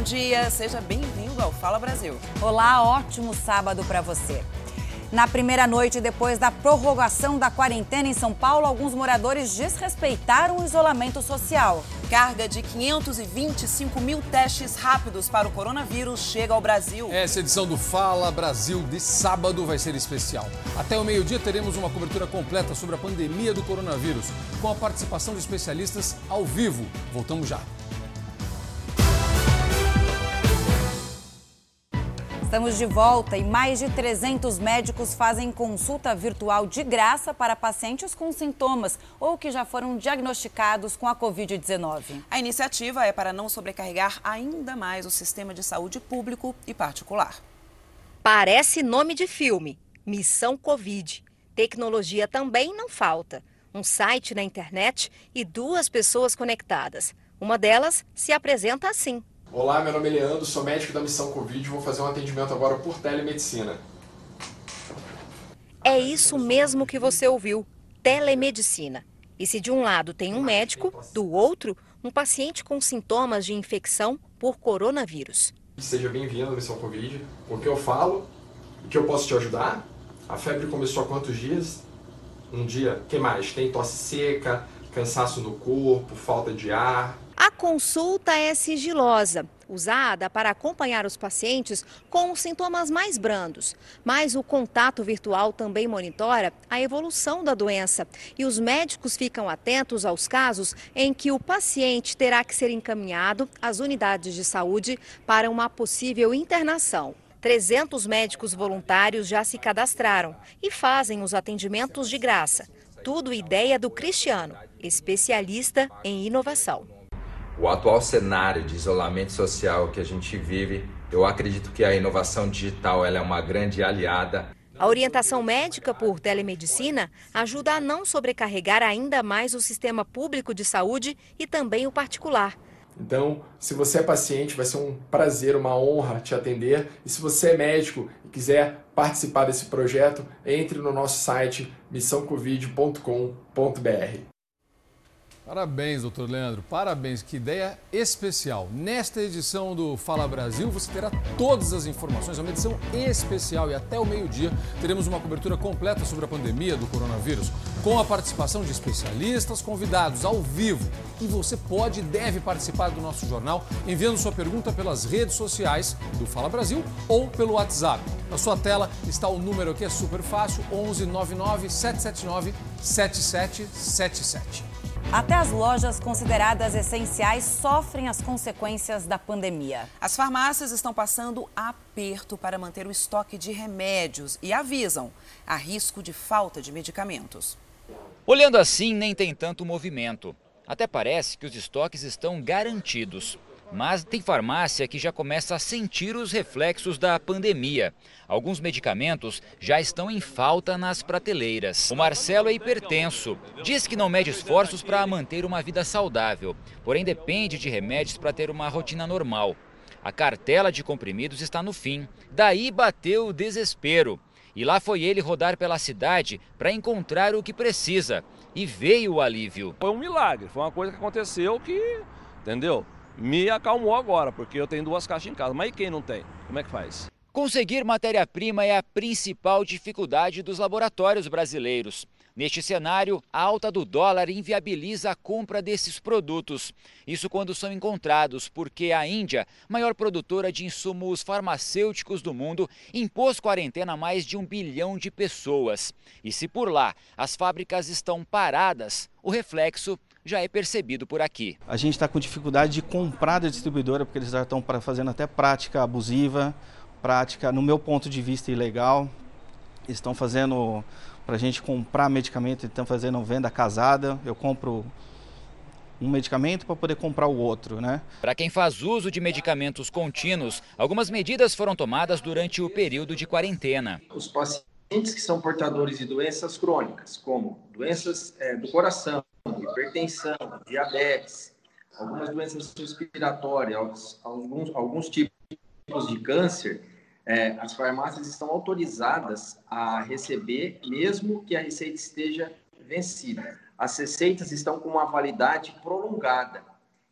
bom dia, seja bem-vindo ao Fala Brasil. Olá, ótimo sábado para você. Na primeira noite depois da prorrogação da quarentena em São Paulo, alguns moradores desrespeitaram o isolamento social. Carga de 525 mil testes rápidos para o coronavírus chega ao Brasil. Essa edição do Fala Brasil de sábado vai ser especial. Até o meio-dia teremos uma cobertura completa sobre a pandemia do coronavírus, com a participação de especialistas ao vivo. Voltamos já. Estamos de volta e mais de 300 médicos fazem consulta virtual de graça para pacientes com sintomas ou que já foram diagnosticados com a Covid-19. A iniciativa é para não sobrecarregar ainda mais o sistema de saúde público e particular. Parece nome de filme: Missão Covid. Tecnologia também não falta. Um site na internet e duas pessoas conectadas. Uma delas se apresenta assim. Olá, meu nome é Leandro, sou médico da Missão Covid e vou fazer um atendimento agora por telemedicina. É isso mesmo que você ouviu: telemedicina. E se de um lado tem um médico, do outro, um paciente com sintomas de infecção por coronavírus. Seja bem-vindo à Missão Covid. O que eu falo? O que eu posso te ajudar? A febre começou há quantos dias? Um dia. que mais? Tem tosse seca, cansaço no corpo, falta de ar, a consulta é sigilosa, usada para acompanhar os pacientes com os sintomas mais brandos. Mas o contato virtual também monitora a evolução da doença e os médicos ficam atentos aos casos em que o paciente terá que ser encaminhado às unidades de saúde para uma possível internação. 300 médicos voluntários já se cadastraram e fazem os atendimentos de graça. Tudo ideia do Cristiano, especialista em inovação o atual cenário de isolamento social que a gente vive, eu acredito que a inovação digital ela é uma grande aliada. A orientação médica por telemedicina ajuda a não sobrecarregar ainda mais o sistema público de saúde e também o particular. Então, se você é paciente, vai ser um prazer, uma honra te atender. E se você é médico e quiser participar desse projeto, entre no nosso site missãocovid.com.br. Parabéns, doutor Leandro. Parabéns. Que ideia especial. Nesta edição do Fala Brasil, você terá todas as informações. É uma edição especial e até o meio-dia teremos uma cobertura completa sobre a pandemia do coronavírus, com a participação de especialistas convidados ao vivo. E você pode e deve participar do nosso jornal enviando sua pergunta pelas redes sociais do Fala Brasil ou pelo WhatsApp. Na sua tela está o número que é super fácil: 11 99 779 7777. Até as lojas consideradas essenciais sofrem as consequências da pandemia. As farmácias estão passando aperto para manter o estoque de remédios e avisam: há risco de falta de medicamentos. Olhando assim, nem tem tanto movimento. Até parece que os estoques estão garantidos. Mas tem farmácia que já começa a sentir os reflexos da pandemia. Alguns medicamentos já estão em falta nas prateleiras. O Marcelo é hipertenso. Diz que não mede esforços para manter uma vida saudável, porém depende de remédios para ter uma rotina normal. A cartela de comprimidos está no fim. Daí bateu o desespero. E lá foi ele rodar pela cidade para encontrar o que precisa. E veio o alívio. Foi um milagre, foi uma coisa que aconteceu que, entendeu? Me acalmou agora, porque eu tenho duas caixas em casa. Mas e quem não tem? Como é que faz? Conseguir matéria-prima é a principal dificuldade dos laboratórios brasileiros. Neste cenário, a alta do dólar inviabiliza a compra desses produtos. Isso quando são encontrados, porque a Índia, maior produtora de insumos farmacêuticos do mundo, impôs quarentena a mais de um bilhão de pessoas. E se por lá as fábricas estão paradas, o reflexo já é percebido por aqui. A gente está com dificuldade de comprar da distribuidora, porque eles já estão fazendo até prática abusiva, prática, no meu ponto de vista, ilegal. Eles estão fazendo para a gente comprar medicamento, estão fazendo venda casada. Eu compro um medicamento para poder comprar o outro, né? Para quem faz uso de medicamentos contínuos, algumas medidas foram tomadas durante o período de quarentena. Os pacientes que são portadores de doenças crônicas, como doenças é, do coração, hipertensão, diabetes, algumas doenças respiratórias, alguns, alguns tipos de câncer, é, as farmácias estão autorizadas a receber, mesmo que a receita esteja vencida. As receitas estão com uma validade prolongada.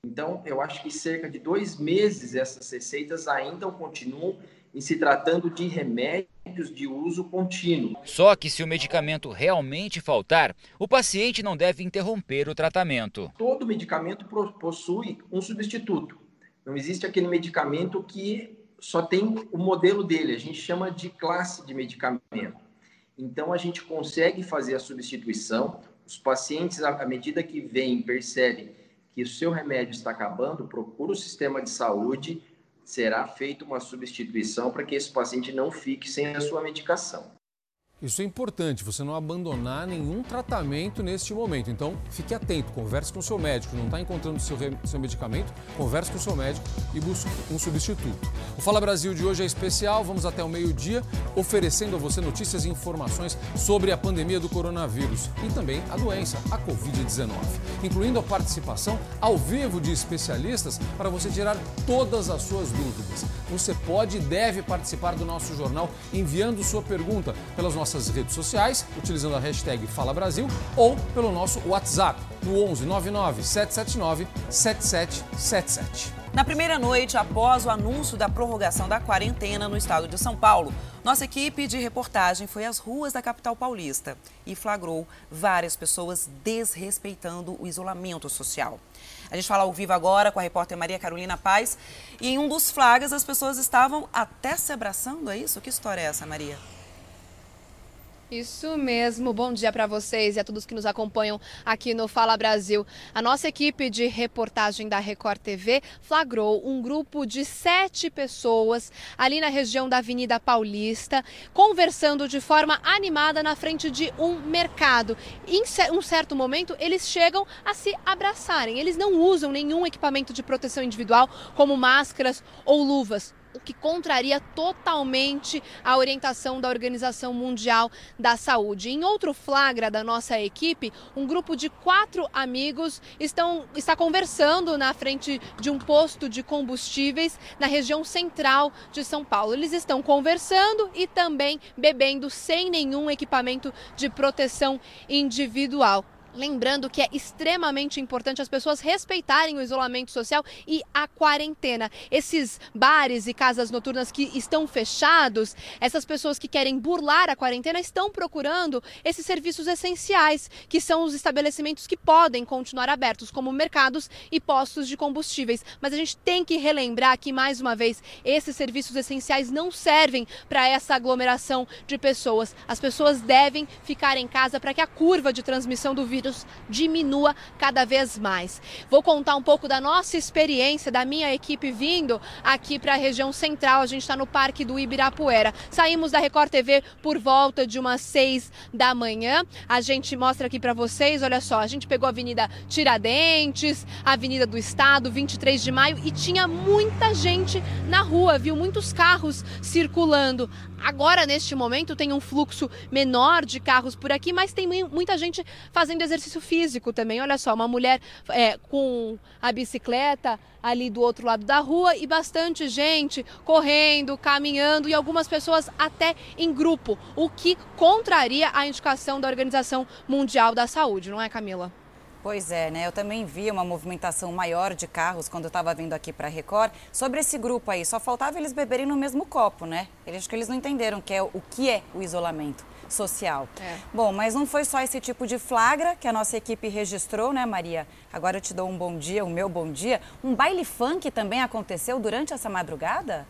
Então, eu acho que cerca de dois meses essas receitas ainda continuam em se tratando de remédios de uso contínuo. Só que se o medicamento realmente faltar, o paciente não deve interromper o tratamento. Todo medicamento possui um substituto. Não existe aquele medicamento que só tem o modelo dele, a gente chama de classe de medicamento. Então, a gente consegue fazer a substituição. Os pacientes, à medida que vêm, percebem que o seu remédio está acabando, procura o sistema de saúde, será feita uma substituição para que esse paciente não fique sem a sua medicação. Isso é importante, você não abandonar nenhum tratamento neste momento. Então, fique atento, converse com o seu médico. Não está encontrando seu, seu medicamento? Converse com o seu médico e busque um substituto. O Fala Brasil de hoje é especial. Vamos até o meio-dia, oferecendo a você notícias e informações sobre a pandemia do coronavírus e também a doença, a Covid-19, incluindo a participação ao vivo de especialistas para você tirar todas as suas dúvidas. Você pode e deve participar do nosso jornal enviando sua pergunta pelas nossas nossas redes sociais, utilizando a hashtag Fala Brasil ou pelo nosso WhatsApp no 11 99 779 7777. Na primeira noite, após o anúncio da prorrogação da quarentena no estado de São Paulo, nossa equipe de reportagem foi às ruas da capital paulista e flagrou várias pessoas desrespeitando o isolamento social. A gente fala ao vivo agora com a repórter Maria Carolina Paz. E em um dos flagras, as pessoas estavam até se abraçando, é isso? Que história é essa, Maria? Isso mesmo. Bom dia para vocês e a todos que nos acompanham aqui no Fala Brasil. A nossa equipe de reportagem da Record TV flagrou um grupo de sete pessoas ali na região da Avenida Paulista, conversando de forma animada na frente de um mercado. Em um certo momento, eles chegam a se abraçarem. Eles não usam nenhum equipamento de proteção individual, como máscaras ou luvas o que contraria totalmente a orientação da Organização Mundial da Saúde. Em outro flagra da nossa equipe, um grupo de quatro amigos estão, está conversando na frente de um posto de combustíveis na região central de São Paulo. Eles estão conversando e também bebendo sem nenhum equipamento de proteção individual. Lembrando que é extremamente importante as pessoas respeitarem o isolamento social e a quarentena. Esses bares e casas noturnas que estão fechados, essas pessoas que querem burlar a quarentena estão procurando esses serviços essenciais, que são os estabelecimentos que podem continuar abertos, como mercados e postos de combustíveis. Mas a gente tem que relembrar que, mais uma vez, esses serviços essenciais não servem para essa aglomeração de pessoas. As pessoas devem ficar em casa para que a curva de transmissão do vírus diminua cada vez mais. Vou contar um pouco da nossa experiência, da minha equipe vindo aqui para a região central. A gente está no Parque do Ibirapuera. Saímos da Record TV por volta de umas seis da manhã. A gente mostra aqui para vocês, olha só, a gente pegou a Avenida Tiradentes, a Avenida do Estado, 23 de maio, e tinha muita gente na rua, viu? Muitos carros circulando. Agora, neste momento, tem um fluxo menor de carros por aqui, mas tem muita gente fazendo exercício físico também. Olha só, uma mulher é, com a bicicleta ali do outro lado da rua e bastante gente correndo, caminhando e algumas pessoas até em grupo, o que contraria a indicação da Organização Mundial da Saúde, não é, Camila? Pois é, né? Eu também vi uma movimentação maior de carros quando eu estava vindo aqui para a Record. Sobre esse grupo aí, só faltava eles beberem no mesmo copo, né? Eles, acho que eles não entenderam que é, o que é o isolamento social. É. Bom, mas não foi só esse tipo de flagra que a nossa equipe registrou, né, Maria? Agora eu te dou um bom dia, o meu bom dia. Um baile funk também aconteceu durante essa madrugada?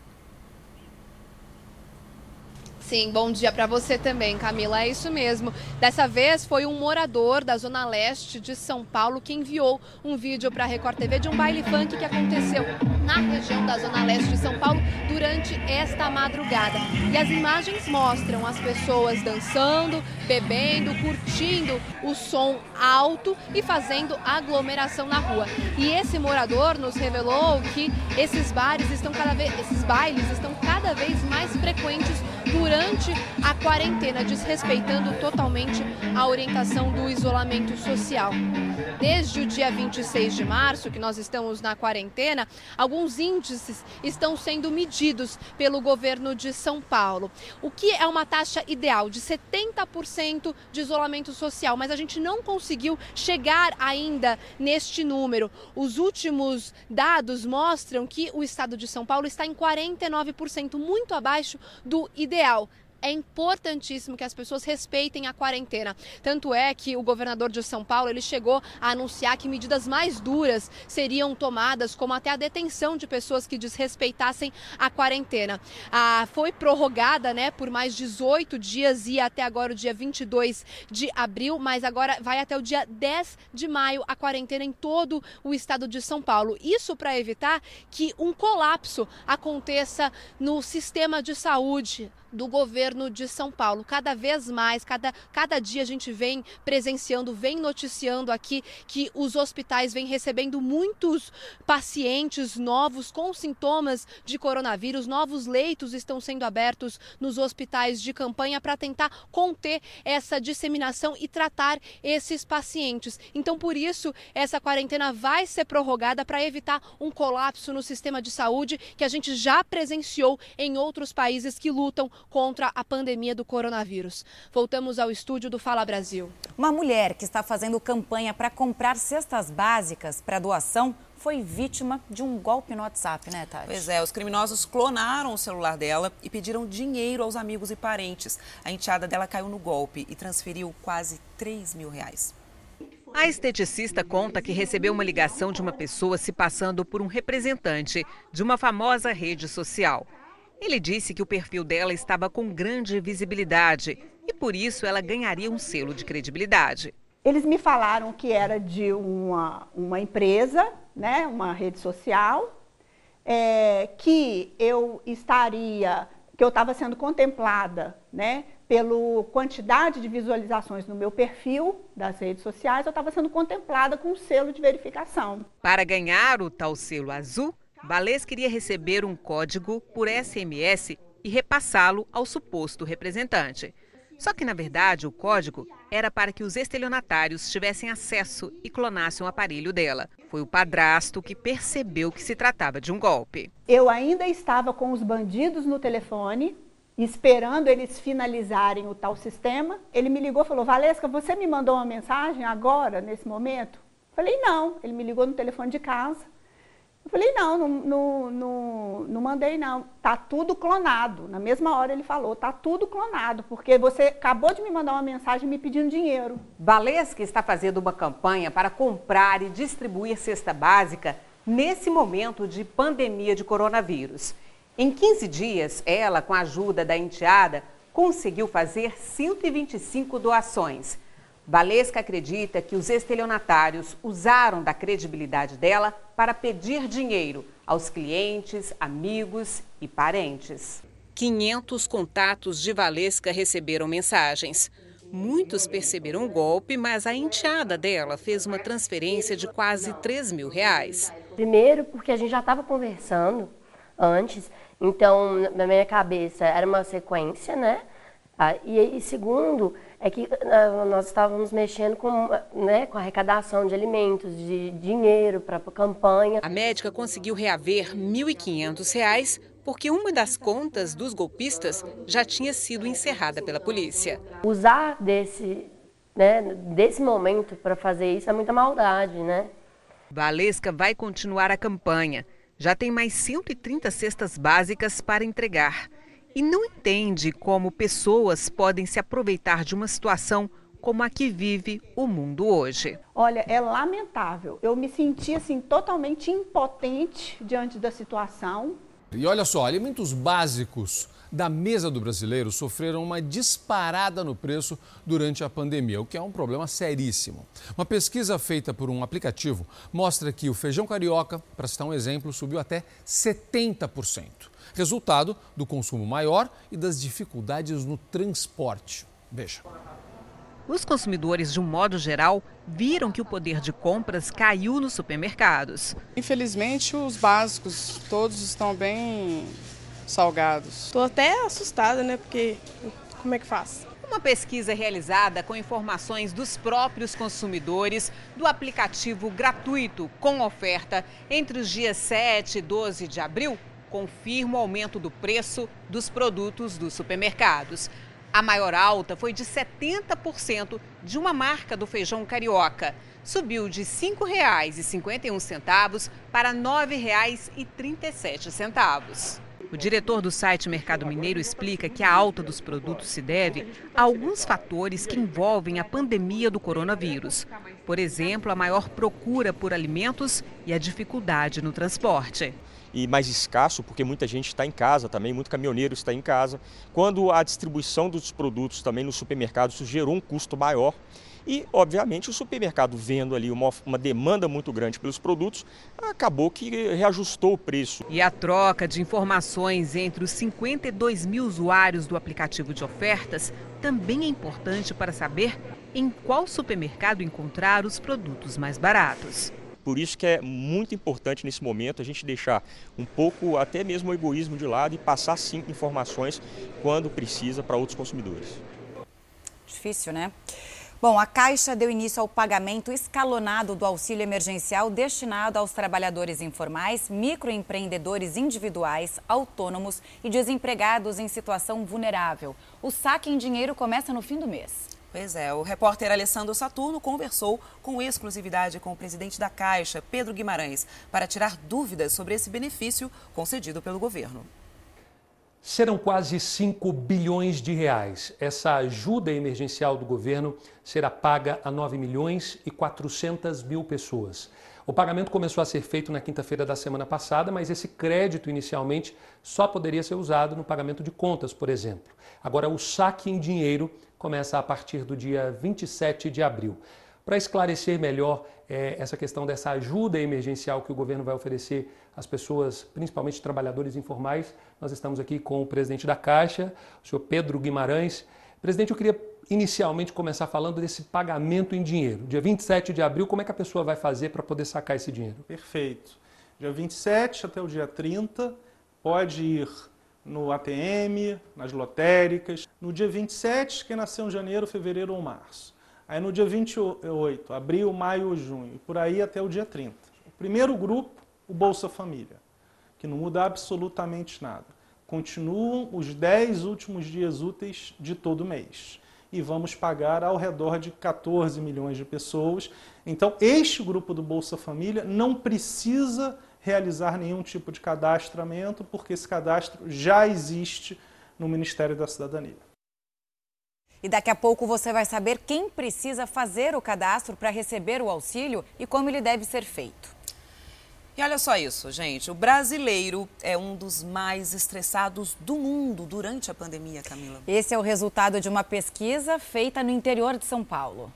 Sim, bom dia para você também, Camila. É isso mesmo. Dessa vez foi um morador da Zona Leste de São Paulo que enviou um vídeo para a Record TV de um baile funk que aconteceu na região da Zona Leste de São Paulo durante esta madrugada. E as imagens mostram as pessoas dançando, bebendo, curtindo o som alto e fazendo aglomeração na rua. E esse morador nos revelou que esses bares estão cada vez, esses bailes estão cada vez mais frequentes durante a quarentena, desrespeitando totalmente a orientação do isolamento social. Desde o dia 26 de março, que nós estamos na quarentena, alguns índices estão sendo medidos pelo governo de São Paulo. O que é uma taxa ideal de 70% de isolamento social, mas a gente não conseguiu chegar ainda neste número. Os últimos dados mostram que o estado de São Paulo está em 49%, muito abaixo do ideal é importantíssimo que as pessoas respeitem a quarentena. Tanto é que o governador de São Paulo ele chegou a anunciar que medidas mais duras seriam tomadas, como até a detenção de pessoas que desrespeitassem a quarentena. Ah, foi prorrogada né, por mais 18 dias e até agora o dia 22 de abril, mas agora vai até o dia 10 de maio a quarentena em todo o estado de São Paulo. Isso para evitar que um colapso aconteça no sistema de saúde do governo de São Paulo. Cada vez mais, cada, cada dia a gente vem presenciando, vem noticiando aqui que os hospitais vêm recebendo muitos pacientes novos com sintomas de coronavírus. Novos leitos estão sendo abertos nos hospitais de campanha para tentar conter essa disseminação e tratar esses pacientes. Então, por isso, essa quarentena vai ser prorrogada para evitar um colapso no sistema de saúde que a gente já presenciou em outros países que lutam contra a pandemia do coronavírus. Voltamos ao estúdio do Fala Brasil. Uma mulher que está fazendo campanha para comprar cestas básicas para doação foi vítima de um golpe no WhatsApp, né, Tati? Pois é, os criminosos clonaram o celular dela e pediram dinheiro aos amigos e parentes. A enteada dela caiu no golpe e transferiu quase 3 mil reais. A esteticista conta que recebeu uma ligação de uma pessoa se passando por um representante de uma famosa rede social. Ele disse que o perfil dela estava com grande visibilidade e por isso ela ganharia um selo de credibilidade. Eles me falaram que era de uma, uma empresa, né, uma rede social, é, que eu estaria, que eu estava sendo contemplada, né, pela quantidade de visualizações no meu perfil das redes sociais, eu estava sendo contemplada com um selo de verificação. Para ganhar o tal selo azul, Balês queria receber um código por SMS e repassá-lo ao suposto representante. Só que, na verdade, o código era para que os estelionatários tivessem acesso e clonassem o aparelho dela. Foi o padrasto que percebeu que se tratava de um golpe. Eu ainda estava com os bandidos no telefone, esperando eles finalizarem o tal sistema. Ele me ligou e falou: Valesca, você me mandou uma mensagem agora, nesse momento? Falei: não. Ele me ligou no telefone de casa. Eu falei, não, não, não, não, não mandei não. Tá tudo clonado. Na mesma hora ele falou, tá tudo clonado, porque você acabou de me mandar uma mensagem me pedindo dinheiro. Valesca está fazendo uma campanha para comprar e distribuir cesta básica nesse momento de pandemia de coronavírus. Em 15 dias, ela, com a ajuda da enteada, conseguiu fazer 125 doações. Valesca acredita que os estelionatários usaram da credibilidade dela para pedir dinheiro aos clientes, amigos e parentes. 500 contatos de Valesca receberam mensagens. Muitos perceberam o golpe, mas a enteada dela fez uma transferência de quase 3 mil reais. Primeiro, porque a gente já estava conversando antes, então na minha cabeça era uma sequência, né? Ah, e, e segundo, é que uh, nós estávamos mexendo com, né, com arrecadação de alimentos, de dinheiro para a campanha. A médica conseguiu reaver R$ 1.500 porque uma das contas dos golpistas já tinha sido encerrada pela polícia. Usar desse, né, desse momento para fazer isso é muita maldade, né? Valesca vai continuar a campanha. Já tem mais 130 cestas básicas para entregar e não entende como pessoas podem se aproveitar de uma situação como a que vive o mundo hoje. Olha, é lamentável. Eu me senti assim totalmente impotente diante da situação. E olha só, alimentos básicos da mesa do brasileiro sofreram uma disparada no preço durante a pandemia, o que é um problema seríssimo. Uma pesquisa feita por um aplicativo mostra que o feijão carioca, para citar um exemplo, subiu até 70% resultado do consumo maior e das dificuldades no transporte. Veja. Os consumidores, de um modo geral, viram que o poder de compras caiu nos supermercados. Infelizmente, os básicos todos estão bem salgados. Estou até assustada, né? Porque como é que faz? Uma pesquisa realizada com informações dos próprios consumidores do aplicativo gratuito com oferta entre os dias 7 e 12 de abril confirma o aumento do preço dos produtos dos supermercados. A maior alta foi de 70% de uma marca do feijão carioca. Subiu de R$ 5,51 para R$ 9,37. O diretor do site Mercado Mineiro explica que a alta dos produtos se deve a alguns fatores que envolvem a pandemia do coronavírus. Por exemplo, a maior procura por alimentos e a dificuldade no transporte e mais escasso, porque muita gente está em casa também, muito caminhoneiro está em casa. Quando a distribuição dos produtos também nos supermercados gerou um custo maior. E, obviamente, o supermercado vendo ali uma, uma demanda muito grande pelos produtos, acabou que reajustou o preço. E a troca de informações entre os 52 mil usuários do aplicativo de ofertas também é importante para saber em qual supermercado encontrar os produtos mais baratos. Por isso que é muito importante nesse momento a gente deixar um pouco até mesmo o egoísmo de lado e passar sim informações quando precisa para outros consumidores. Difícil, né? Bom, a Caixa deu início ao pagamento escalonado do auxílio emergencial destinado aos trabalhadores informais, microempreendedores individuais, autônomos e desempregados em situação vulnerável. O saque em dinheiro começa no fim do mês. Pois é, o repórter Alessandro Saturno conversou com exclusividade com o presidente da Caixa, Pedro Guimarães, para tirar dúvidas sobre esse benefício concedido pelo governo. Serão quase 5 bilhões de reais. Essa ajuda emergencial do governo será paga a 9 milhões e 400 mil pessoas. O pagamento começou a ser feito na quinta-feira da semana passada, mas esse crédito inicialmente só poderia ser usado no pagamento de contas, por exemplo. Agora, o saque em dinheiro começa a partir do dia 27 de abril. Para esclarecer melhor é, essa questão dessa ajuda emergencial que o governo vai oferecer às pessoas, principalmente trabalhadores informais, nós estamos aqui com o presidente da Caixa, o senhor Pedro Guimarães. Presidente, eu queria inicialmente começar falando desse pagamento em dinheiro. Dia 27 de abril, como é que a pessoa vai fazer para poder sacar esse dinheiro? Perfeito. Dia 27 até o dia 30, pode ir no ATM, nas lotéricas. No dia 27, quem nasceu em janeiro, fevereiro ou março. Aí no dia 28, abril, maio ou junho, por aí até o dia 30. O primeiro grupo, o Bolsa Família, que não muda absolutamente nada. Continuam os 10 últimos dias úteis de todo mês. E vamos pagar ao redor de 14 milhões de pessoas. Então, este grupo do Bolsa Família não precisa realizar nenhum tipo de cadastramento, porque esse cadastro já existe no Ministério da Cidadania. E daqui a pouco você vai saber quem precisa fazer o cadastro para receber o auxílio e como ele deve ser feito. E olha só isso, gente. O brasileiro é um dos mais estressados do mundo durante a pandemia, Camila. Esse é o resultado de uma pesquisa feita no interior de São Paulo.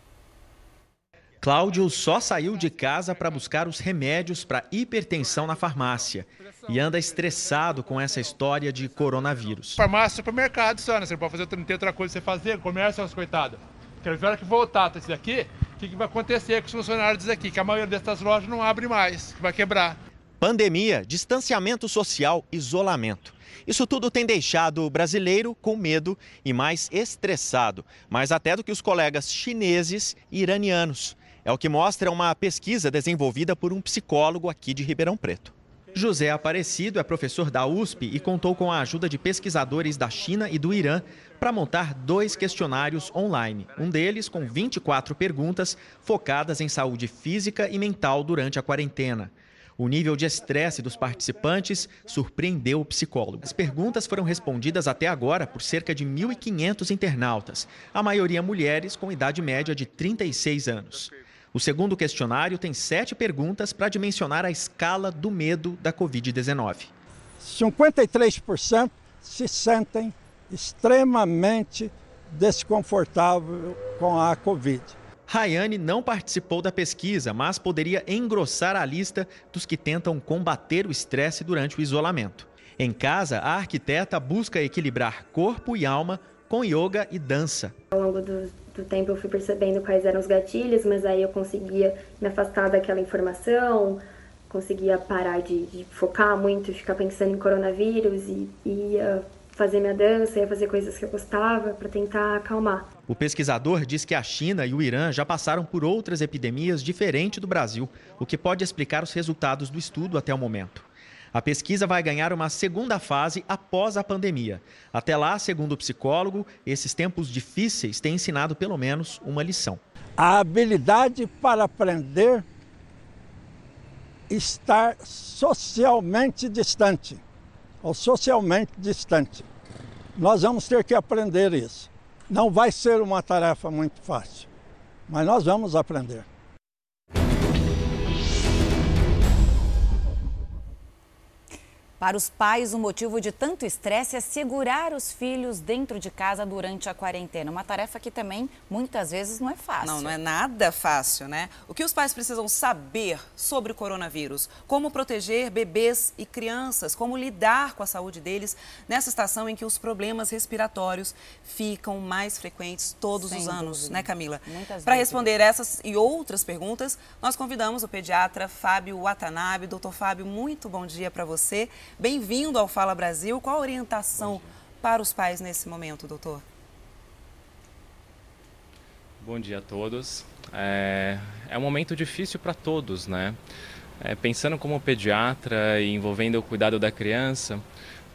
Cláudio só saiu de casa para buscar os remédios para hipertensão na farmácia e anda estressado com essa história de coronavírus. Farmácia, supermercado só, né? Você pode fazer, não tem outra coisa você fazer, comércio, as coitadas. Quero ver a hora que voltar isso daqui, o que, que vai acontecer com os funcionários daqui, que a maioria dessas lojas não abre mais, vai quebrar. Pandemia, distanciamento social, isolamento. Isso tudo tem deixado o brasileiro com medo e mais estressado, mais até do que os colegas chineses e iranianos. É o que mostra uma pesquisa desenvolvida por um psicólogo aqui de Ribeirão Preto. José Aparecido é professor da USP e contou com a ajuda de pesquisadores da China e do Irã para montar dois questionários online. Um deles com 24 perguntas focadas em saúde física e mental durante a quarentena. O nível de estresse dos participantes surpreendeu o psicólogo. As perguntas foram respondidas até agora por cerca de 1.500 internautas, a maioria mulheres com idade média de 36 anos. O segundo questionário tem sete perguntas para dimensionar a escala do medo da Covid-19. 53% se sentem extremamente desconfortáveis com a Covid. Rayane não participou da pesquisa, mas poderia engrossar a lista dos que tentam combater o estresse durante o isolamento. Em casa, a arquiteta busca equilibrar corpo e alma com yoga e dança. Ao longo do, do tempo eu fui percebendo quais eram os gatilhos, mas aí eu conseguia me afastar daquela informação, conseguia parar de, de focar muito, ficar pensando em coronavírus e ia fazer minha dança, ia fazer coisas que eu gostava para tentar acalmar. O pesquisador diz que a China e o Irã já passaram por outras epidemias diferentes do Brasil, o que pode explicar os resultados do estudo até o momento. A pesquisa vai ganhar uma segunda fase após a pandemia. Até lá, segundo o psicólogo, esses tempos difíceis têm ensinado pelo menos uma lição. A habilidade para aprender estar socialmente distante, ou socialmente distante. Nós vamos ter que aprender isso. Não vai ser uma tarefa muito fácil, mas nós vamos aprender. Para os pais, o motivo de tanto estresse é segurar os filhos dentro de casa durante a quarentena. Uma tarefa que também muitas vezes não é fácil. Não, não é nada fácil, né? O que os pais precisam saber sobre o coronavírus? Como proteger bebês e crianças? Como lidar com a saúde deles nessa estação em que os problemas respiratórios ficam mais frequentes todos Sem os anos, dúvida. né, Camila? Para responder essas e outras perguntas, nós convidamos o pediatra Fábio Watanabe. Doutor Fábio, muito bom dia para você. Bem-vindo ao Fala Brasil. Qual a orientação para os pais nesse momento, doutor? Bom dia a todos. É, é um momento difícil para todos, né? É, pensando como pediatra e envolvendo o cuidado da criança,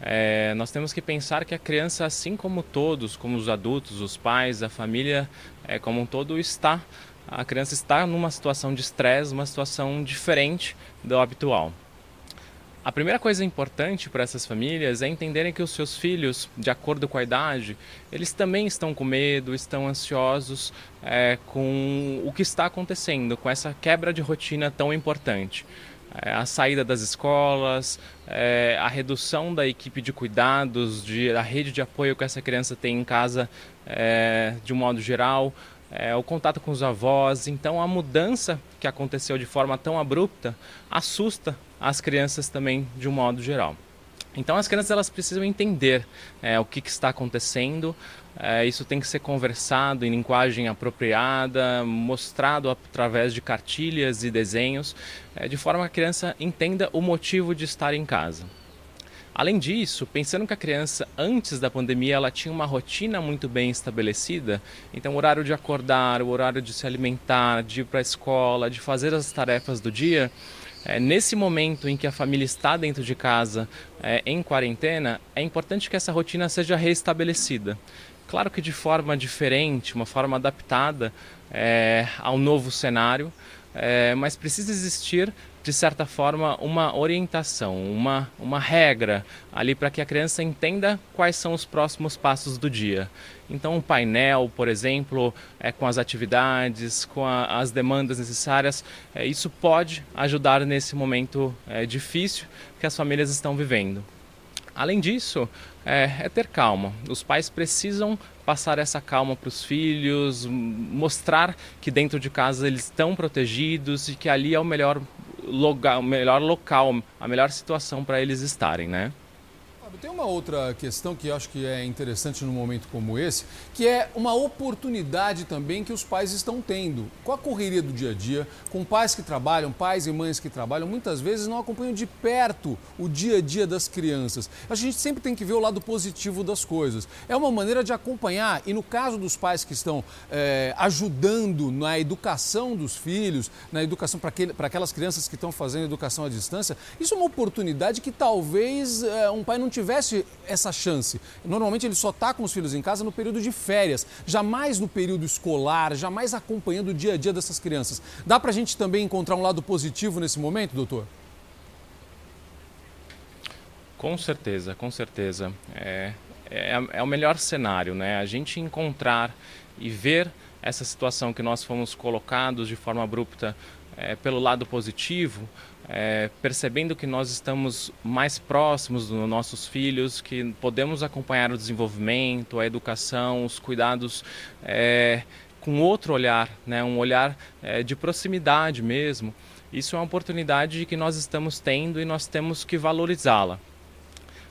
é, nós temos que pensar que a criança, assim como todos, como os adultos, os pais, a família é, como um todo, está. A criança está numa situação de estresse, uma situação diferente do habitual. A primeira coisa importante para essas famílias é entenderem que os seus filhos, de acordo com a idade, eles também estão com medo, estão ansiosos é, com o que está acontecendo, com essa quebra de rotina tão importante. É, a saída das escolas, é, a redução da equipe de cuidados, de, a rede de apoio que essa criança tem em casa é, de um modo geral, é, o contato com os avós. Então, a mudança que aconteceu de forma tão abrupta assusta as crianças também de um modo geral. Então as crianças elas precisam entender é, o que, que, está acontecendo. É, isso tem que ser conversado em linguagem apropriada, mostrado através de cartilhas e desenhos, é, de forma que a criança entenda o motivo de estar em casa. Além disso, pensando que a criança antes da pandemia ela tinha uma rotina muito bem estabelecida, então o horário de acordar, o horário de se alimentar, de ir para a escola, de fazer as tarefas do dia, é, nesse momento em que a família está dentro de casa, é, em quarentena, é importante que essa rotina seja restabelecida. Claro que de forma diferente, uma forma adaptada é, ao novo cenário, é, mas precisa existir de certa forma, uma orientação, uma, uma regra ali para que a criança entenda quais são os próximos passos do dia. Então, um painel, por exemplo, é, com as atividades, com a, as demandas necessárias, é, isso pode ajudar nesse momento é, difícil que as famílias estão vivendo. Além disso, é, é, ter calma. Os pais precisam passar essa calma para os filhos, mostrar que dentro de casa eles estão protegidos e que ali é o melhor lugar, o melhor local, a melhor situação para eles estarem, né? Tem uma outra questão que acho que é interessante num momento como esse, que é uma oportunidade também que os pais estão tendo. Com a correria do dia a dia, com pais que trabalham, pais e mães que trabalham, muitas vezes não acompanham de perto o dia a dia das crianças. A gente sempre tem que ver o lado positivo das coisas. É uma maneira de acompanhar, e no caso dos pais que estão é, ajudando na educação dos filhos, na educação para aquelas crianças que estão fazendo educação à distância, isso é uma oportunidade que talvez é, um pai não tivesse essa chance. Normalmente ele só está com os filhos em casa no período de férias, jamais no período escolar, jamais acompanhando o dia a dia dessas crianças. Dá para a gente também encontrar um lado positivo nesse momento, doutor? Com certeza, com certeza. É, é, é, o melhor cenário, né? A gente encontrar e ver essa situação que nós fomos colocados de forma abrupta é, pelo lado positivo, é, percebendo que nós estamos mais próximos dos nossos filhos, que podemos acompanhar o desenvolvimento, a educação, os cuidados é, com outro olhar, né, um olhar é, de proximidade mesmo. Isso é uma oportunidade que nós estamos tendo e nós temos que valorizá-la.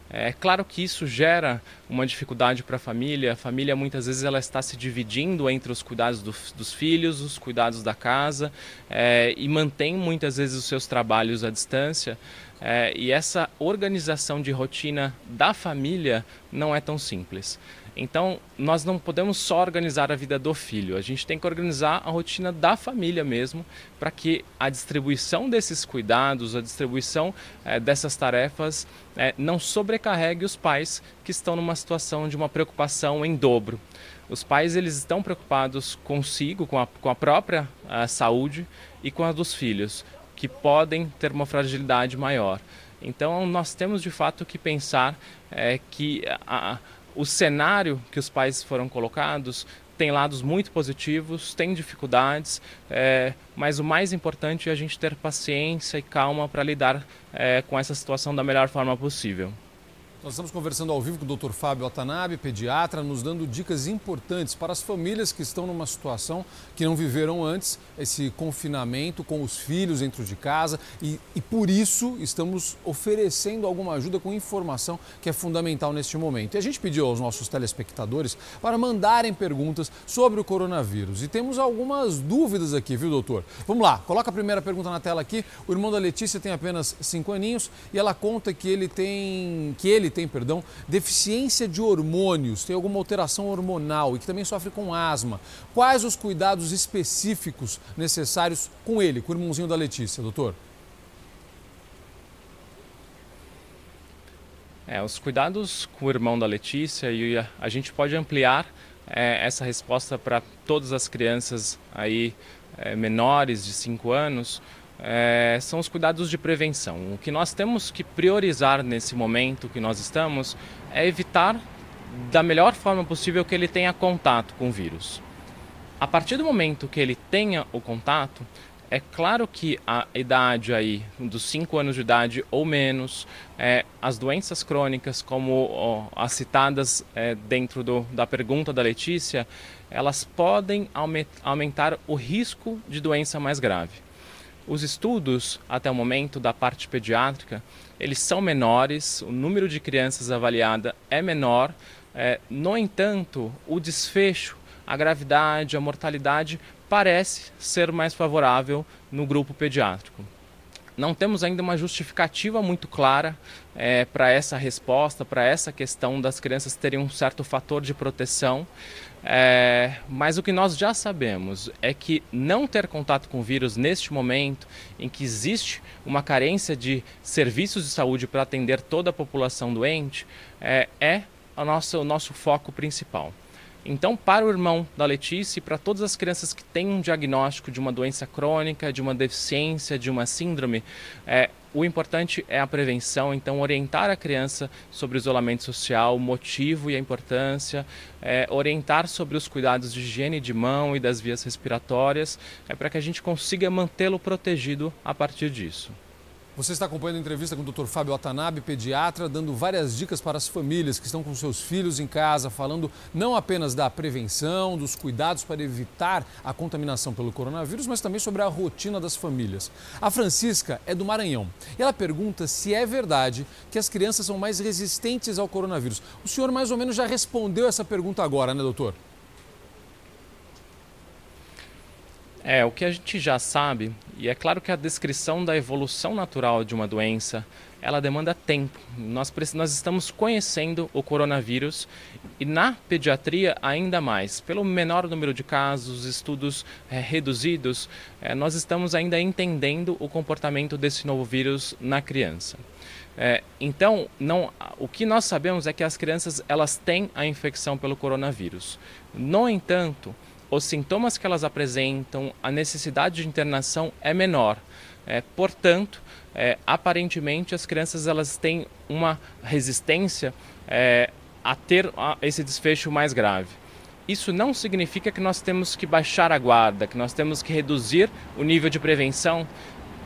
É claro que isso gera uma dificuldade para a família. A família muitas vezes ela está se dividindo entre os cuidados do, dos filhos, os cuidados da casa é, e mantém muitas vezes os seus trabalhos à distância. É, e essa organização de rotina da família não é tão simples. Então, nós não podemos só organizar a vida do filho, a gente tem que organizar a rotina da família mesmo, para que a distribuição desses cuidados, a distribuição é, dessas tarefas é, não sobrecarregue os pais que estão numa situação de uma preocupação em dobro. Os pais eles estão preocupados consigo, com a, com a própria a eh, saúde e com a dos filhos, que podem ter uma fragilidade maior. Então, nós temos de fato que pensar é, que a, o cenário que os pais foram colocados tem lados muito positivos, tem dificuldades, é, mas o mais importante é a gente ter paciência e calma para lidar é, com essa situação da melhor forma possível. Nós estamos conversando ao vivo com o Dr. Fábio Atanabe, pediatra, nos dando dicas importantes para as famílias que estão numa situação que não viveram antes esse confinamento com os filhos dentro de casa e, e por isso estamos oferecendo alguma ajuda com informação que é fundamental neste momento. E a gente pediu aos nossos telespectadores para mandarem perguntas sobre o coronavírus e temos algumas dúvidas aqui, viu, doutor? Vamos lá, coloca a primeira pergunta na tela aqui. O irmão da Letícia tem apenas 5 aninhos e ela conta que ele tem que ele tem, perdão, deficiência de hormônios, tem alguma alteração hormonal e que também sofre com asma. Quais os cuidados específicos necessários com ele, com o irmãozinho da Letícia, doutor? É, os cuidados com o irmão da Letícia e a, a gente pode ampliar é, essa resposta para todas as crianças aí é, menores de 5 anos, é, são os cuidados de prevenção. O que nós temos que priorizar nesse momento que nós estamos é evitar da melhor forma possível que ele tenha contato com o vírus. A partir do momento que ele tenha o contato, é claro que a idade aí dos 5 anos de idade ou menos, é, as doenças crônicas, como ó, as citadas é, dentro do, da pergunta da Letícia, elas podem aumentar o risco de doença mais grave. Os estudos, até o momento, da parte pediátrica, eles são menores, o número de crianças avaliada é menor, é, no entanto, o desfecho, a gravidade, a mortalidade parece ser mais favorável no grupo pediátrico. Não temos ainda uma justificativa muito clara é, para essa resposta, para essa questão das crianças terem um certo fator de proteção. É, mas o que nós já sabemos é que não ter contato com o vírus neste momento, em que existe uma carência de serviços de saúde para atender toda a população doente, é, é o nosso foco principal. Então, para o irmão da Letícia e para todas as crianças que têm um diagnóstico de uma doença crônica, de uma deficiência, de uma síndrome, é, o importante é a prevenção, então orientar a criança sobre o isolamento social, o motivo e a importância, é, orientar sobre os cuidados de higiene de mão e das vias respiratórias, é para que a gente consiga mantê-lo protegido a partir disso. Você está acompanhando a entrevista com o Dr. Fábio Watanabe, pediatra, dando várias dicas para as famílias que estão com seus filhos em casa, falando não apenas da prevenção, dos cuidados para evitar a contaminação pelo coronavírus, mas também sobre a rotina das famílias. A Francisca é do Maranhão e ela pergunta se é verdade que as crianças são mais resistentes ao coronavírus. O senhor mais ou menos já respondeu essa pergunta agora, né, doutor? É, o que a gente já sabe, e é claro que a descrição da evolução natural de uma doença, ela demanda tempo. Nós, nós estamos conhecendo o coronavírus e na pediatria ainda mais. Pelo menor número de casos, estudos é, reduzidos, é, nós estamos ainda entendendo o comportamento desse novo vírus na criança. É, então, não, o que nós sabemos é que as crianças elas têm a infecção pelo coronavírus. No entanto, os sintomas que elas apresentam, a necessidade de internação é menor. É, portanto, é, aparentemente as crianças elas têm uma resistência é, a ter esse desfecho mais grave. Isso não significa que nós temos que baixar a guarda, que nós temos que reduzir o nível de prevenção,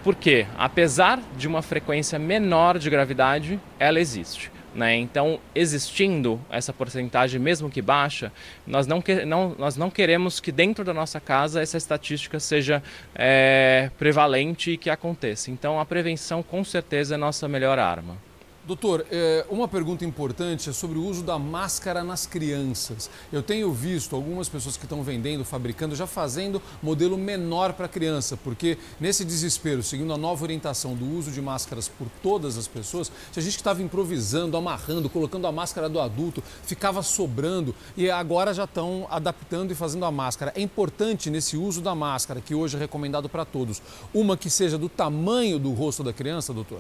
porque apesar de uma frequência menor de gravidade, ela existe. Né? Então, existindo essa porcentagem, mesmo que baixa, nós não, que, não, nós não queremos que dentro da nossa casa essa estatística seja é, prevalente e que aconteça. Então, a prevenção, com certeza, é a nossa melhor arma. Doutor, é, uma pergunta importante é sobre o uso da máscara nas crianças. Eu tenho visto algumas pessoas que estão vendendo, fabricando, já fazendo modelo menor para criança, porque nesse desespero, seguindo a nova orientação do uso de máscaras por todas as pessoas, se a gente estava improvisando, amarrando, colocando a máscara do adulto, ficava sobrando e agora já estão adaptando e fazendo a máscara. É importante nesse uso da máscara, que hoje é recomendado para todos, uma que seja do tamanho do rosto da criança, doutor?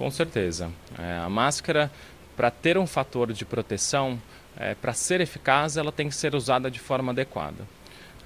Com certeza. É, a máscara, para ter um fator de proteção, é, para ser eficaz, ela tem que ser usada de forma adequada.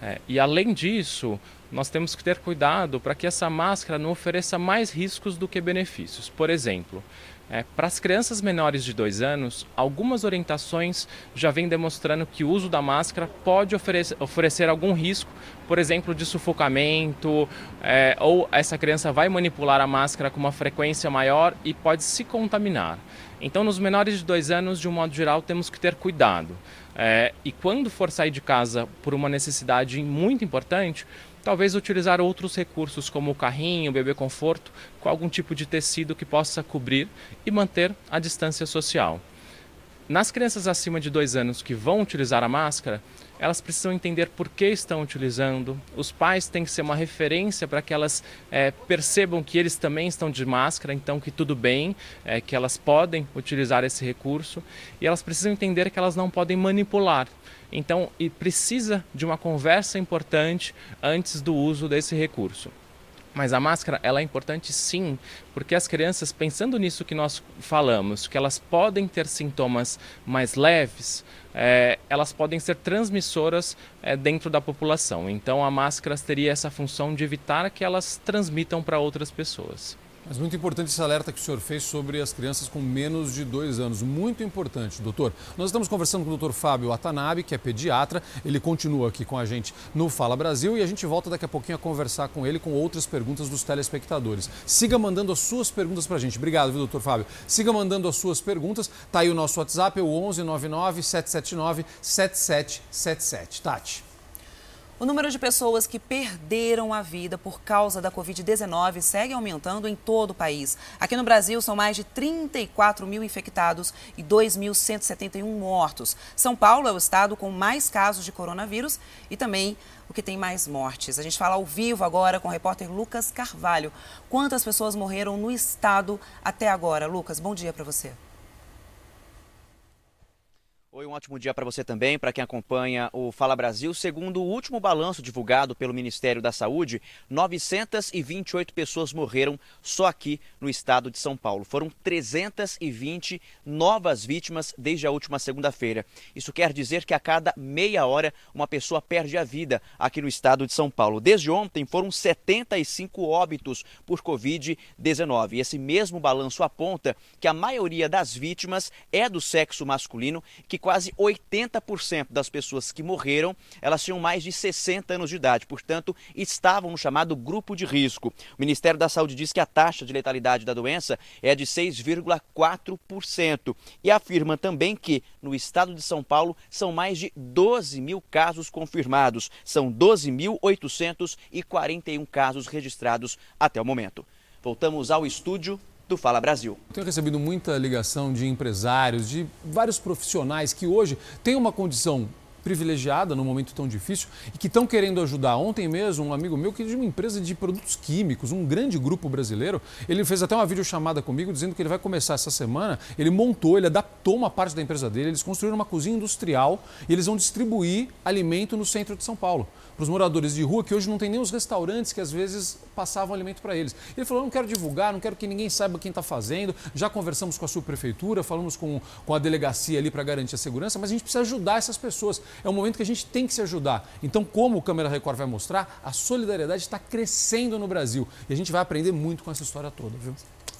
É, e além disso, nós temos que ter cuidado para que essa máscara não ofereça mais riscos do que benefícios. Por exemplo, é, para as crianças menores de 2 anos, algumas orientações já vêm demonstrando que o uso da máscara pode oferecer, oferecer algum risco, por exemplo, de sufocamento, é, ou essa criança vai manipular a máscara com uma frequência maior e pode se contaminar. Então, nos menores de 2 anos, de um modo geral, temos que ter cuidado. É, e quando for sair de casa por uma necessidade muito importante, talvez utilizar outros recursos como o carrinho, o bebê conforto, com algum tipo de tecido que possa cobrir e manter a distância social. Nas crianças acima de dois anos que vão utilizar a máscara, elas precisam entender por que estão utilizando. Os pais têm que ser uma referência para que elas é, percebam que eles também estão de máscara, então que tudo bem, é, que elas podem utilizar esse recurso. E elas precisam entender que elas não podem manipular. Então, e precisa de uma conversa importante antes do uso desse recurso. Mas a máscara, ela é importante sim, porque as crianças, pensando nisso que nós falamos, que elas podem ter sintomas mais leves, é, elas podem ser transmissoras é, dentro da população. Então a máscara teria essa função de evitar que elas transmitam para outras pessoas. Mas muito importante esse alerta que o senhor fez sobre as crianças com menos de dois anos. Muito importante, doutor. Nós estamos conversando com o doutor Fábio Atanabe, que é pediatra. Ele continua aqui com a gente no Fala Brasil e a gente volta daqui a pouquinho a conversar com ele com outras perguntas dos telespectadores. Siga mandando as suas perguntas para a gente. Obrigado, viu, doutor Fábio? Siga mandando as suas perguntas. Tá aí o nosso WhatsApp, é o 11 99 779 7777. Tati. O número de pessoas que perderam a vida por causa da Covid-19 segue aumentando em todo o país. Aqui no Brasil, são mais de 34 mil infectados e 2.171 mortos. São Paulo é o estado com mais casos de coronavírus e também o que tem mais mortes. A gente fala ao vivo agora com o repórter Lucas Carvalho. Quantas pessoas morreram no estado até agora? Lucas, bom dia para você. Oi, um ótimo dia para você também, para quem acompanha o Fala Brasil. Segundo o último balanço divulgado pelo Ministério da Saúde, 928 pessoas morreram só aqui no estado de São Paulo. Foram 320 novas vítimas desde a última segunda-feira. Isso quer dizer que a cada meia hora uma pessoa perde a vida aqui no estado de São Paulo. Desde ontem foram 75 óbitos por Covid-19. Esse mesmo balanço aponta que a maioria das vítimas é do sexo masculino, que quase 80% das pessoas que morreram, elas tinham mais de 60 anos de idade, portanto, estavam no chamado grupo de risco. O Ministério da Saúde diz que a taxa de letalidade da doença é de 6,4% e afirma também que no estado de São Paulo são mais de 12 mil casos confirmados, são 12.841 casos registrados até o momento. Voltamos ao estúdio do Fala Brasil. Tenho recebido muita ligação de empresários, de vários profissionais que hoje têm uma condição privilegiada num momento tão difícil e que estão querendo ajudar. Ontem mesmo, um amigo meu que é de uma empresa de produtos químicos, um grande grupo brasileiro, ele fez até uma videochamada comigo dizendo que ele vai começar essa semana. Ele montou, ele adaptou uma parte da empresa dele, eles construíram uma cozinha industrial e eles vão distribuir alimento no centro de São Paulo para os moradores de rua que hoje não tem nem os restaurantes que às vezes passavam alimento para eles. Ele falou: não quero divulgar, não quero que ninguém saiba quem está fazendo. Já conversamos com a subprefeitura, falamos com, com a delegacia ali para garantir a segurança, mas a gente precisa ajudar essas pessoas. É um momento que a gente tem que se ajudar. Então, como o Câmera Record vai mostrar, a solidariedade está crescendo no Brasil. E a gente vai aprender muito com essa história toda, viu?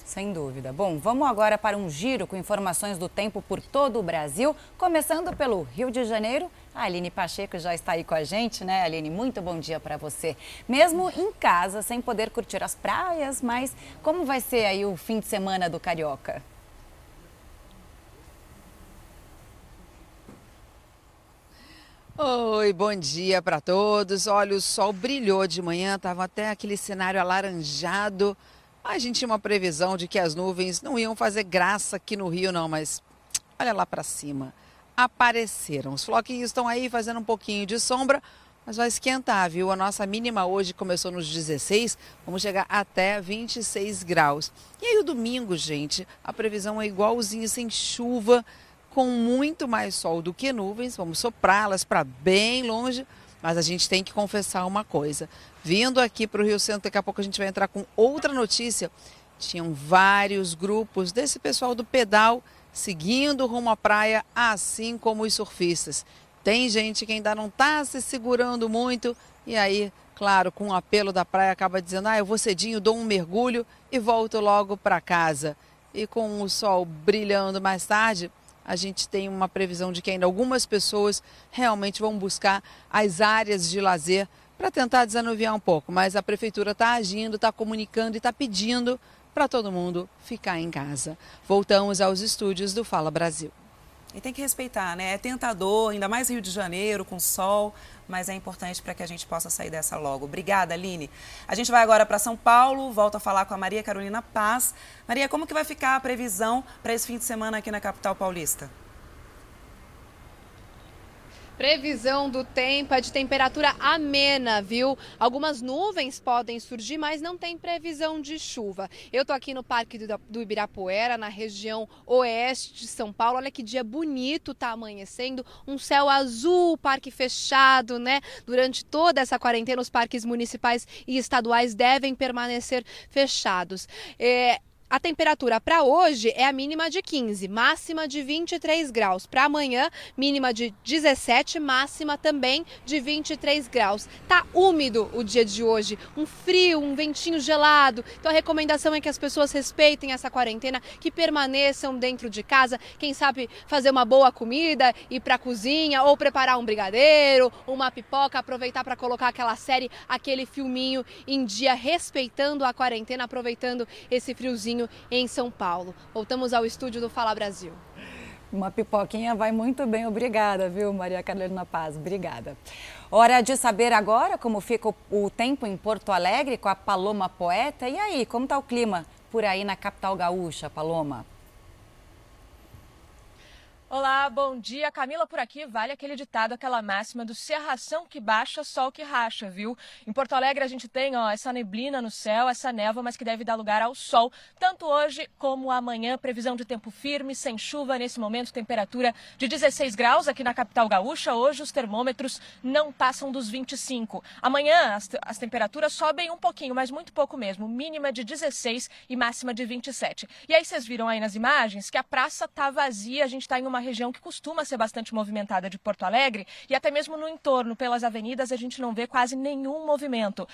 Sem dúvida. Bom, vamos agora para um giro com informações do tempo por todo o Brasil, começando pelo Rio de Janeiro. A Aline Pacheco já está aí com a gente, né, Aline? Muito bom dia para você. Mesmo em casa, sem poder curtir as praias, mas como vai ser aí o fim de semana do Carioca? Oi, bom dia para todos. Olha, o sol brilhou de manhã, estava até aquele cenário alaranjado A gente tinha uma previsão de que as nuvens não iam fazer graça aqui no Rio, não, mas olha lá para cima. Apareceram. Os floquinhos estão aí fazendo um pouquinho de sombra, mas vai esquentar, viu? A nossa mínima hoje começou nos 16, vamos chegar até 26 graus. E aí o domingo, gente, a previsão é igualzinho, sem chuva, com muito mais sol do que nuvens. Vamos soprá-las para bem longe, mas a gente tem que confessar uma coisa. Vindo aqui para o Rio Centro, daqui a pouco a gente vai entrar com outra notícia. Tinham vários grupos desse pessoal do pedal seguindo rumo à praia, assim como os surfistas. Tem gente que ainda não está se segurando muito e aí, claro, com o apelo da praia acaba dizendo: ah, eu vou cedinho, dou um mergulho e volto logo para casa. E com o sol brilhando mais tarde, a gente tem uma previsão de que ainda algumas pessoas realmente vão buscar as áreas de lazer para tentar desanuviar um pouco. Mas a prefeitura está agindo, está comunicando e está pedindo para todo mundo ficar em casa. Voltamos aos estúdios do Fala Brasil. E tem que respeitar, né? É tentador, ainda mais Rio de Janeiro, com sol, mas é importante para que a gente possa sair dessa logo. Obrigada, Aline. A gente vai agora para São Paulo, volta a falar com a Maria Carolina Paz. Maria, como que vai ficar a previsão para esse fim de semana aqui na capital paulista? Previsão do tempo é de temperatura amena, viu? Algumas nuvens podem surgir, mas não tem previsão de chuva. Eu tô aqui no Parque do Ibirapuera, na região oeste de São Paulo. Olha que dia bonito tá amanhecendo. Um céu azul, parque fechado, né? Durante toda essa quarentena, os parques municipais e estaduais devem permanecer fechados. É, a temperatura para hoje é a mínima de 15, máxima de 23 graus. Para amanhã, mínima de 17, máxima também de 23 graus. Tá úmido o dia de hoje, um frio, um ventinho gelado. Então a recomendação é que as pessoas respeitem essa quarentena, que permaneçam dentro de casa. Quem sabe fazer uma boa comida, ir para a cozinha ou preparar um brigadeiro, uma pipoca, aproveitar para colocar aquela série, aquele filminho em dia, respeitando a quarentena, aproveitando esse friozinho em São Paulo. Voltamos ao estúdio do Fala Brasil. Uma pipoquinha vai muito bem, obrigada, viu, Maria Carolina Paz? Obrigada. Hora de saber agora como fica o tempo em Porto Alegre com a Paloma Poeta. E aí, como está o clima por aí na capital gaúcha, Paloma? Olá, bom dia. Camila por aqui. Vale aquele ditado, aquela máxima do cerração que baixa, sol que racha, viu? Em Porto Alegre a gente tem ó, essa neblina no céu, essa névoa, mas que deve dar lugar ao sol, tanto hoje como amanhã. Previsão de tempo firme, sem chuva nesse momento, temperatura de 16 graus aqui na capital gaúcha. Hoje os termômetros não passam dos 25. Amanhã as, as temperaturas sobem um pouquinho, mas muito pouco mesmo. Mínima de 16 e máxima de 27. E aí vocês viram aí nas imagens que a praça tá vazia, a gente tá em uma região que costuma ser bastante movimentada de Porto Alegre e até mesmo no entorno, pelas avenidas, a gente não vê quase nenhum movimento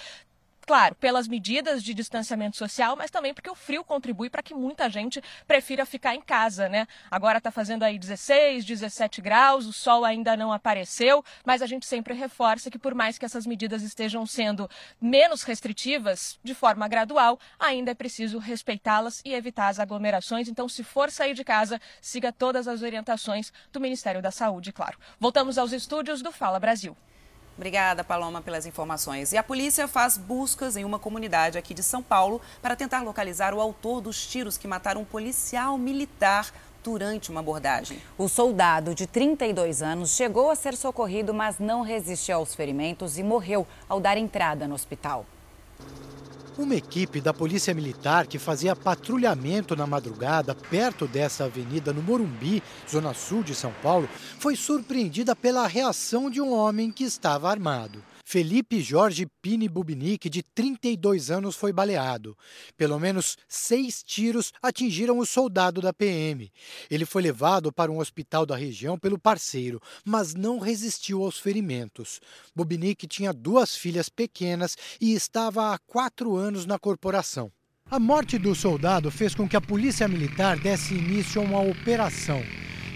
claro, pelas medidas de distanciamento social, mas também porque o frio contribui para que muita gente prefira ficar em casa, né? Agora está fazendo aí 16, 17 graus, o sol ainda não apareceu, mas a gente sempre reforça que por mais que essas medidas estejam sendo menos restritivas, de forma gradual, ainda é preciso respeitá-las e evitar as aglomerações. Então, se for sair de casa, siga todas as orientações do Ministério da Saúde, claro. Voltamos aos estúdios do Fala Brasil. Obrigada, Paloma, pelas informações. E a polícia faz buscas em uma comunidade aqui de São Paulo para tentar localizar o autor dos tiros que mataram um policial militar durante uma abordagem. O soldado de 32 anos chegou a ser socorrido, mas não resistiu aos ferimentos e morreu ao dar entrada no hospital. Uma equipe da Polícia Militar que fazia patrulhamento na madrugada perto dessa avenida no Morumbi, zona sul de São Paulo, foi surpreendida pela reação de um homem que estava armado. Felipe Jorge Pini Bubinic, de 32 anos, foi baleado. Pelo menos seis tiros atingiram o soldado da PM. Ele foi levado para um hospital da região pelo parceiro, mas não resistiu aos ferimentos. Bubinic tinha duas filhas pequenas e estava há quatro anos na corporação. A morte do soldado fez com que a polícia militar desse início a uma operação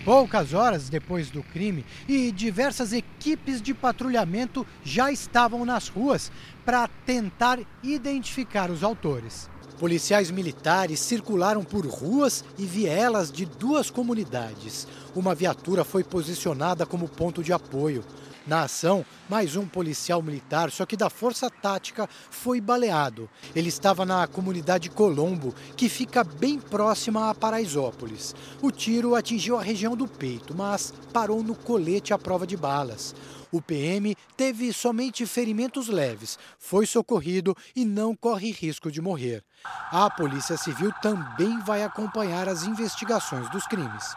poucas horas depois do crime e diversas equipes de patrulhamento já estavam nas ruas para tentar identificar os autores. Policiais militares circularam por ruas e vielas de duas comunidades. Uma viatura foi posicionada como ponto de apoio. Na ação, mais um policial militar, só que da Força Tática, foi baleado. Ele estava na comunidade Colombo, que fica bem próxima a Paraisópolis. O tiro atingiu a região do peito, mas parou no colete à prova de balas. O PM teve somente ferimentos leves, foi socorrido e não corre risco de morrer. A Polícia Civil também vai acompanhar as investigações dos crimes.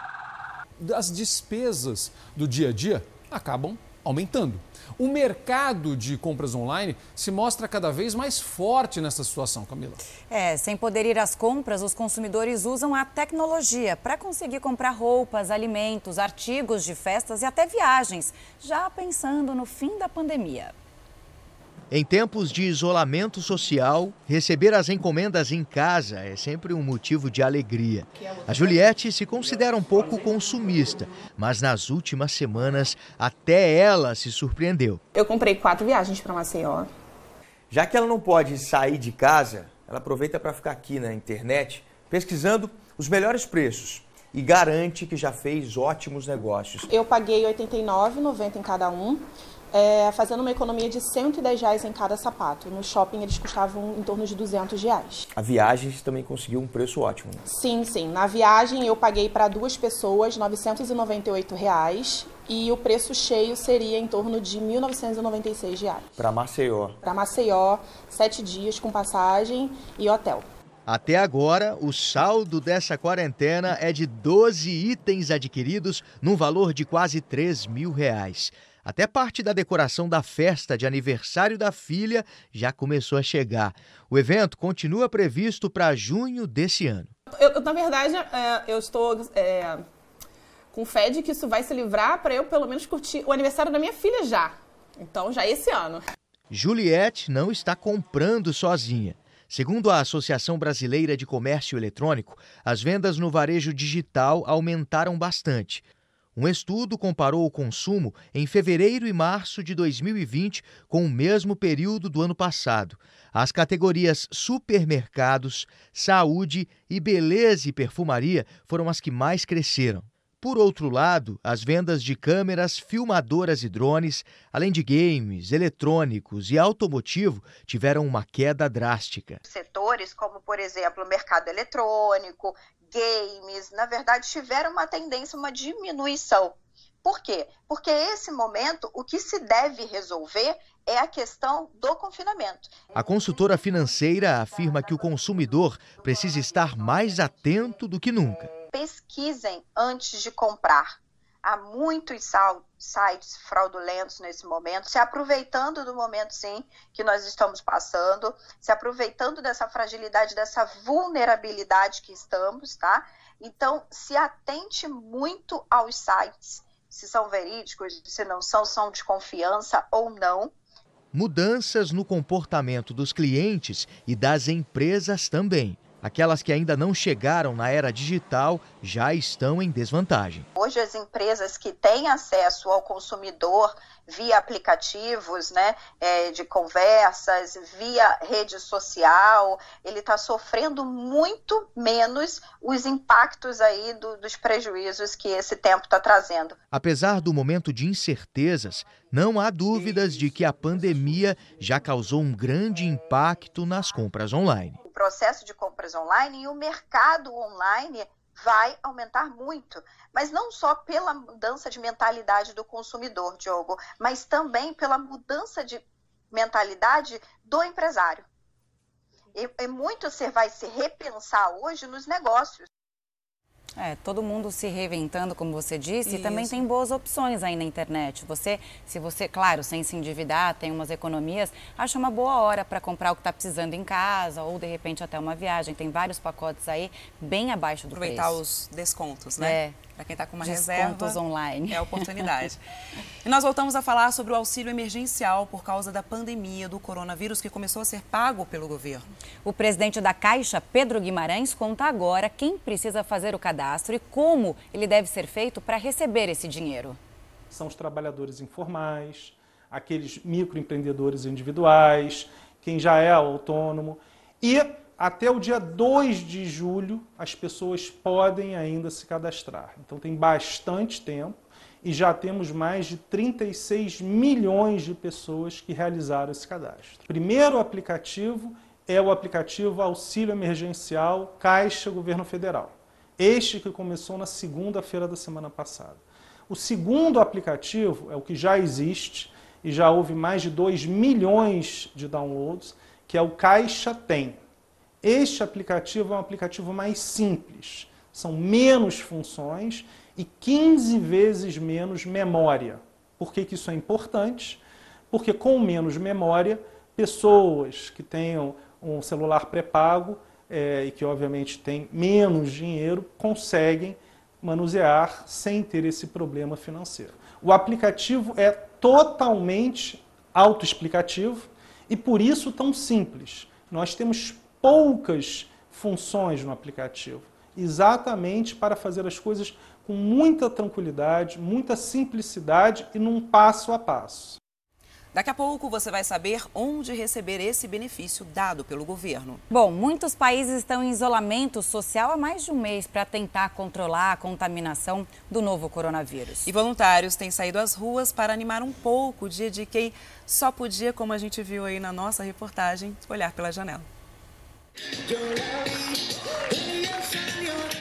As despesas do dia a dia acabam aumentando. O mercado de compras online se mostra cada vez mais forte nessa situação, Camila. É, sem poder ir às compras, os consumidores usam a tecnologia para conseguir comprar roupas, alimentos, artigos de festas e até viagens, já pensando no fim da pandemia. Em tempos de isolamento social, receber as encomendas em casa é sempre um motivo de alegria. A Juliette se considera um pouco consumista, mas nas últimas semanas até ela se surpreendeu. Eu comprei quatro viagens para Maceió. Já que ela não pode sair de casa, ela aproveita para ficar aqui na internet pesquisando os melhores preços e garante que já fez ótimos negócios. Eu paguei R$ 89,90 em cada um é, fazendo uma economia de 110 reais em cada sapato. No shopping eles custavam em torno de 200 reais. A viagem também conseguiu um preço ótimo. Né? Sim, sim. Na viagem eu paguei para duas pessoas 998 reais e o preço cheio seria em torno de 1.996 reais. Para Maceió. Para Maceió, sete dias com passagem e hotel. Até agora, o saldo dessa quarentena é de 12 itens adquiridos num valor de quase 3 mil reais. Até parte da decoração da festa de aniversário da filha já começou a chegar. O evento continua previsto para junho desse ano. Eu, na verdade, é, eu estou é, com fé de que isso vai se livrar para eu, pelo menos, curtir o aniversário da minha filha já. Então, já esse ano. Juliette não está comprando sozinha. Segundo a Associação Brasileira de Comércio Eletrônico, as vendas no varejo digital aumentaram bastante. Um estudo comparou o consumo em fevereiro e março de 2020 com o mesmo período do ano passado. As categorias supermercados, saúde e beleza e perfumaria foram as que mais cresceram. Por outro lado, as vendas de câmeras, filmadoras e drones, além de games, eletrônicos e automotivo, tiveram uma queda drástica. Setores como, por exemplo, o mercado eletrônico, games, na verdade, tiveram uma tendência, uma diminuição. Por quê? Porque esse momento, o que se deve resolver é a questão do confinamento. A consultora financeira afirma que o consumidor precisa estar mais atento do que nunca. Pesquisem antes de comprar há muitos sites fraudulentos nesse momento, se aproveitando do momento, sim, que nós estamos passando, se aproveitando dessa fragilidade, dessa vulnerabilidade que estamos, tá? Então, se atente muito aos sites, se são verídicos, se não são, são de confiança ou não. Mudanças no comportamento dos clientes e das empresas também. Aquelas que ainda não chegaram na era digital já estão em desvantagem. Hoje as empresas que têm acesso ao consumidor via aplicativos, né, é, de conversas, via rede social, ele está sofrendo muito menos os impactos aí do, dos prejuízos que esse tempo está trazendo. Apesar do momento de incertezas, não há dúvidas de que a pandemia já causou um grande impacto nas compras online processo de compras online e o mercado online vai aumentar muito, mas não só pela mudança de mentalidade do consumidor, Diogo, mas também pela mudança de mentalidade do empresário. E muito você vai se repensar hoje nos negócios. É, todo mundo se reinventando, como você disse, Isso. e também tem boas opções aí na internet. Você, se você, claro, sem se endividar, tem umas economias, acha uma boa hora para comprar o que está precisando em casa ou de repente até uma viagem. Tem vários pacotes aí bem abaixo do Aproveitar preço. os descontos, né? É. Para quem está com uma Descontos reserva. online. É a oportunidade. e nós voltamos a falar sobre o auxílio emergencial por causa da pandemia do coronavírus que começou a ser pago pelo governo. O presidente da Caixa, Pedro Guimarães, conta agora quem precisa fazer o cadastro e como ele deve ser feito para receber esse dinheiro. São os trabalhadores informais, aqueles microempreendedores individuais, quem já é autônomo e até o dia 2 de julho as pessoas podem ainda se cadastrar. Então tem bastante tempo e já temos mais de 36 milhões de pessoas que realizaram esse cadastro. Primeiro aplicativo é o aplicativo Auxílio Emergencial Caixa Governo Federal. Este que começou na segunda-feira da semana passada. O segundo aplicativo é o que já existe e já houve mais de 2 milhões de downloads, que é o Caixa Tem. Este aplicativo é um aplicativo mais simples, são menos funções e 15 vezes menos memória. Por que, que isso é importante? Porque com menos memória, pessoas que tenham um celular pré-pago é, e que obviamente têm menos dinheiro conseguem manusear sem ter esse problema financeiro. O aplicativo é totalmente autoexplicativo e por isso tão simples. Nós temos poucas funções no aplicativo, exatamente para fazer as coisas com muita tranquilidade, muita simplicidade e num passo a passo. Daqui a pouco você vai saber onde receber esse benefício dado pelo governo. Bom, muitos países estão em isolamento social há mais de um mês para tentar controlar a contaminação do novo coronavírus. E voluntários têm saído às ruas para animar um pouco o dia de quem só podia, como a gente viu aí na nossa reportagem, olhar pela janela.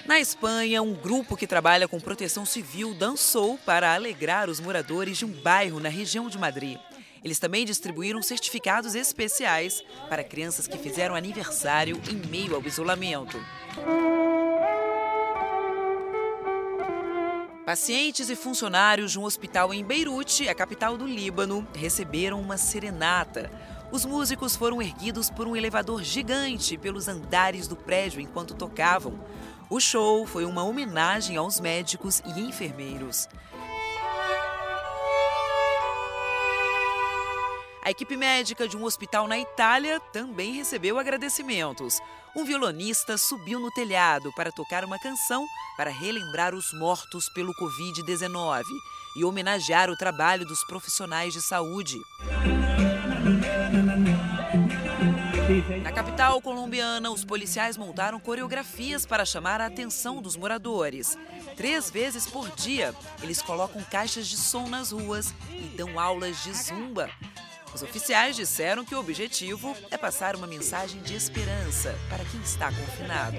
Na Espanha, um grupo que trabalha com proteção civil dançou para alegrar os moradores de um bairro na região de Madrid. Eles também distribuíram certificados especiais para crianças que fizeram aniversário em meio ao isolamento. Pacientes e funcionários de um hospital em Beirute, a capital do Líbano, receberam uma serenata. Os músicos foram erguidos por um elevador gigante pelos andares do prédio enquanto tocavam. O show foi uma homenagem aos médicos e enfermeiros. A equipe médica de um hospital na Itália também recebeu agradecimentos. Um violonista subiu no telhado para tocar uma canção para relembrar os mortos pelo Covid-19 e homenagear o trabalho dos profissionais de saúde. Na capital colombiana, os policiais montaram coreografias para chamar a atenção dos moradores. Três vezes por dia, eles colocam caixas de som nas ruas e dão aulas de zumba. Os oficiais disseram que o objetivo é passar uma mensagem de esperança para quem está confinado.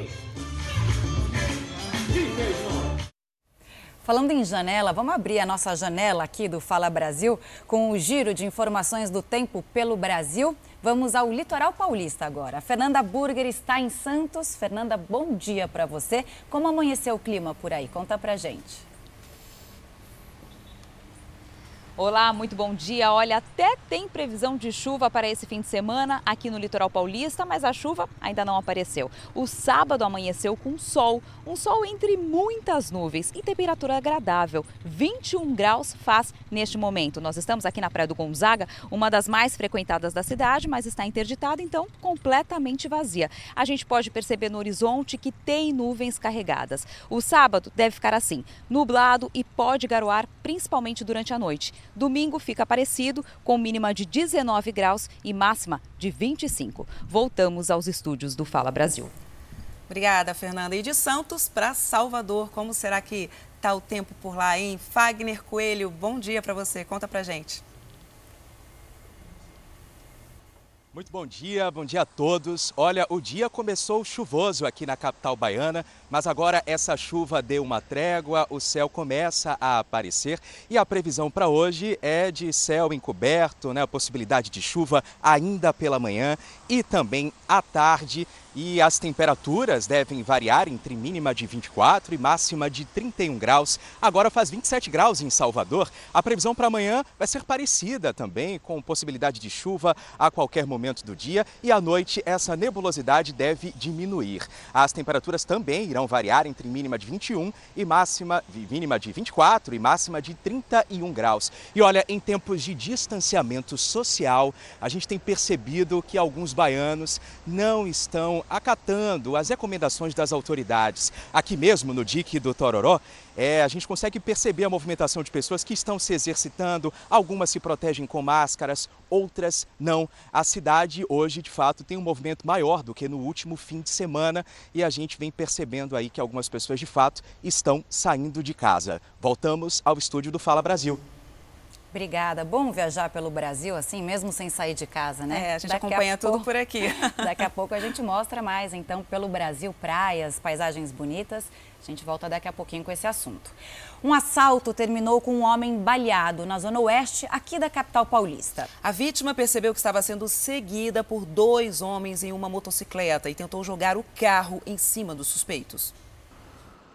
Falando em janela, vamos abrir a nossa janela aqui do Fala Brasil com o giro de informações do tempo pelo Brasil. Vamos ao litoral paulista agora. Fernanda Burger está em Santos. Fernanda, bom dia para você. Como amanheceu o clima por aí? Conta pra gente. Olá, muito bom dia. Olha, até tem previsão de chuva para esse fim de semana aqui no litoral paulista, mas a chuva ainda não apareceu. O sábado amanheceu com sol, um sol entre muitas nuvens e temperatura agradável. 21 graus faz neste momento. Nós estamos aqui na Praia do Gonzaga, uma das mais frequentadas da cidade, mas está interditada, então completamente vazia. A gente pode perceber no horizonte que tem nuvens carregadas. O sábado deve ficar assim, nublado e pode garoar principalmente durante a noite. Domingo fica parecido, com mínima de 19 graus e máxima de 25. Voltamos aos estúdios do Fala Brasil. Obrigada, Fernanda. E de Santos para Salvador, como será que está o tempo por lá, hein? Fagner Coelho, bom dia para você. Conta para gente. Muito bom dia, bom dia a todos. Olha, o dia começou chuvoso aqui na capital baiana, mas agora essa chuva deu uma trégua, o céu começa a aparecer e a previsão para hoje é de céu encoberto, né? A possibilidade de chuva ainda pela manhã e também à tarde e as temperaturas devem variar entre mínima de 24 e máxima de 31 graus. Agora faz 27 graus em Salvador. A previsão para amanhã vai ser parecida também, com possibilidade de chuva a qualquer momento do dia e à noite essa nebulosidade deve diminuir. As temperaturas também irão variar entre mínima de 21 e máxima mínima de 24 e máxima de 31 graus. E olha, em tempos de distanciamento social, a gente tem percebido que alguns baianos não estão acatando as recomendações das autoridades. Aqui mesmo no dique do Tororó, é, a gente consegue perceber a movimentação de pessoas que estão se exercitando, algumas se protegem com máscaras, outras não. A cidade hoje, de fato, tem um movimento maior do que no último fim de semana e a gente vem percebendo aí que algumas pessoas, de fato, estão saindo de casa. Voltamos ao estúdio do Fala Brasil. Obrigada. Bom viajar pelo Brasil assim, mesmo sem sair de casa, né? É, a gente Daqui acompanha a tudo pouco... por aqui. Daqui a pouco a gente mostra mais, então, pelo Brasil, praias, paisagens bonitas. A gente volta daqui a pouquinho com esse assunto. Um assalto terminou com um homem baleado na zona oeste aqui da capital paulista. A vítima percebeu que estava sendo seguida por dois homens em uma motocicleta e tentou jogar o carro em cima dos suspeitos.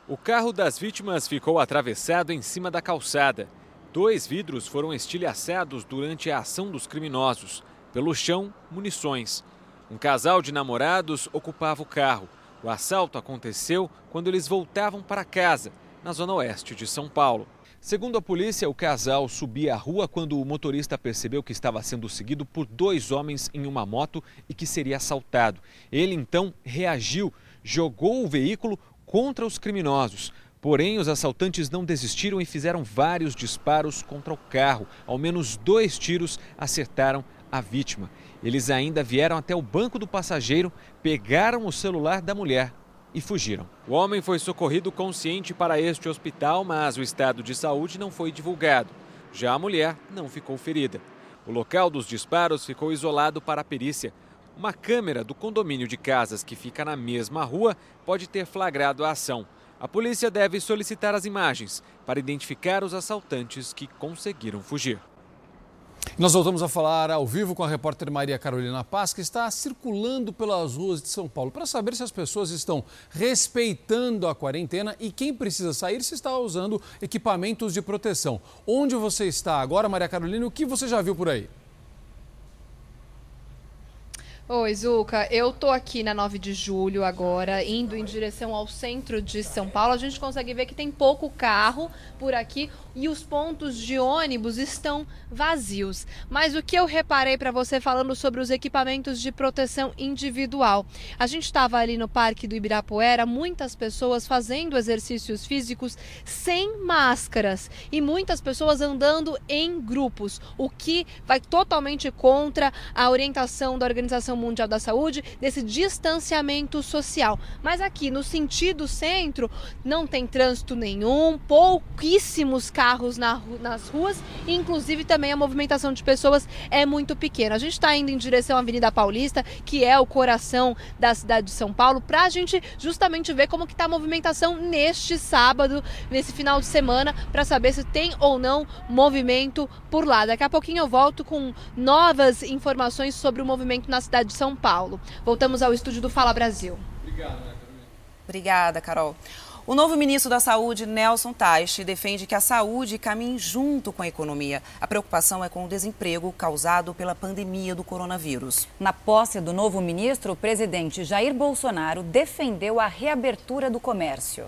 O carro das vítimas ficou atravessado em cima da calçada. Dois vidros foram estilhaçados durante a ação dos criminosos. Pelo chão, munições. Um casal de namorados ocupava o carro. O assalto aconteceu quando eles voltavam para casa, na zona oeste de São Paulo. Segundo a polícia, o casal subia a rua quando o motorista percebeu que estava sendo seguido por dois homens em uma moto e que seria assaltado. Ele então reagiu, jogou o veículo contra os criminosos. Porém, os assaltantes não desistiram e fizeram vários disparos contra o carro. Ao menos dois tiros acertaram a vítima. Eles ainda vieram até o banco do passageiro, pegaram o celular da mulher e fugiram. O homem foi socorrido consciente para este hospital, mas o estado de saúde não foi divulgado. Já a mulher não ficou ferida. O local dos disparos ficou isolado para a perícia. Uma câmera do condomínio de casas que fica na mesma rua pode ter flagrado a ação. A polícia deve solicitar as imagens para identificar os assaltantes que conseguiram fugir. Nós voltamos a falar ao vivo com a repórter Maria Carolina Paz, que está circulando pelas ruas de São Paulo para saber se as pessoas estão respeitando a quarentena e quem precisa sair se está usando equipamentos de proteção. Onde você está agora, Maria Carolina? O que você já viu por aí? Oi, Zuca. Eu tô aqui na 9 de julho agora, indo em direção ao centro de São Paulo. A gente consegue ver que tem pouco carro por aqui e os pontos de ônibus estão vazios. Mas o que eu reparei para você falando sobre os equipamentos de proteção individual? A gente estava ali no Parque do Ibirapuera, muitas pessoas fazendo exercícios físicos sem máscaras e muitas pessoas andando em grupos, o que vai totalmente contra a orientação da Organização Mundial da Saúde desse distanciamento social. Mas aqui no sentido centro não tem trânsito nenhum, pouquíssimos carros carros na, nas ruas, inclusive também a movimentação de pessoas é muito pequena. A gente está indo em direção à Avenida Paulista, que é o coração da cidade de São Paulo, para a gente justamente ver como que está a movimentação neste sábado, nesse final de semana, para saber se tem ou não movimento por lá. Daqui a pouquinho eu volto com novas informações sobre o movimento na cidade de São Paulo. Voltamos ao estúdio do Fala Brasil. Obrigada, Carol. O novo ministro da Saúde, Nelson Teich, defende que a saúde caminhe junto com a economia. A preocupação é com o desemprego causado pela pandemia do coronavírus. Na posse do novo ministro, o presidente Jair Bolsonaro defendeu a reabertura do comércio.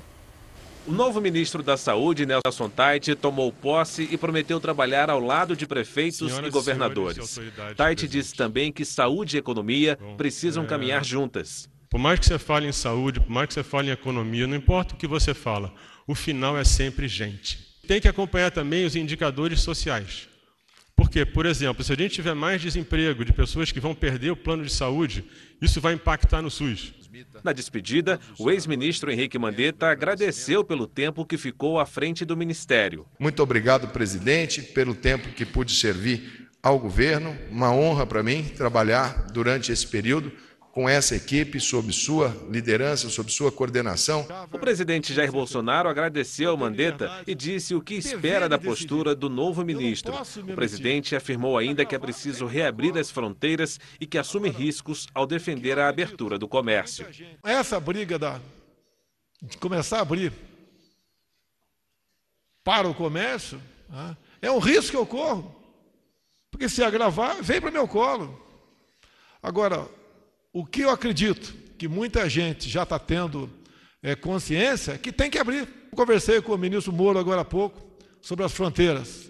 O novo ministro da Saúde, Nelson Tait, tomou posse e prometeu trabalhar ao lado de prefeitos Senhoras e governadores. Tait disse também que saúde e economia Bom, precisam é... caminhar juntas. Por mais que você fale em saúde, por mais que você fale em economia, não importa o que você fala, o final é sempre gente. Tem que acompanhar também os indicadores sociais. Porque, por exemplo, se a gente tiver mais desemprego de pessoas que vão perder o plano de saúde, isso vai impactar no SUS. Na despedida, o ex-ministro Henrique Mandetta agradeceu pelo tempo que ficou à frente do ministério. Muito obrigado, presidente, pelo tempo que pude servir ao governo. Uma honra para mim trabalhar durante esse período com essa equipe, sob sua liderança, sob sua coordenação. O presidente Jair Bolsonaro agradeceu ao Mandetta e disse o que espera da postura do novo ministro. O presidente afirmou ainda que é preciso reabrir as fronteiras e que assume riscos ao defender a abertura do comércio. Essa briga da, de começar a abrir para o comércio né, é um risco que eu corro. Porque se agravar, vem para o meu colo. Agora, o que eu acredito que muita gente já está tendo é, consciência é que tem que abrir. Eu conversei com o ministro Moro agora há pouco sobre as fronteiras.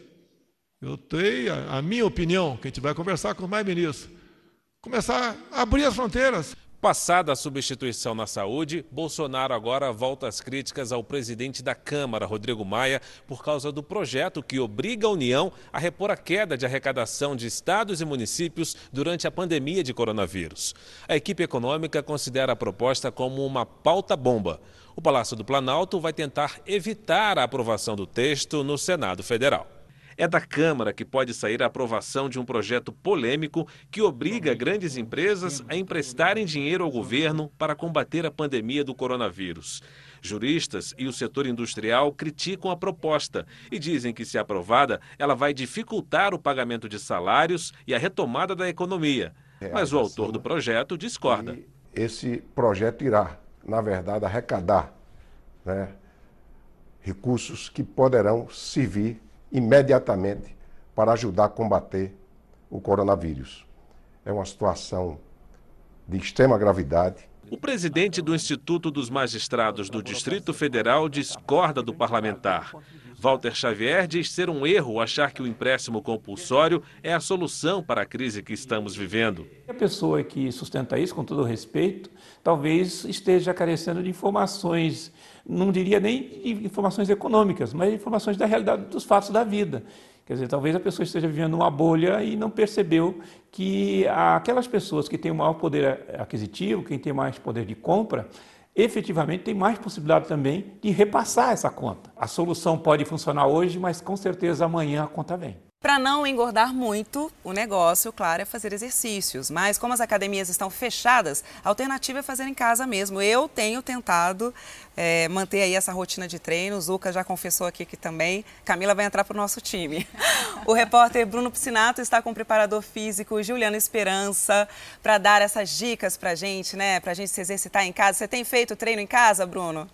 Eu tenho a, a minha opinião, que a gente vai conversar com mais ministros. Começar a abrir as fronteiras. Passada a substituição na saúde, Bolsonaro agora volta às críticas ao presidente da Câmara, Rodrigo Maia, por causa do projeto que obriga a União a repor a queda de arrecadação de estados e municípios durante a pandemia de coronavírus. A equipe econômica considera a proposta como uma pauta-bomba. O Palácio do Planalto vai tentar evitar a aprovação do texto no Senado Federal. É da Câmara que pode sair a aprovação de um projeto polêmico que obriga grandes empresas a emprestarem dinheiro ao governo para combater a pandemia do coronavírus. Juristas e o setor industrial criticam a proposta e dizem que, se aprovada, ela vai dificultar o pagamento de salários e a retomada da economia. Mas o autor do projeto discorda. Esse projeto irá, na verdade, arrecadar né, recursos que poderão servir imediatamente para ajudar a combater o coronavírus. É uma situação de extrema gravidade. O presidente do Instituto dos Magistrados do Distrito Federal discorda do parlamentar. Walter Xavier diz ser um erro achar que o empréstimo compulsório é a solução para a crise que estamos vivendo. A pessoa que sustenta isso, com todo respeito, talvez esteja carecendo de informações não diria nem de informações econômicas, mas informações da realidade dos fatos da vida. Quer dizer, talvez a pessoa esteja vivendo uma bolha e não percebeu que aquelas pessoas que têm o maior poder aquisitivo, quem tem mais poder de compra, efetivamente tem mais possibilidade também de repassar essa conta. A solução pode funcionar hoje, mas com certeza amanhã a conta vem. Para não engordar muito, o negócio, claro, é fazer exercícios. Mas como as academias estão fechadas, a alternativa é fazer em casa mesmo. Eu tenho tentado é, manter aí essa rotina de treino. O Zuca já confessou aqui que também. Camila vai entrar para o nosso time. O repórter Bruno Piscinato está com o preparador físico Juliano Esperança para dar essas dicas para a gente, né? Para gente se exercitar em casa. Você tem feito treino em casa, Bruno?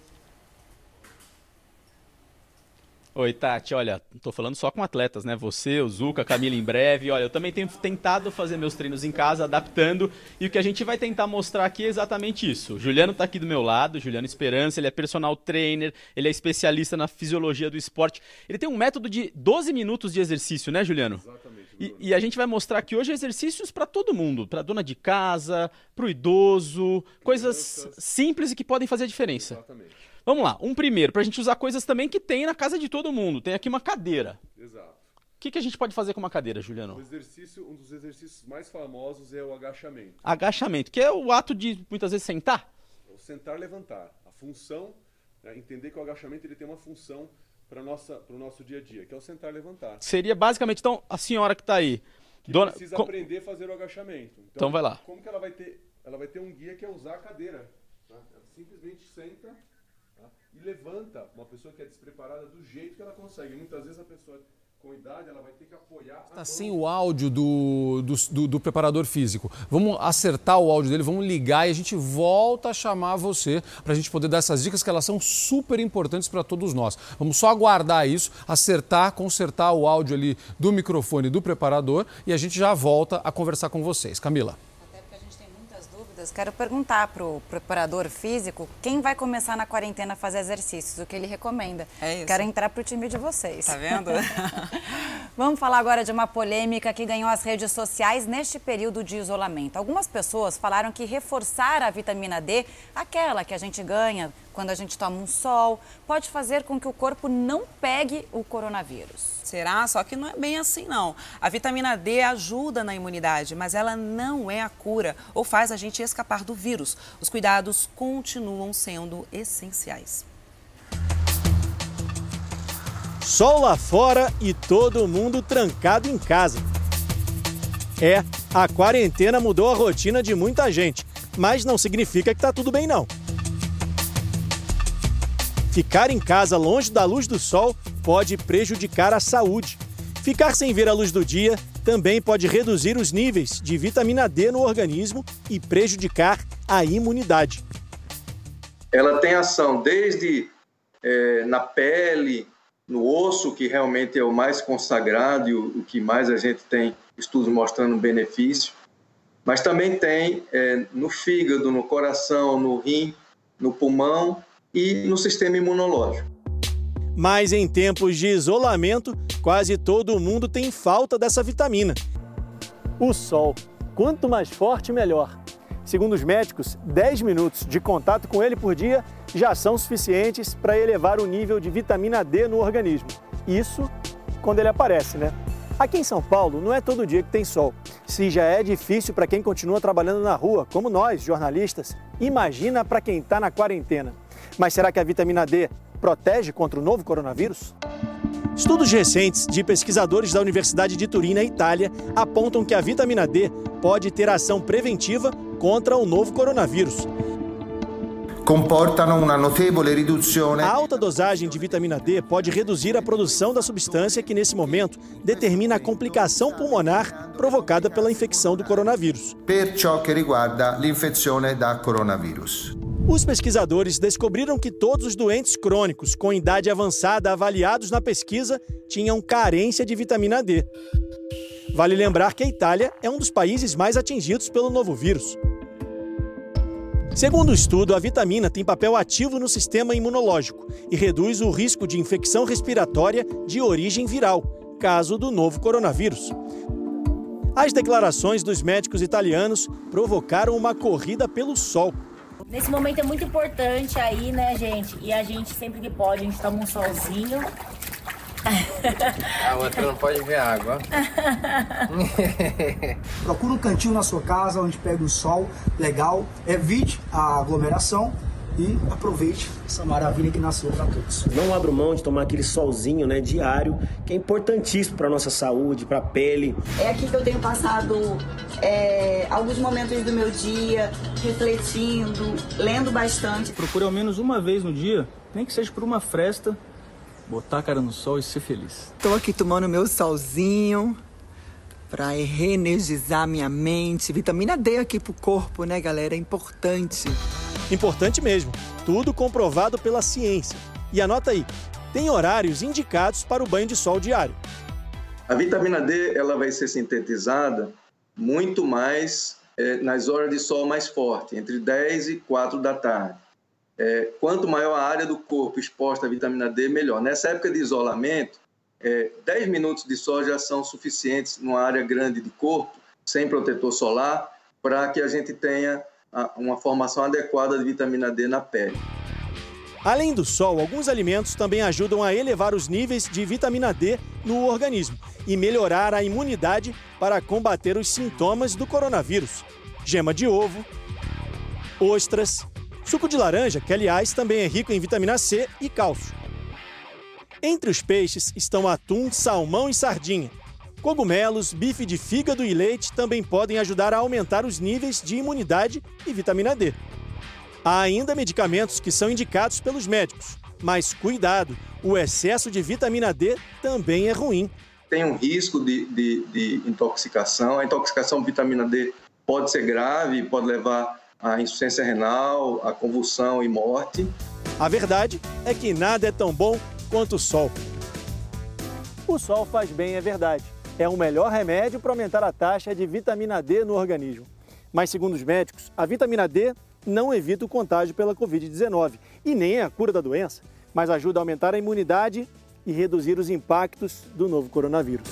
Oi, Tati. Olha, tô falando só com atletas, né? Você, o Zuca, a Camila em breve. Olha, eu também tenho tentado fazer meus treinos em casa, adaptando. E o que a gente vai tentar mostrar aqui é exatamente isso. O Juliano tá aqui do meu lado, Juliano Esperança, ele é personal trainer, ele é especialista na fisiologia do esporte. Ele tem um método de 12 minutos de exercício, né, Juliano? Exatamente. E, e, a gente vai mostrar aqui hoje exercícios para todo mundo, para dona de casa, para o idoso, coisas simples e que podem fazer a diferença. Exatamente. Vamos lá, um primeiro, para a gente usar coisas também que tem na casa de todo mundo. Tem aqui uma cadeira. Exato. O que, que a gente pode fazer com uma cadeira, Juliano? Um, exercício, um dos exercícios mais famosos é o agachamento. Agachamento, que é o ato de muitas vezes sentar? O sentar levantar. A função, né, entender que o agachamento ele tem uma função para o nosso dia a dia, que é o sentar levantar. Seria basicamente, então, a senhora que está aí. Que dona... precisa com... aprender a fazer o agachamento. Então, então, vai lá. Como que ela vai ter? Ela vai ter um guia que é usar a cadeira. Tá? Ela simplesmente senta e levanta uma pessoa que é despreparada do jeito que ela consegue. Muitas vezes a pessoa com idade ela vai ter que apoiar. Está sem o áudio do, do, do, do, preparador físico. Vamos acertar o áudio dele, vamos ligar e a gente volta a chamar você para a gente poder dar essas dicas que elas são super importantes para todos nós. Vamos só aguardar isso, acertar, consertar o áudio ali do microfone do preparador e a gente já volta a conversar com vocês. Camila dúvidas, quero perguntar para o preparador físico quem vai começar na quarentena a fazer exercícios, o que ele recomenda. É isso. Quero entrar para o time de vocês. Tá vendo? Vamos falar agora de uma polêmica que ganhou as redes sociais neste período de isolamento. Algumas pessoas falaram que reforçar a vitamina D, aquela que a gente ganha quando a gente toma um sol, pode fazer com que o corpo não pegue o coronavírus. Será? Só que não é bem assim, não. A vitamina D ajuda na imunidade, mas ela não é a cura ou faz a gente escapar do vírus. Os cuidados continuam sendo essenciais. Sol lá fora e todo mundo trancado em casa. É, a quarentena mudou a rotina de muita gente, mas não significa que está tudo bem, não. Ficar em casa longe da luz do sol pode prejudicar a saúde. Ficar sem ver a luz do dia também pode reduzir os níveis de vitamina D no organismo e prejudicar a imunidade. Ela tem ação desde é, na pele, no osso, que realmente é o mais consagrado e o, o que mais a gente tem estudos mostrando benefício, mas também tem é, no fígado, no coração, no rim, no pulmão e no sistema imunológico. Mas em tempos de isolamento, quase todo mundo tem falta dessa vitamina. O sol, quanto mais forte, melhor. Segundo os médicos, 10 minutos de contato com ele por dia já são suficientes para elevar o nível de vitamina D no organismo. Isso quando ele aparece, né? Aqui em São Paulo não é todo dia que tem sol. Se já é difícil para quem continua trabalhando na rua, como nós, jornalistas, imagina para quem está na quarentena. Mas será que a vitamina D protege contra o novo coronavírus? Estudos recentes de pesquisadores da Universidade de Turim, na Itália, apontam que a vitamina D pode ter ação preventiva contra o novo coronavírus. Comportano uma notável redução. A alta dosagem de vitamina D pode reduzir a produção da substância que, nesse momento, determina a complicação pulmonar provocada pela infecção do coronavírus. Per ciò che riguarda l'infezione da coronavírus. Os pesquisadores descobriram que todos os doentes crônicos com idade avançada avaliados na pesquisa tinham carência de vitamina D. Vale lembrar que a Itália é um dos países mais atingidos pelo novo vírus. Segundo o estudo, a vitamina tem papel ativo no sistema imunológico e reduz o risco de infecção respiratória de origem viral, caso do novo coronavírus. As declarações dos médicos italianos provocaram uma corrida pelo sol. Nesse momento é muito importante aí, né, gente? E a gente, sempre que pode, a gente toma um solzinho. A outra não pode ver água. Procura um cantinho na sua casa onde pega o sol legal, evite a aglomeração e aproveite essa maravilha que nasceu para todos. Não abro mão de tomar aquele solzinho né, diário, que é importantíssimo para nossa saúde, para a pele. É aqui que eu tenho passado é, alguns momentos do meu dia, refletindo, lendo bastante. Procure ao menos uma vez no dia, nem que seja por uma fresta, botar a cara no sol e ser feliz. Estou aqui tomando meu solzinho para reenergizar minha mente. Vitamina D aqui pro corpo, né, galera? É importante. Importante mesmo. Tudo comprovado pela ciência. E anota aí, tem horários indicados para o banho de sol diário. A vitamina D ela vai ser sintetizada muito mais é, nas horas de sol mais forte, entre 10 e 4 da tarde. É, quanto maior a área do corpo exposta à vitamina D, melhor. Nessa época de isolamento, é, 10 minutos de sol já são suficientes numa área grande de corpo, sem protetor solar, para que a gente tenha uma formação adequada de vitamina D na pele. Além do sol, alguns alimentos também ajudam a elevar os níveis de vitamina D no organismo e melhorar a imunidade para combater os sintomas do coronavírus. Gema de ovo, ostras, suco de laranja, que aliás também é rico em vitamina C e cálcio. Entre os peixes estão atum, salmão e sardinha. Cogumelos, bife de fígado e leite também podem ajudar a aumentar os níveis de imunidade e vitamina D. Há ainda medicamentos que são indicados pelos médicos, mas cuidado, o excesso de vitamina D também é ruim. Tem um risco de, de, de intoxicação. A intoxicação de vitamina D pode ser grave, pode levar à insuficiência renal, à convulsão e morte. A verdade é que nada é tão bom quanto o sol. O sol faz bem, é verdade é o melhor remédio para aumentar a taxa de vitamina D no organismo. Mas, segundo os médicos, a vitamina D não evita o contágio pela Covid-19 e nem a cura da doença, mas ajuda a aumentar a imunidade e reduzir os impactos do novo coronavírus.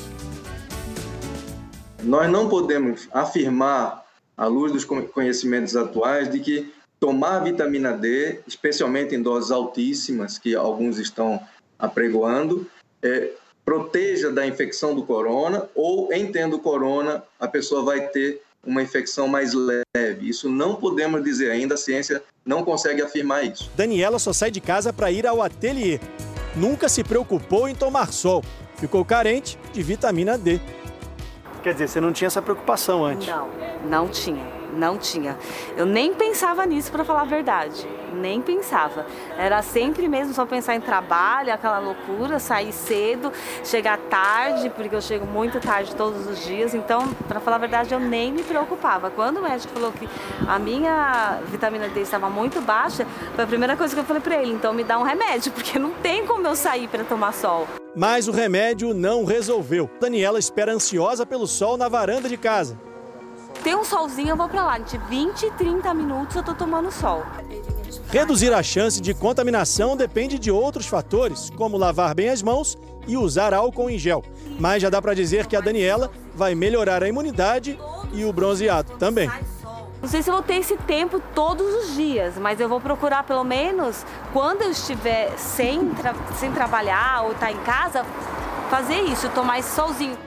Nós não podemos afirmar, à luz dos conhecimentos atuais, de que tomar vitamina D, especialmente em doses altíssimas, que alguns estão apregoando, é, proteja da infecção do corona ou, em tendo corona, a pessoa vai ter uma infecção mais leve. Isso não podemos dizer ainda, a ciência não consegue afirmar isso. Daniela só sai de casa para ir ao ateliê. Nunca se preocupou em tomar sol. Ficou carente de vitamina D. Quer dizer, você não tinha essa preocupação antes? Não, não tinha não tinha. Eu nem pensava nisso, para falar a verdade. Nem pensava. Era sempre mesmo só pensar em trabalho, aquela loucura, sair cedo, chegar tarde, porque eu chego muito tarde todos os dias. Então, para falar a verdade, eu nem me preocupava. Quando o médico falou que a minha vitamina D estava muito baixa, foi a primeira coisa que eu falei para ele: então me dá um remédio, porque não tem como eu sair para tomar sol. Mas o remédio não resolveu. Daniela espera ansiosa pelo sol na varanda de casa. Tem um solzinho, eu vou para lá. De 20, 30 minutos eu tô tomando sol. Reduzir a chance de contaminação depende de outros fatores, como lavar bem as mãos e usar álcool em gel. Mas já dá para dizer que a Daniela vai melhorar a imunidade e o bronzeado também. Não sei se eu vou ter esse tempo todos os dias, mas eu vou procurar pelo menos quando eu estiver sem, tra sem trabalhar ou estar tá em casa, fazer isso, tomar esse solzinho.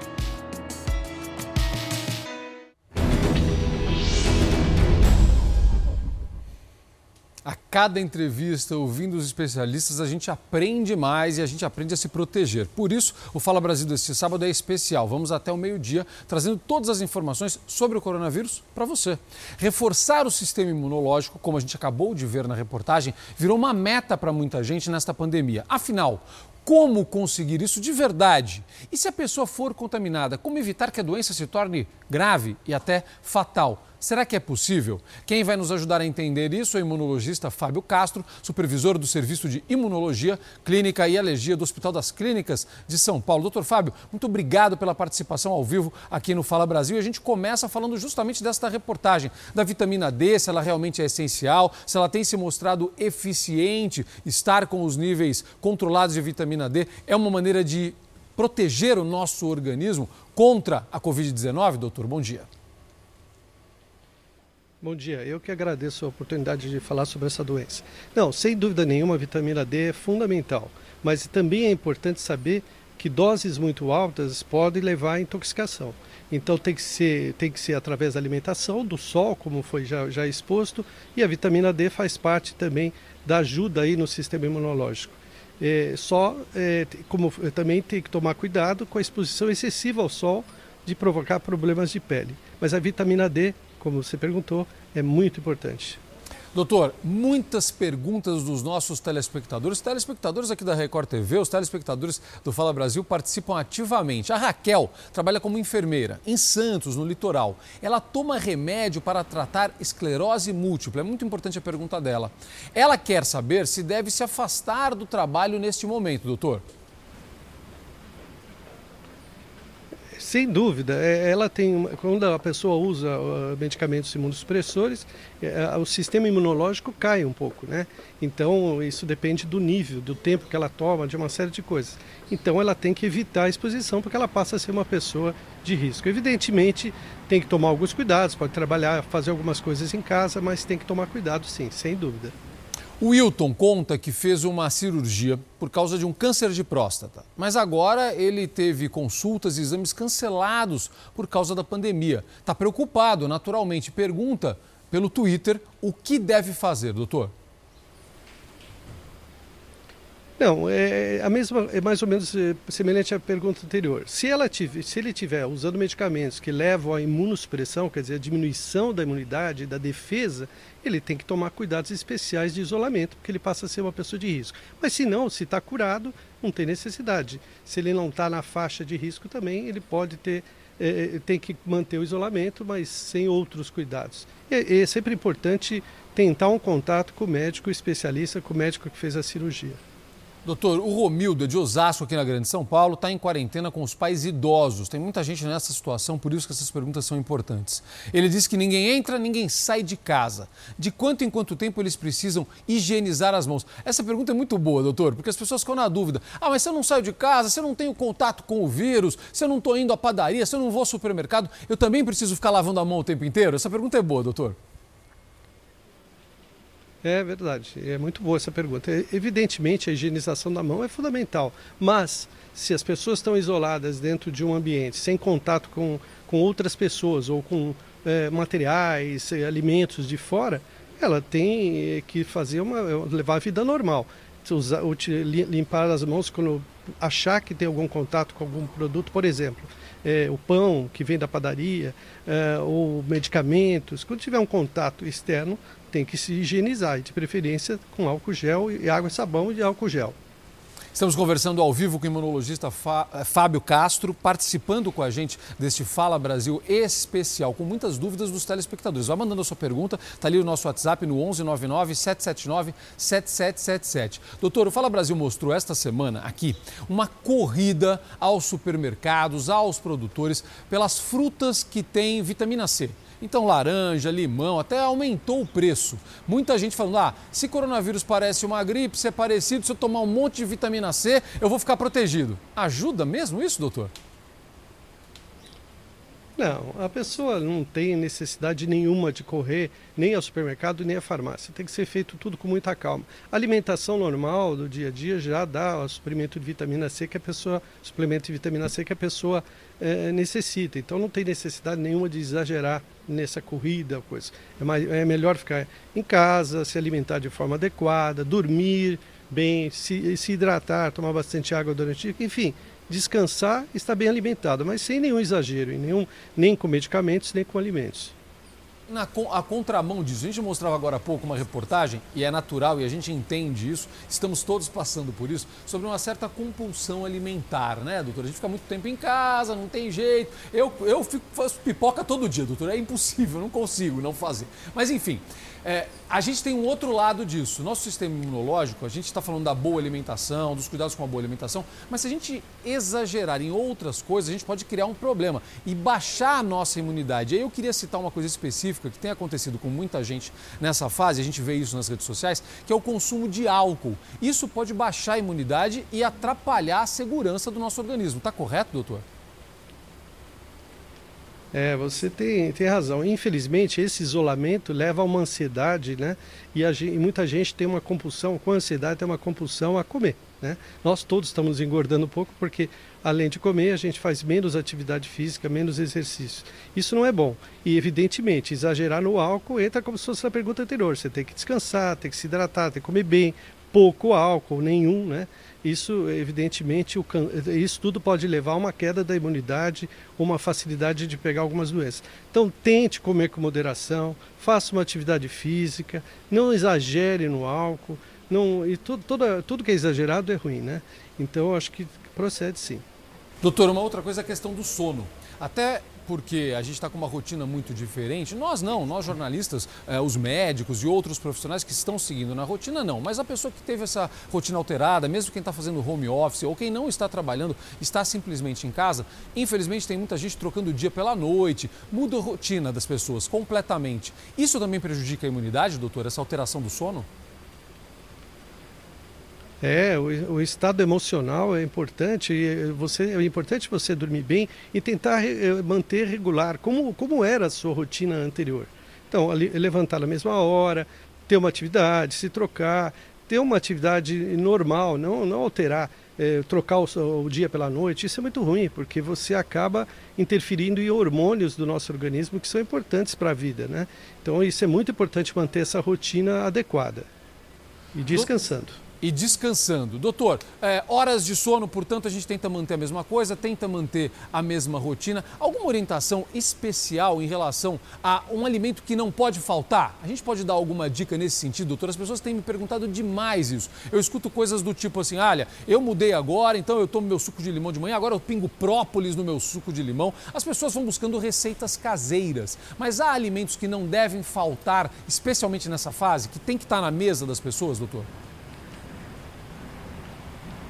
A cada entrevista, ouvindo os especialistas, a gente aprende mais e a gente aprende a se proteger. Por isso, o Fala Brasil deste sábado é especial. Vamos até o meio-dia trazendo todas as informações sobre o coronavírus para você. Reforçar o sistema imunológico, como a gente acabou de ver na reportagem, virou uma meta para muita gente nesta pandemia. Afinal, como conseguir isso de verdade? E se a pessoa for contaminada, como evitar que a doença se torne grave e até fatal? Será que é possível? Quem vai nos ajudar a entender isso é o imunologista Fábio Castro, supervisor do Serviço de Imunologia, Clínica e Alergia do Hospital das Clínicas de São Paulo. Doutor Fábio, muito obrigado pela participação ao vivo aqui no Fala Brasil. E a gente começa falando justamente desta reportagem, da vitamina D, se ela realmente é essencial, se ela tem se mostrado eficiente, estar com os níveis controlados de vitamina D é uma maneira de proteger o nosso organismo contra a Covid-19? Doutor, bom dia. Bom dia, eu que agradeço a oportunidade de falar sobre essa doença. Não, sem dúvida nenhuma, a vitamina D é fundamental, mas também é importante saber que doses muito altas podem levar à intoxicação. Então tem que ser, tem que ser através da alimentação, do sol, como foi já, já exposto, e a vitamina D faz parte também da ajuda aí no sistema imunológico. É, só, é, como também tem que tomar cuidado com a exposição excessiva ao sol de provocar problemas de pele. Mas a vitamina D como você perguntou, é muito importante. Doutor, muitas perguntas dos nossos telespectadores, telespectadores aqui da Record TV, os telespectadores do Fala Brasil participam ativamente. A Raquel trabalha como enfermeira em Santos, no litoral. Ela toma remédio para tratar esclerose múltipla. É muito importante a pergunta dela. Ela quer saber se deve se afastar do trabalho neste momento, doutor. Sem dúvida, é, ela tem, quando a pessoa usa medicamentos imunossupressores, é, o sistema imunológico cai um pouco, né? Então isso depende do nível, do tempo que ela toma, de uma série de coisas. Então ela tem que evitar a exposição porque ela passa a ser uma pessoa de risco. Evidentemente tem que tomar alguns cuidados, pode trabalhar, fazer algumas coisas em casa, mas tem que tomar cuidado sim, sem dúvida. O Wilton conta que fez uma cirurgia por causa de um câncer de próstata, mas agora ele teve consultas e exames cancelados por causa da pandemia. Está preocupado, naturalmente. Pergunta pelo Twitter o que deve fazer, doutor. Não, é a mesma, é mais ou menos é, semelhante à pergunta anterior. Se, ela tiver, se ele estiver usando medicamentos que levam à imunossupressão, quer dizer, a diminuição da imunidade, da defesa, ele tem que tomar cuidados especiais de isolamento, porque ele passa a ser uma pessoa de risco. Mas se não, se está curado, não tem necessidade. Se ele não está na faixa de risco também, ele pode ter, é, tem que manter o isolamento, mas sem outros cuidados. É, é sempre importante tentar um contato com o médico especialista, com o médico que fez a cirurgia. Doutor, o Romildo, de Osasco, aqui na Grande São Paulo, está em quarentena com os pais idosos. Tem muita gente nessa situação, por isso que essas perguntas são importantes. Ele diz que ninguém entra, ninguém sai de casa. De quanto em quanto tempo eles precisam higienizar as mãos? Essa pergunta é muito boa, doutor, porque as pessoas ficam na dúvida. Ah, mas se eu não saio de casa, se eu não tenho contato com o vírus, se eu não estou indo à padaria, se eu não vou ao supermercado, eu também preciso ficar lavando a mão o tempo inteiro? Essa pergunta é boa, doutor. É verdade, é muito boa essa pergunta. Evidentemente, a higienização da mão é fundamental, mas se as pessoas estão isoladas dentro de um ambiente, sem contato com, com outras pessoas ou com é, materiais, alimentos de fora, ela tem é, que fazer uma, levar a vida normal. Usar, limpar as mãos quando achar que tem algum contato com algum produto, por exemplo, é, o pão que vem da padaria, é, ou medicamentos, quando tiver um contato externo, tem que se higienizar, de preferência com álcool gel e água e sabão e álcool gel. Estamos conversando ao vivo com o imunologista eh, Fábio Castro, participando com a gente deste Fala Brasil especial, com muitas dúvidas dos telespectadores. Vai mandando a sua pergunta, está ali o nosso WhatsApp no 1199 779 7777. Doutor, o Fala Brasil mostrou esta semana aqui uma corrida aos supermercados, aos produtores, pelas frutas que têm vitamina C. Então, laranja, limão, até aumentou o preço. Muita gente falando: ah, se coronavírus parece uma gripe, se é parecido, se eu tomar um monte de vitamina C, eu vou ficar protegido. Ajuda mesmo isso, doutor? Não, a pessoa não tem necessidade nenhuma de correr nem ao supermercado nem à farmácia. Tem que ser feito tudo com muita calma. A alimentação normal do dia a dia já dá o suplemento de vitamina C que a pessoa, suplemento de vitamina C que a pessoa é, necessita. Então não tem necessidade nenhuma de exagerar nessa corrida, coisa. É, mais, é melhor ficar em casa, se alimentar de forma adequada, dormir bem, se, se hidratar, tomar bastante água durante o dia, enfim descansar e estar bem alimentado, mas sem nenhum exagero, nenhum, nem com medicamentos, nem com alimentos. Na, a contramão disso, a gente mostrava agora há pouco uma reportagem, e é natural e a gente entende isso, estamos todos passando por isso, sobre uma certa compulsão alimentar, né, doutor? A gente fica muito tempo em casa, não tem jeito. Eu, eu fico, faço pipoca todo dia, doutor, é impossível, não consigo não fazer. Mas enfim, é, a gente tem um outro lado disso. Nosso sistema imunológico, a gente está falando da boa alimentação, dos cuidados com a boa alimentação, mas se a gente exagerar em outras coisas, a gente pode criar um problema e baixar a nossa imunidade. E aí eu queria citar uma coisa específica que tem acontecido com muita gente nessa fase, a gente vê isso nas redes sociais, que é o consumo de álcool. Isso pode baixar a imunidade e atrapalhar a segurança do nosso organismo. Está correto, doutor? É, você tem, tem razão. Infelizmente, esse isolamento leva a uma ansiedade, né? E, a, e muita gente tem uma compulsão, com ansiedade, tem uma compulsão a comer. Né? Nós todos estamos engordando um pouco porque, além de comer, a gente faz menos atividade física, menos exercício. Isso não é bom. E, evidentemente, exagerar no álcool entra como se fosse a pergunta anterior. Você tem que descansar, tem que se hidratar, tem que comer bem, pouco álcool, nenhum, né? Isso evidentemente o, isso tudo pode levar a uma queda da imunidade, uma facilidade de pegar algumas doenças. Então tente comer com moderação, faça uma atividade física, não exagere no álcool, não e tudo, tudo, tudo que é exagerado é ruim, né? Então acho que procede sim. Doutor, uma outra coisa é a questão do sono. Até porque a gente está com uma rotina muito diferente. Nós não, nós jornalistas, eh, os médicos e outros profissionais que estão seguindo na rotina, não. Mas a pessoa que teve essa rotina alterada, mesmo quem está fazendo home office ou quem não está trabalhando, está simplesmente em casa, infelizmente tem muita gente trocando o dia pela noite, muda a rotina das pessoas completamente. Isso também prejudica a imunidade, doutor, essa alteração do sono? É, o, o, estado emocional é importante. Você, é importante você dormir bem e tentar eh, manter regular, como, como era a sua rotina anterior. Então, ali, levantar na mesma hora, ter uma atividade, se trocar, ter uma atividade normal, não, não alterar, é, trocar o, o, dia pela noite. Isso é muito ruim, porque você acaba interferindo em hormônios do nosso organismo que são importantes para a vida. Né? Então, isso é muito importante manter essa rotina adequada e descansando e descansando. Doutor, é, horas de sono, portanto, a gente tenta manter a mesma coisa, tenta manter a mesma rotina. Alguma orientação especial em relação a um alimento que não pode faltar? A gente pode dar alguma dica nesse sentido, doutor? As pessoas têm me perguntado demais isso. Eu escuto coisas do tipo assim: olha, eu mudei agora, então eu tomo meu suco de limão de manhã, agora eu pingo própolis no meu suco de limão. As pessoas vão buscando receitas caseiras, mas há alimentos que não devem faltar, especialmente nessa fase, que tem que estar na mesa das pessoas, doutor?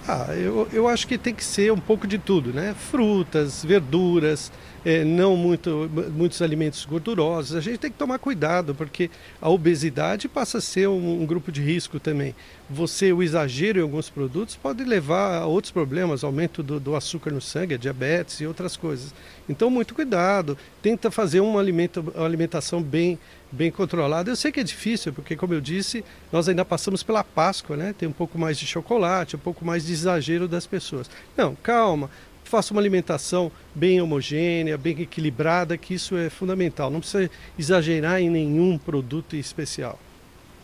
Ah, eu, eu acho que tem que ser um pouco de tudo, né? Frutas, verduras, é, não muito, muitos alimentos gordurosos. A gente tem que tomar cuidado, porque a obesidade passa a ser um, um, grupo de risco também. Você, o exagero em alguns produtos pode levar a outros problemas, aumento do, do açúcar no sangue, diabetes e outras coisas. Então, muito cuidado. Tenta fazer uma, alimentação bem, bem controlada. Eu sei que é difícil, porque, como eu disse, nós ainda passamos pela Páscoa, né? Tem um pouco mais de chocolate, um pouco mais de exagero das pessoas. Não, calma faça uma alimentação bem homogênea, bem equilibrada, que isso é fundamental. Não precisa exagerar em nenhum produto especial.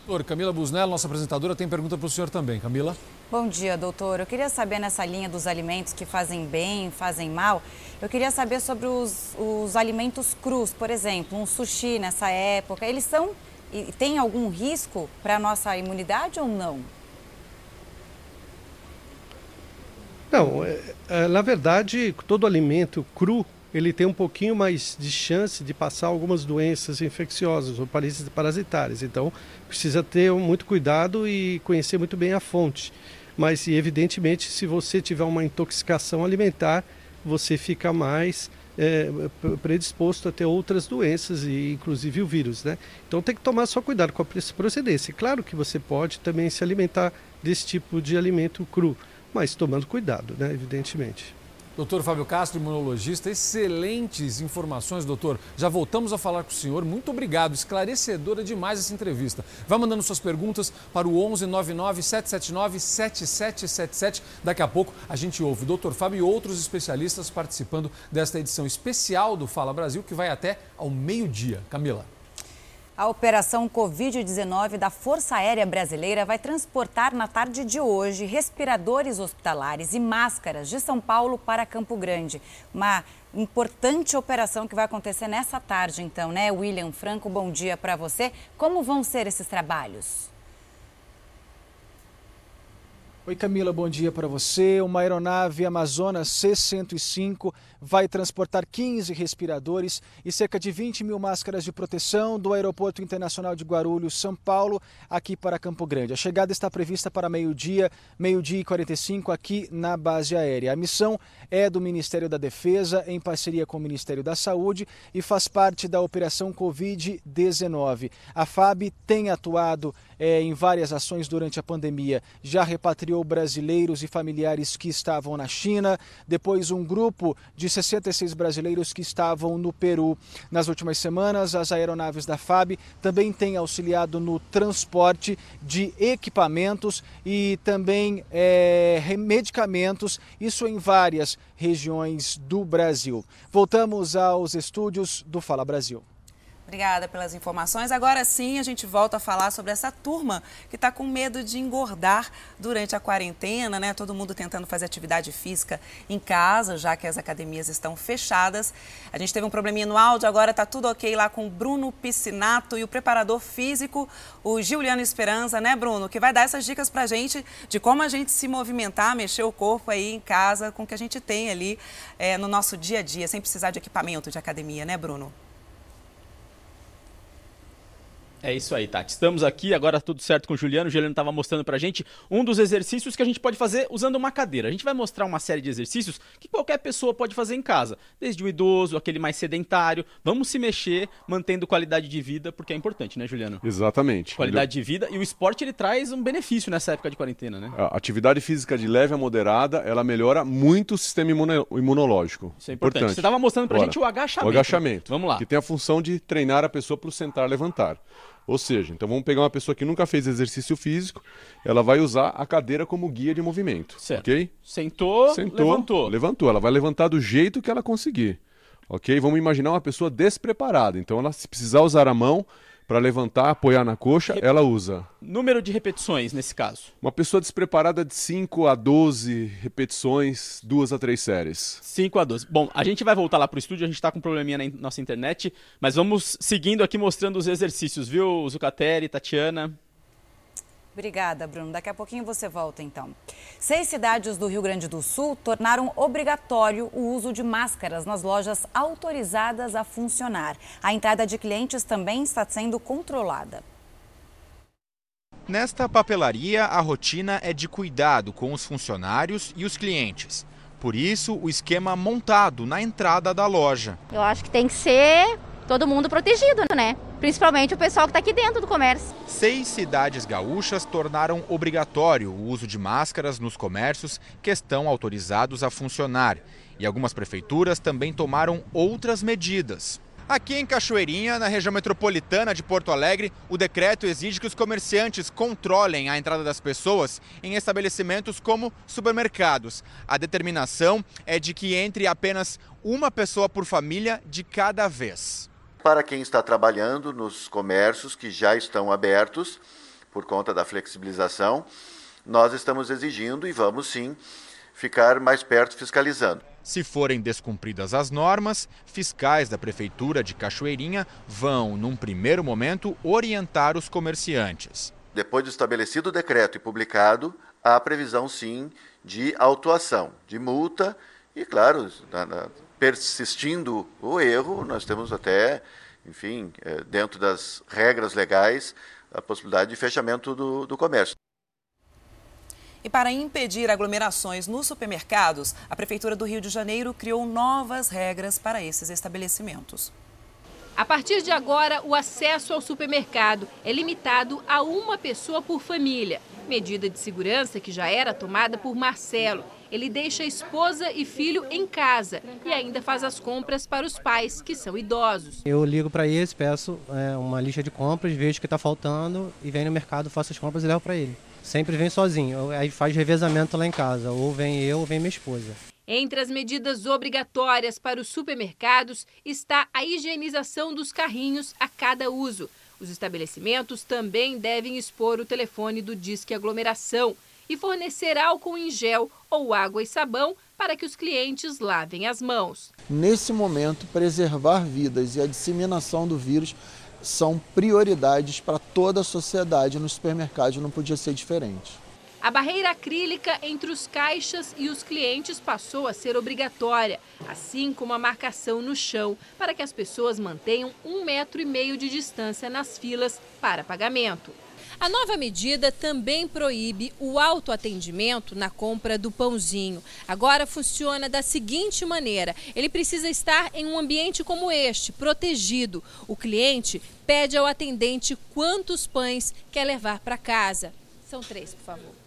Doutor, Camila Busnello, nossa apresentadora, tem pergunta para o senhor também. Camila? Bom dia, doutor. Eu queria saber nessa linha dos alimentos que fazem bem, fazem mal, eu queria saber sobre os, os alimentos crus, por exemplo, um sushi nessa época. Eles são e tem algum risco para a nossa imunidade ou não? Não, é, é, na verdade, todo alimento cru ele tem um pouquinho mais de chance de passar algumas doenças infecciosas ou parasitárias. Então, precisa ter muito cuidado e conhecer muito bem a fonte. Mas, evidentemente, se você tiver uma intoxicação alimentar, você fica mais é, predisposto a ter outras doenças, e inclusive o vírus. Né? Então, tem que tomar só cuidado com a procedência. Claro que você pode também se alimentar desse tipo de alimento cru mas tomando cuidado, né, evidentemente. Doutor Fábio Castro, imunologista, excelentes informações, doutor. Já voltamos a falar com o senhor. Muito obrigado, esclarecedora demais essa entrevista. Vá mandando suas perguntas para o 11 99 779 7777. Daqui a pouco a gente ouve o doutor Fábio e outros especialistas participando desta edição especial do Fala Brasil, que vai até ao meio-dia. Camila. A operação Covid-19 da Força Aérea Brasileira vai transportar na tarde de hoje respiradores hospitalares e máscaras de São Paulo para Campo Grande. Uma importante operação que vai acontecer nessa tarde, então, né? William Franco, bom dia para você. Como vão ser esses trabalhos? Oi Camila, bom dia para você. Uma aeronave Amazonas C-105 vai transportar 15 respiradores e cerca de 20 mil máscaras de proteção do Aeroporto Internacional de Guarulhos, São Paulo, aqui para Campo Grande. A chegada está prevista para meio-dia, meio-dia e 45 aqui na base aérea. A missão é do Ministério da Defesa, em parceria com o Ministério da Saúde, e faz parte da Operação Covid-19. A FAB tem atuado é, em várias ações durante a pandemia. Já repatriou brasileiros e familiares que estavam na China, depois um grupo de 66 brasileiros que estavam no Peru. Nas últimas semanas, as aeronaves da FAB também têm auxiliado no transporte de equipamentos e também é, medicamentos, isso em várias regiões do Brasil. Voltamos aos estúdios do Fala Brasil. Obrigada pelas informações. Agora sim, a gente volta a falar sobre essa turma que está com medo de engordar durante a quarentena, né? Todo mundo tentando fazer atividade física em casa, já que as academias estão fechadas. A gente teve um probleminha no áudio, agora está tudo ok lá com o Bruno Piscinato e o preparador físico, o Giuliano Esperança, né, Bruno? Que vai dar essas dicas para a gente de como a gente se movimentar, mexer o corpo aí em casa com o que a gente tem ali é, no nosso dia a dia, sem precisar de equipamento de academia, né, Bruno? É isso aí, Tati. Estamos aqui, agora tudo certo com o Juliano. O Juliano estava mostrando pra gente um dos exercícios que a gente pode fazer usando uma cadeira. A gente vai mostrar uma série de exercícios que qualquer pessoa pode fazer em casa, desde o idoso, aquele mais sedentário. Vamos se mexer, mantendo qualidade de vida, porque é importante, né, Juliano? Exatamente. Qualidade de vida e o esporte ele traz um benefício nessa época de quarentena, né? A atividade física de leve a moderada, ela melhora muito o sistema imunológico. Isso é importante. importante. Você estava mostrando pra Bora. gente o agachamento. O agachamento. Vamos lá. Que tem a função de treinar a pessoa para o sentar levantar. Ou seja, então vamos pegar uma pessoa que nunca fez exercício físico, ela vai usar a cadeira como guia de movimento. Certo. Ok? Sentou, Sentou, levantou. Levantou. Ela vai levantar do jeito que ela conseguir. Ok? Vamos imaginar uma pessoa despreparada. Então, ela, se precisar usar a mão, para levantar, apoiar na coxa, Rep... ela usa. Número de repetições nesse caso? Uma pessoa despreparada de 5 a 12 repetições, duas a três séries. 5 a 12. Bom, a gente vai voltar lá pro estúdio, a gente está com um probleminha na nossa internet, mas vamos seguindo aqui mostrando os exercícios, viu, Zucateri, Tatiana? Obrigada, Bruno. Daqui a pouquinho você volta, então. Seis cidades do Rio Grande do Sul tornaram obrigatório o uso de máscaras nas lojas autorizadas a funcionar. A entrada de clientes também está sendo controlada. Nesta papelaria, a rotina é de cuidado com os funcionários e os clientes. Por isso, o esquema montado na entrada da loja. Eu acho que tem que ser todo mundo protegido, né? Principalmente o pessoal que está aqui dentro do comércio. Seis cidades gaúchas tornaram obrigatório o uso de máscaras nos comércios que estão autorizados a funcionar. E algumas prefeituras também tomaram outras medidas. Aqui em Cachoeirinha, na região metropolitana de Porto Alegre, o decreto exige que os comerciantes controlem a entrada das pessoas em estabelecimentos como supermercados. A determinação é de que entre apenas uma pessoa por família de cada vez para quem está trabalhando nos comércios que já estão abertos por conta da flexibilização, nós estamos exigindo e vamos sim ficar mais perto fiscalizando. Se forem descumpridas as normas, fiscais da Prefeitura de Cachoeirinha vão, num primeiro momento, orientar os comerciantes. Depois do estabelecido o decreto e publicado, há previsão sim de autuação, de multa e, claro, na, na, persistindo o erro, nós temos até, enfim, é, dentro das regras legais, a possibilidade de fechamento do, do comércio. E para impedir aglomerações nos supermercados, a Prefeitura do Rio de Janeiro criou novas regras para esses estabelecimentos. A partir de agora, o acesso ao supermercado é limitado a uma pessoa por família. Medida de segurança que já era tomada por Marcelo. Ele deixa esposa e filho em casa e ainda faz as compras para os pais, que são idosos. Eu ligo para eles, peço é, uma lista de compras, vejo o que está faltando e venho no mercado, faço as compras e levo para ele. Sempre vem sozinho, aí faz revezamento lá em casa, ou vem eu ou vem minha esposa. Entre as medidas obrigatórias para os supermercados está a higienização dos carrinhos a cada uso. Os estabelecimentos também devem expor o telefone do Disque Aglomeração e fornecer álcool em gel ou água e sabão para que os clientes lavem as mãos. Nesse momento, preservar vidas e a disseminação do vírus são prioridades para toda a sociedade no supermercado, não podia ser diferente. A barreira acrílica entre os caixas e os clientes passou a ser obrigatória, assim como a marcação no chão, para que as pessoas mantenham um metro e meio de distância nas filas para pagamento. A nova medida também proíbe o autoatendimento na compra do pãozinho. Agora funciona da seguinte maneira: ele precisa estar em um ambiente como este, protegido. O cliente pede ao atendente quantos pães quer levar para casa. São três, por favor.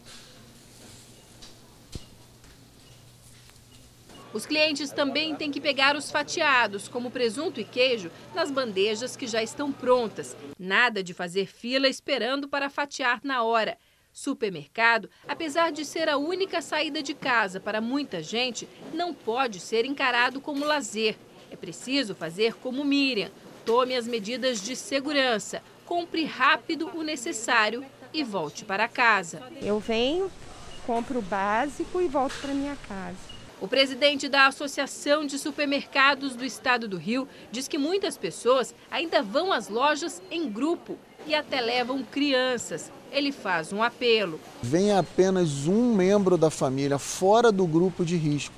Os clientes também têm que pegar os fatiados, como presunto e queijo, nas bandejas que já estão prontas. Nada de fazer fila esperando para fatiar na hora. Supermercado, apesar de ser a única saída de casa para muita gente, não pode ser encarado como lazer. É preciso fazer como Miriam. Tome as medidas de segurança, compre rápido o necessário e volte para casa. Eu venho, compro o básico e volto para minha casa. O presidente da Associação de Supermercados do Estado do Rio diz que muitas pessoas ainda vão às lojas em grupo e até levam crianças. Ele faz um apelo. Venha apenas um membro da família fora do grupo de risco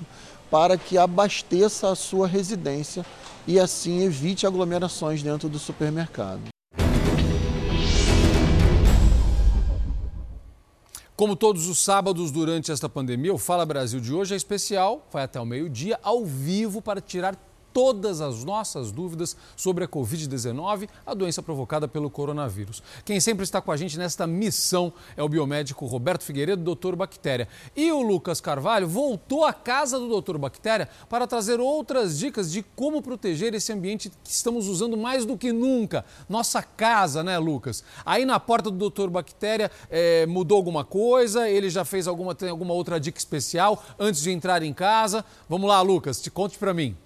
para que abasteça a sua residência e assim evite aglomerações dentro do supermercado. Como todos os sábados durante esta pandemia, o Fala Brasil de hoje é especial, vai até o meio-dia, ao vivo, para tirar todas as nossas dúvidas sobre a Covid-19, a doença provocada pelo coronavírus. Quem sempre está com a gente nesta missão é o biomédico Roberto Figueiredo, doutor Bactéria. E o Lucas Carvalho voltou à casa do doutor Bactéria para trazer outras dicas de como proteger esse ambiente que estamos usando mais do que nunca. Nossa casa, né, Lucas? Aí na porta do doutor Bactéria é, mudou alguma coisa? Ele já fez alguma, tem alguma outra dica especial antes de entrar em casa? Vamos lá, Lucas, te conte para mim.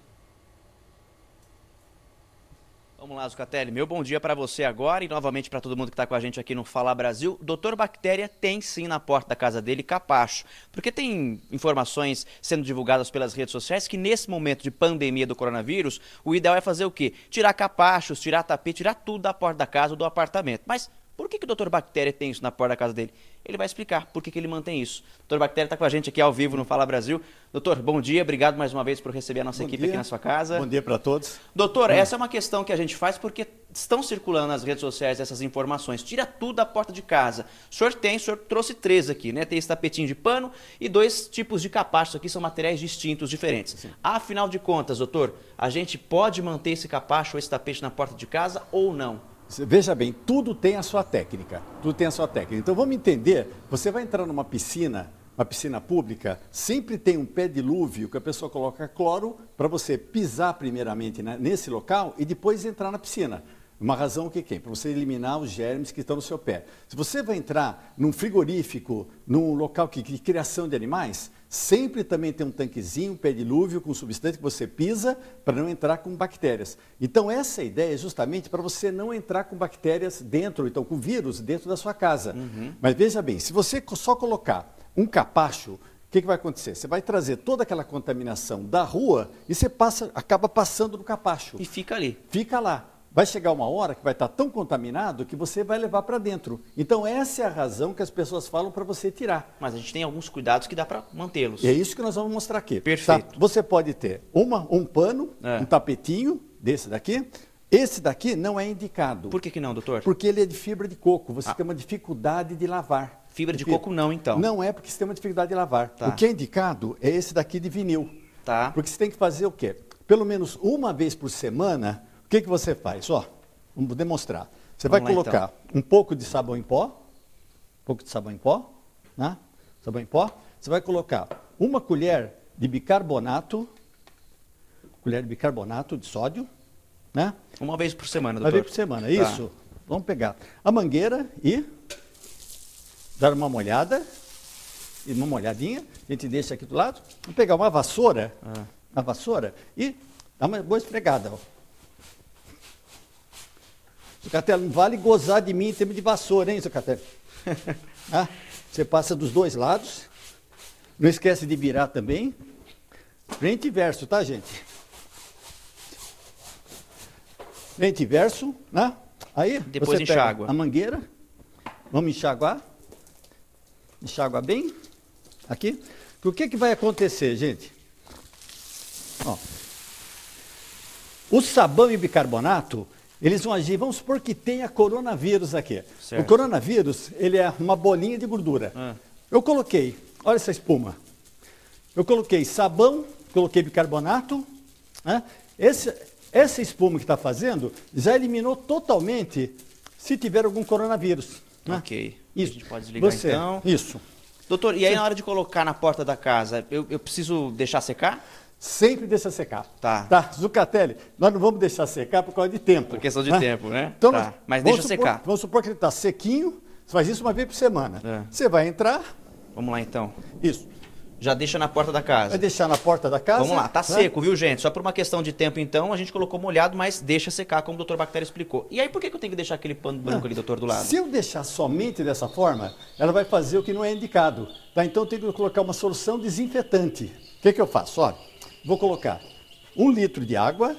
Vamos lá, Zucatelli. Meu bom dia para você agora e novamente para todo mundo que está com a gente aqui no Falar Brasil. Doutor Bactéria tem sim na porta da casa dele capacho, porque tem informações sendo divulgadas pelas redes sociais que nesse momento de pandemia do coronavírus, o ideal é fazer o quê? Tirar capachos, tirar tapete, tirar tudo da porta da casa ou do apartamento. Mas por que, que o doutor Bactéria tem isso na porta da casa dele? Ele vai explicar por que, que ele mantém isso. Doutor Bactéria está com a gente aqui ao vivo no Fala Brasil. Doutor, bom dia, obrigado mais uma vez por receber a nossa bom equipe dia. aqui na sua casa. Bom dia para todos. Doutor, hum. essa é uma questão que a gente faz porque estão circulando nas redes sociais essas informações. Tira tudo da porta de casa. O senhor tem, o senhor trouxe três aqui, né? Tem esse tapetinho de pano e dois tipos de capachos aqui, são materiais distintos, diferentes. Sim. Afinal de contas, doutor, a gente pode manter esse capacho ou esse tapete na porta de casa ou não? Veja bem, tudo tem a sua técnica. Tudo tem a sua técnica. Então vamos entender. Você vai entrar numa piscina, uma piscina pública, sempre tem um pé dilúvio que a pessoa coloca cloro para você pisar primeiramente né, nesse local e depois entrar na piscina. Uma razão o que é? Para você eliminar os germes que estão no seu pé. Se você vai entrar num frigorífico, num local que, de criação de animais, sempre também tem um tanquezinho, um pé dilúvio com substância que você pisa para não entrar com bactérias. Então essa ideia é justamente para você não entrar com bactérias dentro, então com vírus dentro da sua casa. Uhum. Mas veja bem, se você só colocar um capacho, o que, que, vai acontecer? Você vai trazer toda aquela contaminação da rua e você passa, acaba passando no capacho. E fica ali. Fica lá vai chegar uma hora que vai estar tão contaminado que você vai levar para dentro. Então, essa é a razão que as pessoas falam para você tirar. Mas a gente tem alguns cuidados que dá para mantê-los. E é isso que nós vamos mostrar aqui. Perfeito. Tá? Você pode ter uma, um pano, é. um tapetinho desse daqui. Esse daqui não é indicado. Por que, que não, doutor? Porque ele é de fibra de coco. Você ah. tem uma dificuldade de lavar. Fibra de coco não, então? Não é porque você tem uma dificuldade de lavar. Tá. O que é indicado é esse daqui de vinil. Tá. Porque você tem que fazer o quê? Pelo menos uma vez por semana, o que, que você faz? Ó, Vamos demonstrar. Você Vamos vai lá, colocar então. um pouco de sabão em pó. pouco de sabão em pó, né? sabão em pó. Você vai colocar uma colher de bicarbonato, colher de bicarbonato de sódio, né? Uma vez por semana, Uma doutor. vez por semana, Tá. isso. Vamos pegar a mangueira e dar uma molhada, e uma molhadinha, a gente deixa aqui do lado. Vamos pegar uma vassoura, Ah. uma vassoura e dar uma boa esfregada. Ó. Zucatelli, não vale gozar de mim em termos de vassoura, hein, Zucatelli? Ah, Você passa dos dois lados. Não esquece de virar também. Frente e verso, tá, gente? Frente e verso, né? Aí Depois você pega enxágua. a mangueira. Vamos enxaguar. Enxágua bem. Aqui. O que, que vai acontecer, gente? Ó. O sabão e bicarbonato, eles vão agir, vamos supor que tenha coronavírus aqui. Certo. O coronavírus, ele é uma bolinha de gordura. Ah. Eu coloquei, olha essa espuma. Eu coloquei sabão, coloquei bicarbonato. Né? Esse, essa espuma que está fazendo já eliminou totalmente se tiver algum coronavírus. Né? Ok. Isso. A gente pode desligar Você, então. Isso. Doutor, e aí Você- na hora de colocar na porta da casa, eu, eu preciso deixar secar? Sempre deixa secar. Tá. Tá, Zucatelli, nós não vamos deixar secar por causa de tempo. Por questão de tempo, né? Então, Tá, nós- mas deixa supor- secar. Vamos supor que ele está sequinho, você faz isso uma vez por semana. É. Você vai entrar, Vamos lá então. Isso. Já deixa na porta da casa. vai deixar na porta da casa. Vamos lá, tá né? seco, viu, gente? Só por uma questão de tempo, então, a gente colocou molhado, mas deixa secar, como o doutor Bactéria explicou. E aí, por que, que eu tenho que deixar aquele pano branco ali, doutor, do lado? Se eu deixar somente dessa forma, ela vai fazer o que não é indicado. Tá? Então eu tenho que colocar uma solução desinfetante. O que, que eu faço? Olha, vou colocar um litro de água,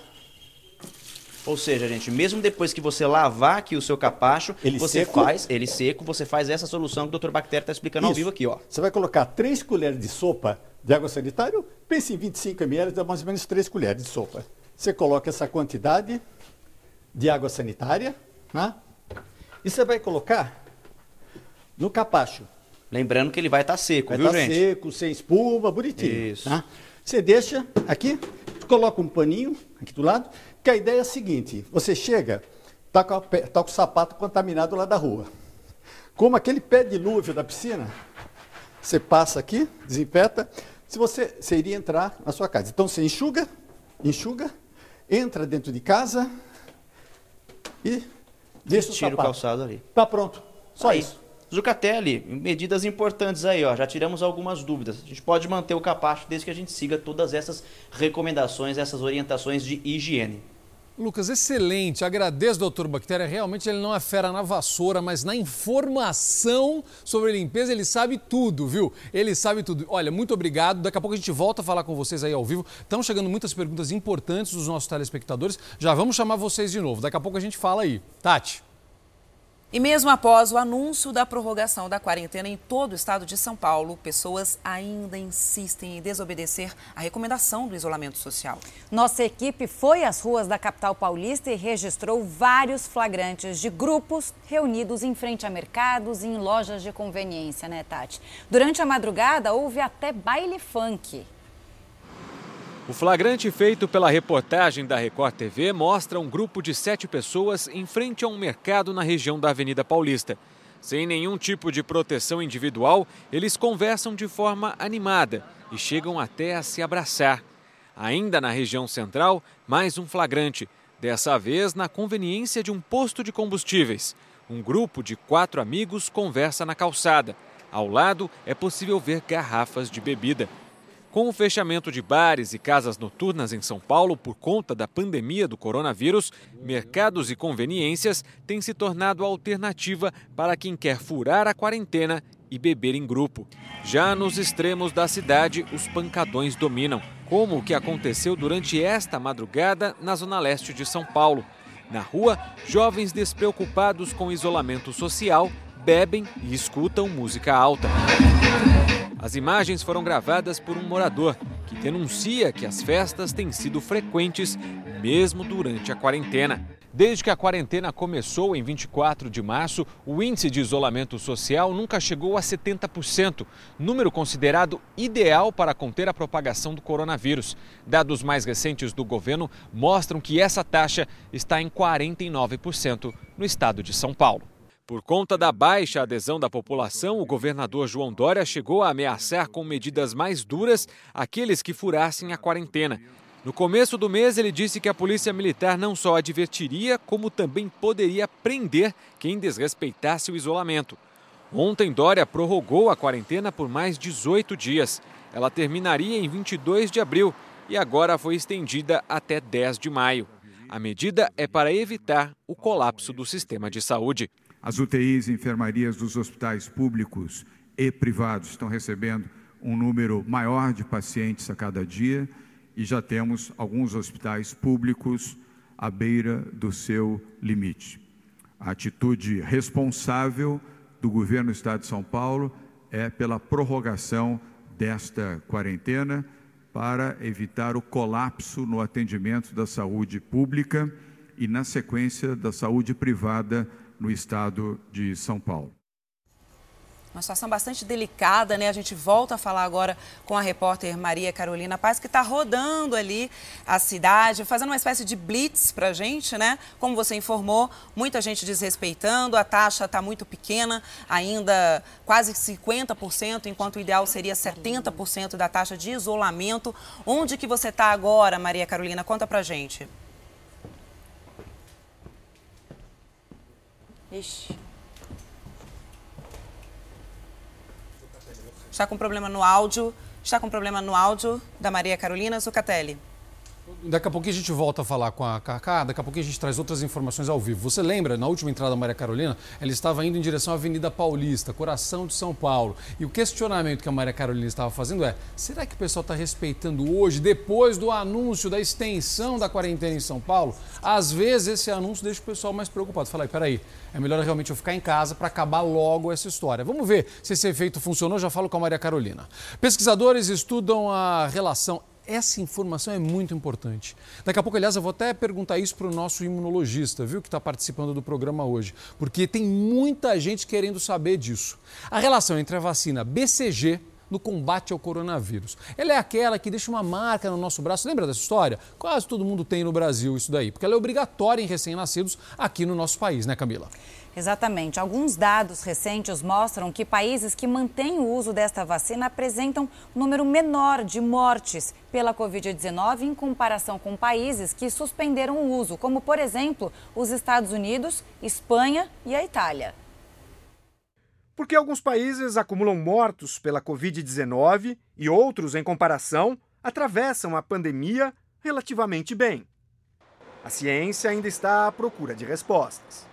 Ou seja, gente, mesmo depois que você lavar aqui o seu capacho, Ele você seco? faz, ele seco, você faz essa solução que o doutor Bactéria está explicando ao Isso. vivo aqui, ó. Você vai colocar 3 colheres de sopa de água sanitária, pense em 25 ml, dá mais ou menos 3 colheres de sopa. Você coloca essa quantidade de água sanitária, né? e você vai colocar no capacho. Lembrando que ele vai estar seco, Vai viu, estar gente? seco, sem espuma, bonitinho. Isso. tá? Você deixa aqui, coloca um paninho aqui do lado, que a ideia é a seguinte, você chega, tá com, tá com o sapato contaminado lá da rua. Como aquele pé de dilúvio da piscina, você passa aqui, desinfeta, se você, você iria entrar na sua casa. Então você enxuga, enxuga, entra dentro de casa e deixa o Tira o sapato. calçado ali. Tá pronto, só Aí. isso. Zucatelli, medidas importantes aí, ó. Já tiramos algumas dúvidas. A gente pode manter o capacho desde que a gente siga todas essas recomendações, essas orientações de higiene. Lucas, excelente. Agradeço, doutor Bactéria. Realmente ele não é fera na vassoura, mas na informação sobre limpeza ele sabe tudo, viu? Ele sabe tudo. Olha, muito obrigado. Daqui a pouco a gente volta a falar com vocês aí ao vivo. Estão chegando muitas perguntas importantes dos nossos telespectadores. Já vamos chamar vocês de novo. Daqui a pouco a gente fala aí. Tati. E mesmo após o anúncio da prorrogação da quarentena em todo o estado de São Paulo, pessoas ainda insistem em desobedecer a recomendação do isolamento social. Nossa equipe foi às ruas da capital paulista e registrou vários flagrantes de grupos reunidos em frente a mercados e em lojas de conveniência, né, Tati? Durante a madrugada, houve até baile funk. O flagrante feito pela reportagem da Record TV mostra um grupo de sete pessoas em frente a um mercado na região da Avenida Paulista. Sem nenhum tipo de proteção individual, eles conversam de forma animada e chegam até a se abraçar. Ainda na região central, mais um flagrante, dessa vez na conveniência de um posto de combustíveis. Um grupo de quatro amigos conversa na calçada. Ao lado é possível ver garrafas de bebida. Com o fechamento de bares e casas noturnas em São Paulo por conta da pandemia do coronavírus, mercados e conveniências têm se tornado a alternativa para quem quer furar a quarentena e beber em grupo. Já nos extremos da cidade, os pancadões dominam, como o que aconteceu durante esta madrugada na zona leste de São Paulo. Na rua, jovens despreocupados com isolamento social bebem e escutam música alta. As imagens foram gravadas por um morador que denuncia que as festas têm sido frequentes mesmo durante a quarentena. Desde que a quarentena começou em 24 de março, o índice de isolamento social nunca chegou a 70%, número considerado ideal para conter a propagação do coronavírus. Dados mais recentes do governo mostram que essa taxa está em 49% no estado de São Paulo. Por conta da baixa adesão da população, o governador João Dória chegou a ameaçar com medidas mais duras aqueles que furassem a quarentena. No começo do mês, ele disse que a Polícia Militar não só advertiria, como também poderia prender quem desrespeitasse o isolamento. Ontem, Dória prorrogou a quarentena por mais 18 dias. Ela terminaria em 22 de abril e agora foi estendida até 10 de maio. A medida é para evitar o colapso do sistema de saúde. As UTIs e enfermarias dos hospitais públicos e privados estão recebendo um número maior de pacientes a cada dia e já temos alguns hospitais públicos à beira do seu limite. A atitude responsável do governo do Estado de São Paulo é pela prorrogação desta quarentena para evitar o colapso no atendimento da saúde pública e, na sequência, da saúde privada no estado de São Paulo. Uma situação bastante delicada, né? A gente volta a falar agora com a repórter Maria Carolina Paz, que está rodando ali a cidade, fazendo uma espécie de blitz para a gente, né? Como você informou, muita gente desrespeitando, a taxa está muito pequena, ainda quase 50%, enquanto o ideal seria 70% da taxa de isolamento. Onde que você está agora, Maria Carolina? Conta para a gente. Ixi. Está com problema no áudio. Está com problema no áudio da Maria Carolina Zucatelli. Daqui a pouquinho a gente volta a falar com a Cacá, daqui a pouquinho a gente traz outras informações ao vivo. Você lembra, na última entrada da Maria Carolina, ela estava indo em direção à Avenida Paulista, coração de São Paulo. E o questionamento que a Maria Carolina estava fazendo é: será que o pessoal está respeitando hoje, depois do anúncio da extensão da quarentena em São Paulo? Às vezes esse anúncio deixa o pessoal mais preocupado. Fala aí, peraí, é melhor realmente eu ficar em casa para acabar logo essa história. Vamos ver se esse efeito funcionou, já falo com a Maria Carolina. Pesquisadores estudam a relação essa informação é muito importante. Daqui a pouco, aliás, eu vou até perguntar isso para o nosso imunologista, viu, que está participando do programa hoje, porque tem muita gente querendo saber disso. A relação entre a vacina BCG no combate ao coronavírus. Ela é aquela que deixa uma marca no nosso braço. Lembra dessa história? Quase todo mundo tem no Brasil isso daí, porque ela é obrigatória em recém-nascidos aqui no nosso país, né, Camila? Exatamente. Alguns dados recentes mostram que países que mantêm o uso desta vacina apresentam um número menor de mortes pela Covid-19 em comparação com países que suspenderam o uso, como, por exemplo, os Estados Unidos, Espanha e a Itália. Porque alguns países acumulam mortos pela Covid-19 e outros, em comparação, atravessam a pandemia relativamente bem. A ciência ainda está à procura de respostas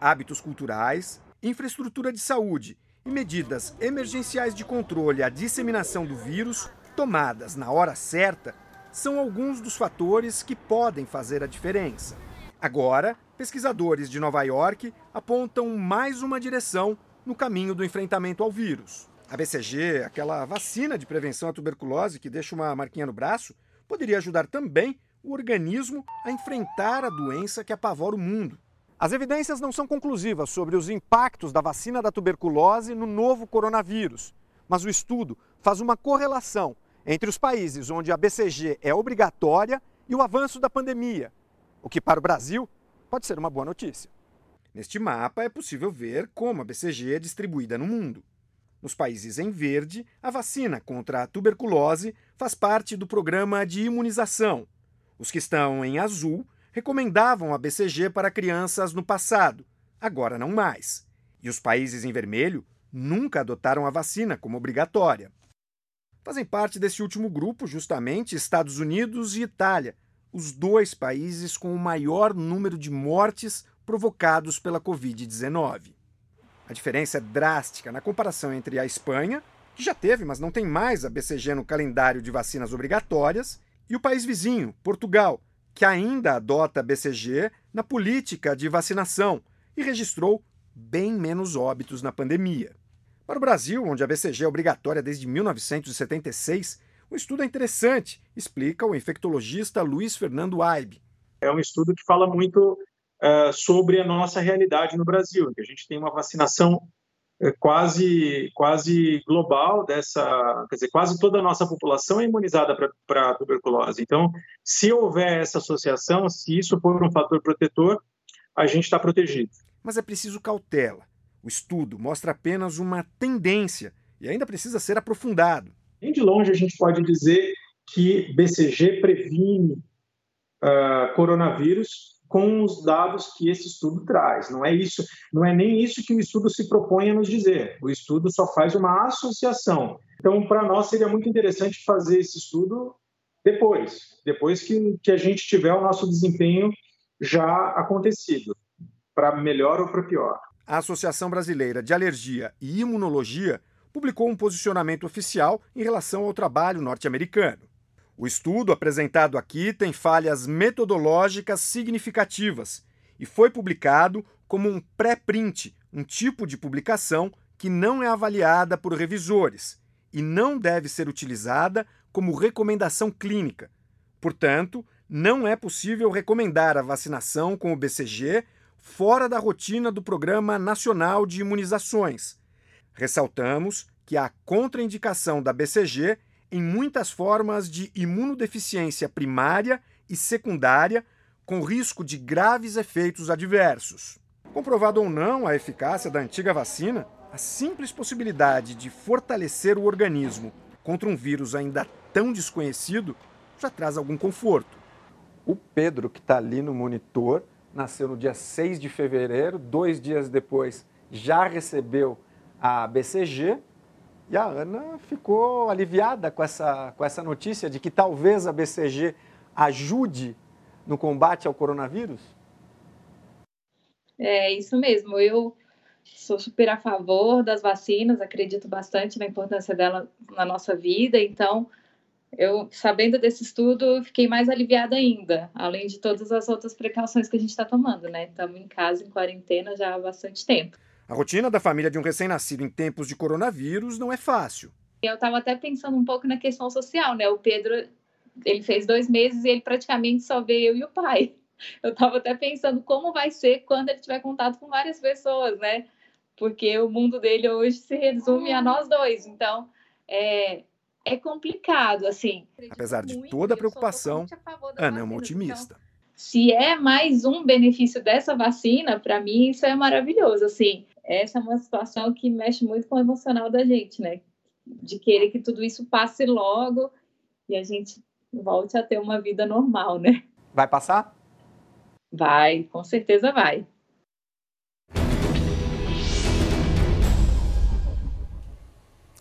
hábitos culturais, infraestrutura de saúde e medidas emergenciais de controle à disseminação do vírus, tomadas na hora certa, são alguns dos fatores que podem fazer a diferença. Agora, pesquisadores de Nova York apontam mais uma direção no caminho do enfrentamento ao vírus. A BCG, aquela vacina de prevenção à tuberculose que deixa uma marquinha no braço, poderia ajudar também o organismo a enfrentar a doença que apavora o mundo. As evidências não são conclusivas sobre os impactos da vacina da tuberculose no novo coronavírus, mas o estudo faz uma correlação entre os países onde a BCG é obrigatória e o avanço da pandemia, o que para o Brasil pode ser uma boa notícia. Neste mapa é possível ver como a BCG é distribuída no mundo. Nos países em verde, a vacina contra a tuberculose faz parte do programa de imunização. Os que estão em azul recomendavam a BCG para crianças no passado, agora não mais. E os países em vermelho nunca adotaram a vacina como obrigatória. Fazem parte desse último grupo justamente Estados Unidos e Itália, os dois países com o maior número de mortes provocados pela Covid-19. A diferença é drástica na comparação entre a Espanha, que já teve, mas não tem mais a BCG no calendário de vacinas obrigatórias, e o país vizinho, Portugal, que ainda adota BCG na política de vacinação e registrou bem menos óbitos na pandemia. Para o Brasil, onde a BCG é obrigatória desde 1976, o estudo é interessante, explica o infectologista Luiz Fernando Aibe. É um estudo que fala muito uh, sobre a nossa realidade no Brasil, que a gente tem uma vacinação quase quase global dessa, quer dizer, quase toda a nossa população é imunizada para a tuberculose. Então, se houver essa associação, se isso for um fator protetor, a gente está protegido. Mas é preciso cautela O estudo mostra apenas uma tendência e ainda precisa ser aprofundado. Nem de longe a gente pode dizer que BCG previne uh, coronavírus com os dados que esse estudo traz. Não é isso, não é nem isso que o estudo se propõe a nos dizer. O estudo só faz uma associação. Então, para nós seria muito interessante fazer esse estudo depois, depois que, que a gente tiver o nosso desempenho já acontecido, para melhor ou para pior. A Associação Brasileira de Alergia e Imunologia publicou um posicionamento oficial em relação ao trabalho norte-americano. O estudo apresentado aqui tem falhas metodológicas significativas e foi publicado como um pré-print, um tipo de publicação que não é avaliada por revisores e não deve ser utilizada como recomendação clínica. Portanto, não é possível recomendar a vacinação com o BCG fora da rotina do Programa Nacional de Imunizações. Ressaltamos que a contraindicação da BCG em muitas formas de imunodeficiência primária e secundária, com risco de graves efeitos adversos. Comprovado ou não a eficácia da antiga vacina, a simples possibilidade de fortalecer o organismo contra um vírus ainda tão desconhecido já traz algum conforto. O Pedro, que está ali no monitor, nasceu no dia 6 de fevereiro, dois dias depois já recebeu a BCG e a Ana ficou aliviada com essa, com essa notícia de que talvez a BCG ajude no combate ao coronavírus? É isso mesmo. Eu sou super a favor das vacinas, acredito bastante na importância dela na nossa vida. Então, eu, sabendo desse estudo, fiquei mais aliviada ainda, além de todas as outras precauções que a gente está tomando, né? Estamos em casa, em quarentena já há bastante tempo. A rotina da família de um recém-nascido em tempos de coronavírus não é fácil. Eu estava até pensando um pouco na questão social, né? O Pedro, ele fez dois meses e ele praticamente só vê eu e o pai. Eu estava até pensando como vai ser quando ele tiver contato com várias pessoas, né? Porque o mundo dele hoje se resume a nós dois. Então, é, é complicado, assim. Apesar de toda a preocupação, Ana é uma otimista. Então, se é mais um benefício dessa vacina, para mim isso é maravilhoso, assim essa é uma situação que mexe muito com o emocional da gente, né? De querer que tudo isso passe logo e a gente volte a ter uma vida normal, né? Vai passar? Vai, com certeza vai.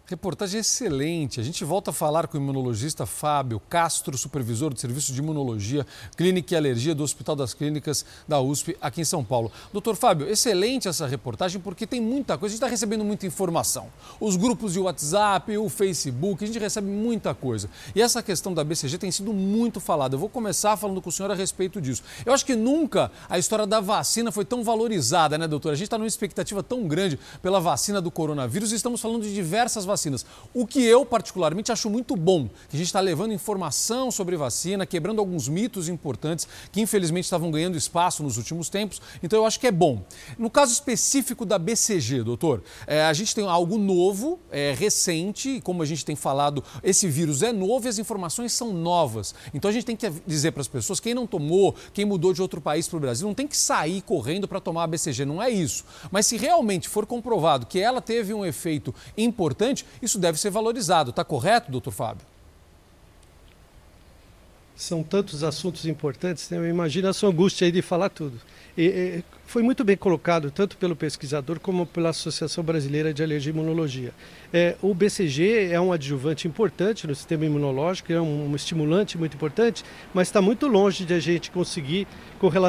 Reportagem excelente. A gente volta a falar com o imunologista Fábio Castro, supervisor do Serviço de Imunologia, Clínica e Alergia do Hospital das Clínicas da USP, aqui em São Paulo. Doutor Fábio, excelente essa reportagem porque tem muita coisa. A gente está recebendo muita informação. Os grupos de WhatsApp, o Facebook, a gente recebe muita coisa. E essa questão da BCG tem sido muito falada. Eu vou começar falando com o senhor a respeito disso. Eu acho que nunca a história da vacina foi tão valorizada, né, doutor? A gente está numa expectativa tão grande pela vacina do coronavírus e estamos falando de diversas vacinas vacinas. O que eu, particularmente, acho muito bom, que a gente está levando informação sobre vacina, quebrando alguns mitos importantes que, infelizmente, estavam ganhando espaço nos últimos tempos. Então, eu acho que é bom. No caso específico da BCG, doutor, é, a gente tem algo novo, é, recente, como a gente tem falado, esse vírus é novo e as informações são novas. Então, a gente tem que dizer para as pessoas, quem não tomou, quem mudou de outro país para o Brasil, não tem que sair correndo para tomar a BCG, não é isso. Mas se realmente for comprovado que ela teve um efeito importante, isso deve ser valorizado. Está correto, doutor Fábio? São tantos assuntos importantes, né? imagina a sua angústia aí de falar tudo. E, foi muito bem colocado, tanto pelo pesquisador como pela Associação Brasileira de Alergia e Imunologia. É, o BCG é um adjuvante importante no sistema imunológico, é um, um estimulante muito importante, mas está muito longe de a gente conseguir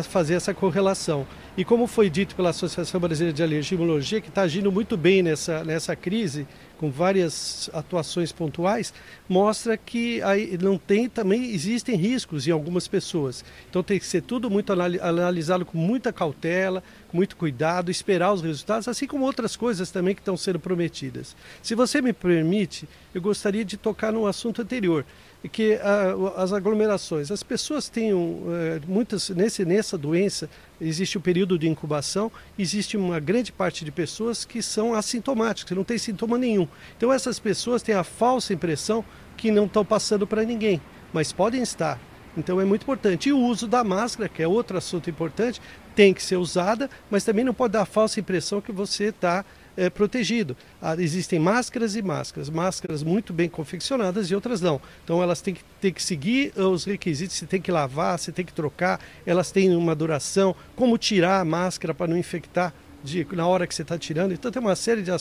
fazer essa correlação. E como foi dito pela Associação Brasileira de Alergia e Imunologia, que está agindo muito bem nessa, nessa crise, com várias atuações pontuais, mostra que aí não tem também existem riscos em algumas pessoas. Então tem que ser tudo muito analisado com muita cautela, com muito cuidado, esperar os resultados, assim como outras coisas também que estão sendo prometidas. Se você me permite, eu gostaria de tocar num assunto anterior que uh, as aglomerações, as pessoas têm uh, muitas nesse nessa doença existe o período de incubação, existe uma grande parte de pessoas que são assintomáticas, não têm sintoma nenhum. Então essas pessoas têm a falsa impressão que não estão passando para ninguém, mas podem estar. Então é muito importante. E o uso da máscara, que é outro assunto importante, tem que ser usada, mas também não pode dar a falsa impressão que você está é, protegido. Ah, existem máscaras e máscaras, máscaras muito bem confeccionadas e outras não. Então elas têm que, têm que seguir os requisitos, você tem que lavar, você tem que trocar, elas têm uma duração, como tirar a máscara para não infectar de, na hora que você está tirando. Então tem uma série de,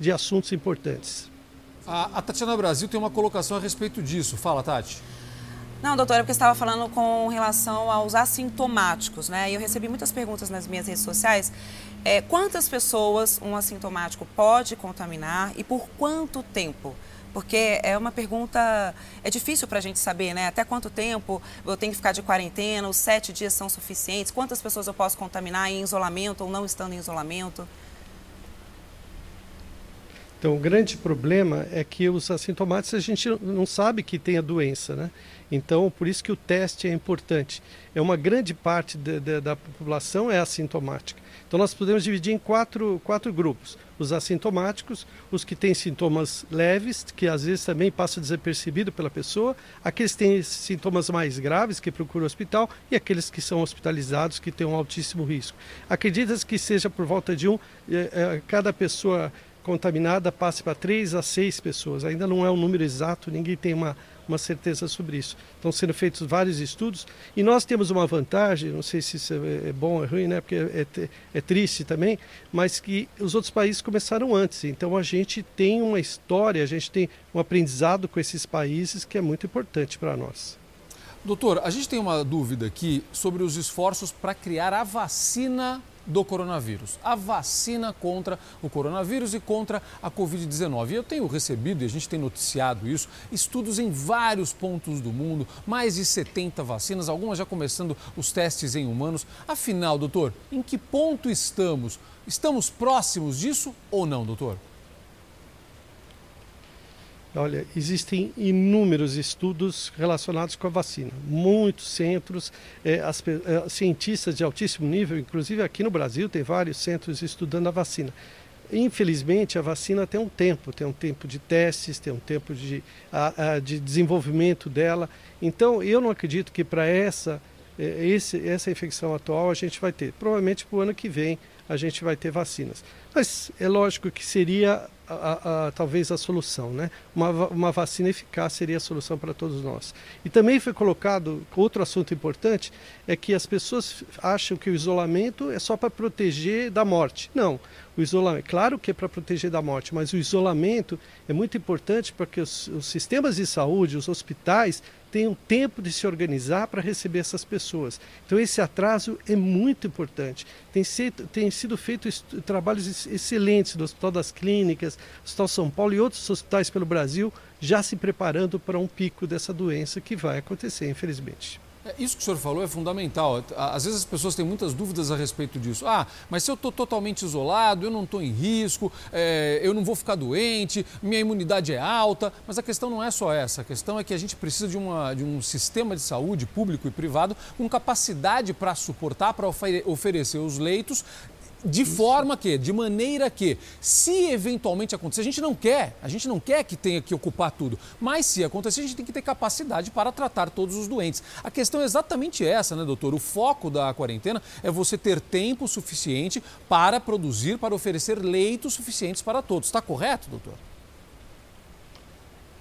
de assuntos importantes. A, a Tatiana Brasil tem uma colocação a respeito disso. Fala, Tati. Não, doutora, porque estava falando com relação aos assintomáticos, né? E eu recebi muitas perguntas nas minhas redes sociais. É, quantas pessoas um assintomático pode contaminar e por quanto tempo? Porque é uma pergunta, é difícil para a gente saber, né? Até quanto tempo eu tenho que ficar de quarentena, os sete dias são suficientes, quantas pessoas eu posso contaminar em isolamento ou não estando em isolamento? Então, o grande problema é que os assintomáticos a gente não sabe que tem a doença, né? Então, por isso que o teste é importante. É uma grande parte da população é assintomática. Então, nós podemos dividir em quatro, quatro grupos: os assintomáticos, os que têm sintomas leves, que às vezes também passam desapercebido pela pessoa, aqueles que têm sintomas mais graves, que procuram o hospital, e aqueles que são hospitalizados, que têm um altíssimo risco. Acredita-se que seja por volta de um, eh, eh, cada pessoa contaminada passe para três a seis pessoas. Ainda não é um número exato, ninguém tem uma uma certeza sobre isso. Estão sendo feitos vários estudos e nós temos uma vantagem, não sei se isso é, é bom ou é ruim, né? porque é, é, é triste também, mas que os outros países começaram antes. Então a gente tem uma história, a gente tem um aprendizado com esses países que é muito importante para nós. Doutor, a gente tem uma dúvida aqui sobre os esforços para criar a vacina do coronavírus, a vacina contra o coronavírus e contra a Covid-19. Eu tenho recebido, e a gente tem noticiado isso, estudos em vários pontos do mundo, mais de 70 vacinas, algumas já começando os testes em humanos. Afinal, doutor, em que ponto estamos? Estamos próximos disso ou não, doutor? Olha, existem inúmeros estudos relacionados com a vacina. Muitos centros, é, as, é, cientistas de altíssimo nível, inclusive aqui no Brasil, tem vários centros estudando a vacina. Infelizmente, a vacina tem um tempo, tem um tempo de testes, tem um tempo de, a, a, de desenvolvimento dela. Então, eu não acredito que para essa, é, essa infecção atual a gente vai ter. Provavelmente para o ano que vem a gente vai ter vacinas. Mas é lógico que seria a, a, talvez a solução, né? Uma, uma vacina eficaz seria a solução para todos nós. E também foi colocado outro assunto importante é que as pessoas acham que o isolamento é só para proteger da morte. Não, o isolamento, claro que é para proteger da morte, mas o isolamento é muito importante para que os, os sistemas de saúde, os hospitais tenham tempo de se organizar para receber essas pessoas. Então esse atraso é muito importante. Tem, sido, tem sido feitos trabalhos excelentes do Hospital das Clínicas, Hospital São Paulo e outros hospitais pelo Brasil já se preparando para um pico dessa doença que vai acontecer, infelizmente. É, isso que o senhor falou é fundamental. Às vezes as pessoas têm muitas dúvidas a respeito disso. Ah, mas se eu estou totalmente isolado, eu não estou em risco, é, eu não vou ficar doente, minha imunidade é alta. Mas a questão não é só essa. A questão é que a gente precisa de, uma, de um sistema de saúde público e privado com capacidade para suportar, para oferecer os leitos de Isso. forma que, de maneira que, se eventualmente acontecer, a gente não quer, a gente não quer que tenha que ocupar tudo, mas se acontecer, a gente tem que ter capacidade para tratar todos os doentes. A questão é exatamente essa, né, doutor? O foco da quarentena é você ter tempo suficiente para produzir, para oferecer leitos suficientes para todos. Está correto, doutor?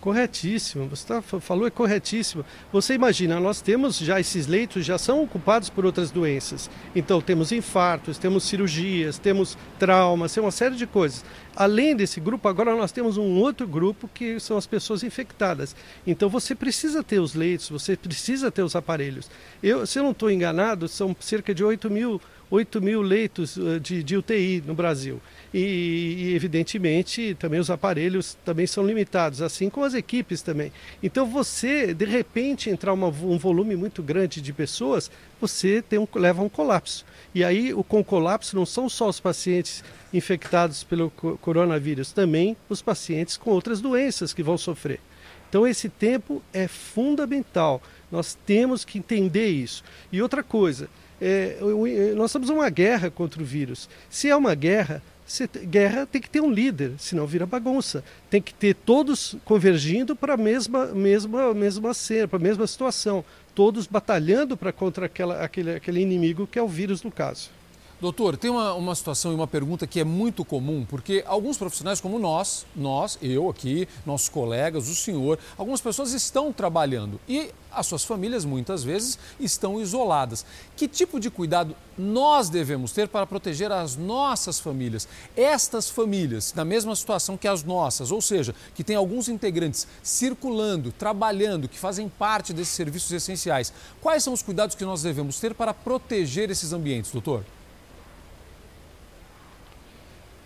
Corretíssimo, você tá, falou é corretíssimo. Você imagina, nós temos já esses leitos já são ocupados por outras doenças. Então temos infartos, temos cirurgias, temos traumas, tem uma série de coisas. Além desse grupo, agora nós temos um outro grupo que são as pessoas infectadas. Então você precisa ter os leitos, você precisa ter os aparelhos. Eu, se eu não estou enganado, são cerca de 8 mil 8 mil leitos eh, de, de UTI no Brasil. E, e, evidentemente, também os aparelhos também são limitados, assim como as equipes também. Então, você, de repente, entrar uma, um volume muito grande de pessoas, você tem um, leva a um colapso. E aí, o, com colapso, não são só os pacientes infectados pelo coronavírus, também os pacientes com outras doenças que vão sofrer. Então, esse tempo é fundamental. Nós temos que entender isso. E outra coisa, é, nós estamos numa guerra contra o vírus. Se é uma guerra, guerra tem que ter um líder, senão vira bagunça. Tem que ter todos convergindo para a mesma, mesma, mesma cena, para a mesma situação. Todos batalhando para contra aquela, aquele, aquele inimigo que é o vírus no caso. Doutor, tem uma, uma situação e uma pergunta que é muito comum, porque alguns profissionais como nós, nós, eu aqui, nossos colegas, o senhor, algumas pessoas estão trabalhando e as suas famílias muitas vezes estão isoladas. Que tipo de cuidado nós devemos ter para proteger as nossas famílias? Estas famílias, na mesma situação que as nossas, ou seja, que tem alguns integrantes circulando, trabalhando, que fazem parte desses serviços essenciais. Quais são os cuidados que nós devemos ter para proteger esses ambientes, doutor?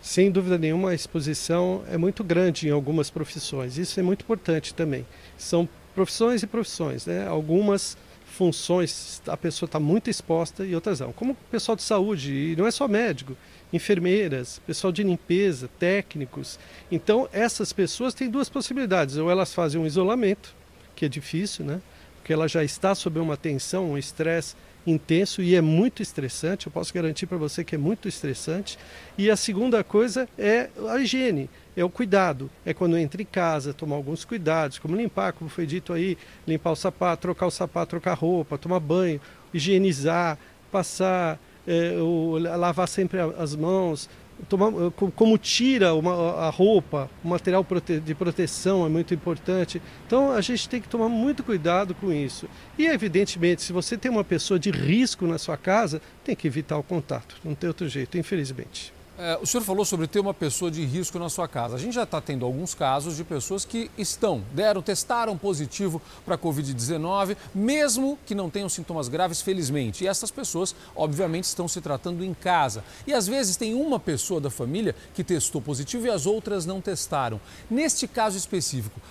Sem dúvida nenhuma, a exposição é muito grande em algumas profissões. Isso é muito importante também. São profissões e profissões, né? Algumas funções a pessoa está muito exposta e outras não. Como pessoal de saúde, e não é só médico, enfermeiras, pessoal de limpeza, técnicos. Então, essas pessoas têm duas possibilidades. Ou elas fazem um isolamento, que é difícil, né? Porque ela já está sob uma tensão, um estresse intenso e é muito estressante. Eu posso garantir para você que é muito estressante. E a segunda coisa é a higiene, é o cuidado. É quando entra em casa, tomar alguns cuidados, como limpar, como foi dito aí, limpar o sapato, trocar o sapato, trocar roupa, tomar banho, higienizar, passar, é, o, lavar sempre as mãos, tomar, como tira uma, a roupa, o material prote, de proteção é muito importante. Então a gente tem que tomar muito cuidado com isso. E evidentemente, se você tem uma pessoa de risco na sua casa, tem que evitar o contato. Não tem outro jeito, infelizmente. É, o senhor falou sobre ter uma pessoa de risco na sua casa. A gente já está tendo alguns casos de pessoas que estão, deram, testaram positivo para a Covid-19, mesmo que não tenham sintomas graves, felizmente. E essas pessoas, obviamente, estão se tratando em casa. E às vezes tem uma pessoa da família que testou positivo e as outras não testaram. Neste caso específico,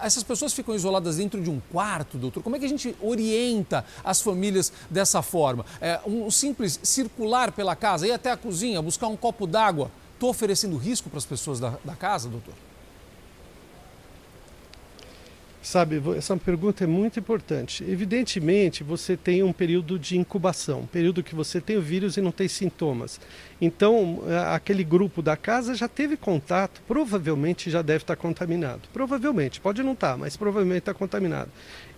essas pessoas ficam isoladas dentro de um quarto, doutor? Como é que a gente orienta as famílias dessa forma? É, um simples circular pela casa, ir até a cozinha, buscar um copo copo d'água, estou oferecendo risco para as pessoas da, da casa, doutor? Sabe, essa pergunta é muito importante. Evidentemente, você tem um período de incubação, um período que você tem o vírus e não tem sintomas. Então, aquele grupo da casa já teve contato, provavelmente já deve estar contaminado. Provavelmente, pode não estar, mas provavelmente está contaminado.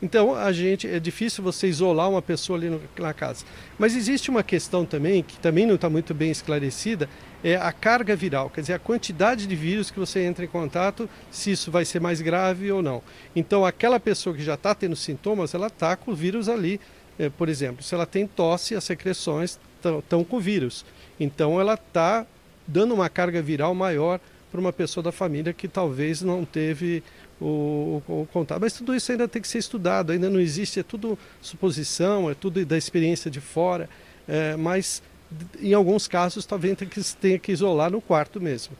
Então, a gente é difícil você isolar uma pessoa ali na casa. Mas existe uma questão também que também não está muito bem esclarecida, é a carga viral, quer dizer, a quantidade de vírus que você entra em contato, se isso vai ser mais grave ou não. Então, aquela pessoa que já está tendo sintomas, ela está com o vírus ali. É, por exemplo, se ela tem tosse, as secreções estão com vírus. Então, ela está dando uma carga viral maior para uma pessoa da família que talvez não teve o, o, o, contato. Mas tudo isso ainda tem que ser estudado, ainda não existe, é tudo suposição, é tudo da experiência de fora. É, mas em alguns casos talvez tenha que, tenha que isolar no quarto mesmo.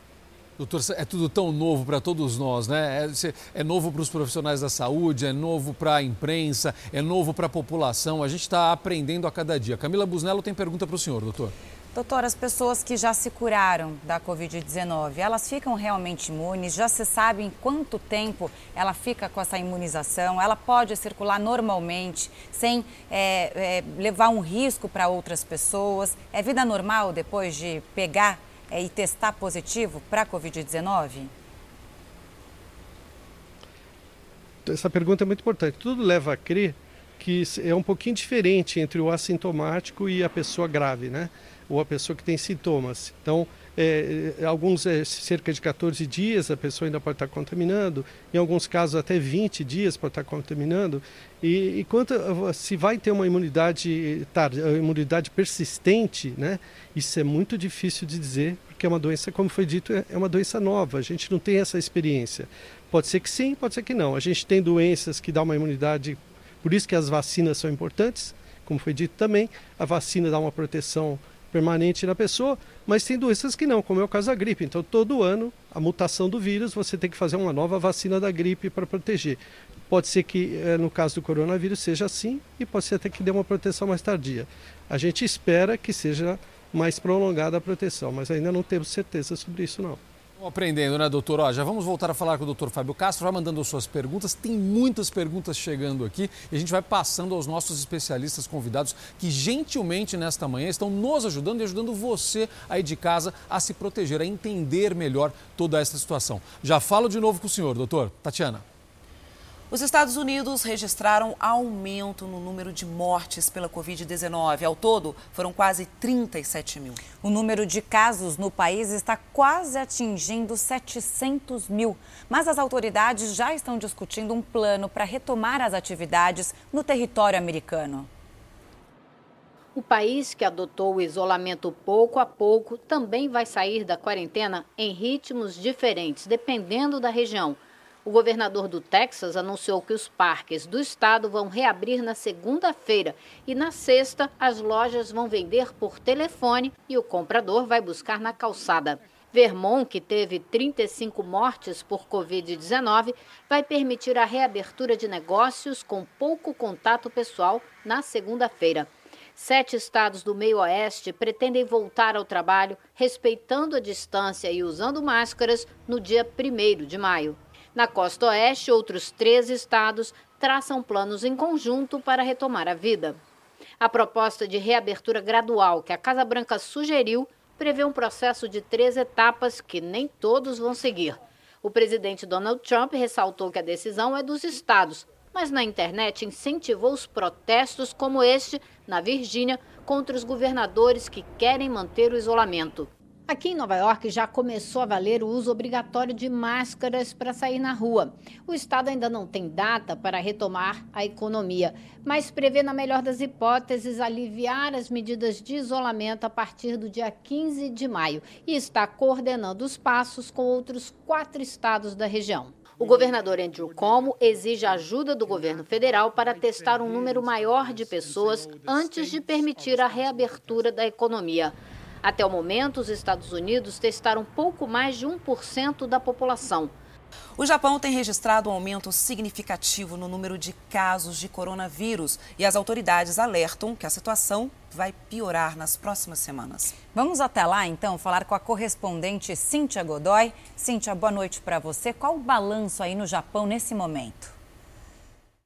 Doutor, é tudo tão novo para todos nós, né? É, é novo para os profissionais da saúde, é novo para a imprensa, é novo para a população. A gente está aprendendo a cada dia. Camila Busnello tem pergunta para o senhor, doutor. Doutor, as pessoas que já se curaram da Covid-19, elas ficam realmente imunes? Já se sabe em quanto tempo ela fica com essa imunização? Ela pode circular normalmente, sem é, é, levar um risco para outras pessoas? É vida normal depois de pegar é, e testar positivo para a Covid-19? Essa pergunta é muito importante. Tudo leva a crer que é um pouquinho diferente entre o assintomático e a pessoa grave, né? Ou a pessoa que tem sintomas. Então, é, é alguns é cerca de 14 dias a pessoa ainda pode estar contaminando, em alguns casos até 20 dias pode estar contaminando. E, e quanto se vai ter uma imunidade, tar, imunidade persistente, né? Isso é muito difícil de dizer, porque é uma doença, como foi dito, é, é uma doença nova. A gente não tem essa experiência. Pode ser que sim, pode ser que não. A gente tem doenças que dão uma imunidade, por isso que as vacinas são importantes, como foi dito também. A vacina dá uma proteção permanente na pessoa, mas tem doenças que não, como é o caso da gripe. Então, todo ano, a mutação do vírus, você tem que fazer uma nova vacina da gripe para proteger. Pode ser que, eh, no caso do coronavírus, seja assim, e pode ser até que dê uma proteção mais tardia. A gente espera que seja mais prolongada a proteção, mas ainda não temos certeza sobre isso, não. Aprendendo, né, doutor? Ó, já vamos voltar a falar com o doutor Fábio Castro, vai mandando suas perguntas. Tem muitas perguntas chegando aqui e a gente vai passando aos nossos especialistas convidados que gentilmente nesta manhã estão nos ajudando e ajudando você aí de casa a se proteger, a entender melhor toda essa situação. Já falo de novo com o senhor, doutor. Tatiana. Os Estados Unidos registraram aumento no número de mortes pela Covid-19. Ao todo, foram quase 37 mil. O número de casos no país está quase atingindo 700 mil. Mas as autoridades já estão discutindo um plano para retomar as atividades no território americano. O país que adotou o isolamento pouco a pouco também vai sair da quarentena em ritmos diferentes, dependendo da região. O governador do Texas anunciou que os parques do estado vão reabrir na segunda-feira e na sexta as lojas vão vender por telefone e o comprador vai buscar na calçada. Vermont, que teve 35 mortes por Covid-19, vai permitir a reabertura de negócios com pouco contato pessoal na segunda-feira. Sete estados do meio-oeste pretendem voltar ao trabalho respeitando a distância e usando máscaras no dia 1 de maio. Na costa oeste, outros três estados traçam planos em conjunto para retomar a vida. A proposta de reabertura gradual que a Casa Branca sugeriu prevê um processo de três etapas que nem todos vão seguir. O presidente Donald Trump ressaltou que a decisão é dos estados, mas na internet incentivou os protestos como este na Virgínia contra os governadores que querem manter o isolamento. Aqui em Nova York já começou a valer o uso obrigatório de máscaras para sair na rua. O estado ainda não tem data para retomar a economia, mas prevê, na melhor das hipóteses, aliviar as medidas de isolamento a partir do dia 15 de maio e está coordenando os passos com outros quatro estados da região. O governador Andrew Cuomo exige ajuda do governo federal para testar um número maior de pessoas antes de permitir a reabertura da economia. Até o momento, os Estados Unidos testaram pouco mais de 1% da população. O Japão tem registrado um aumento significativo no número de casos de coronavírus e as autoridades alertam que a situação vai piorar nas próximas semanas. Vamos até lá, então, falar com a correspondente Cíntia Godoy. Cíntia, boa noite para você. Qual o balanço aí no Japão nesse momento?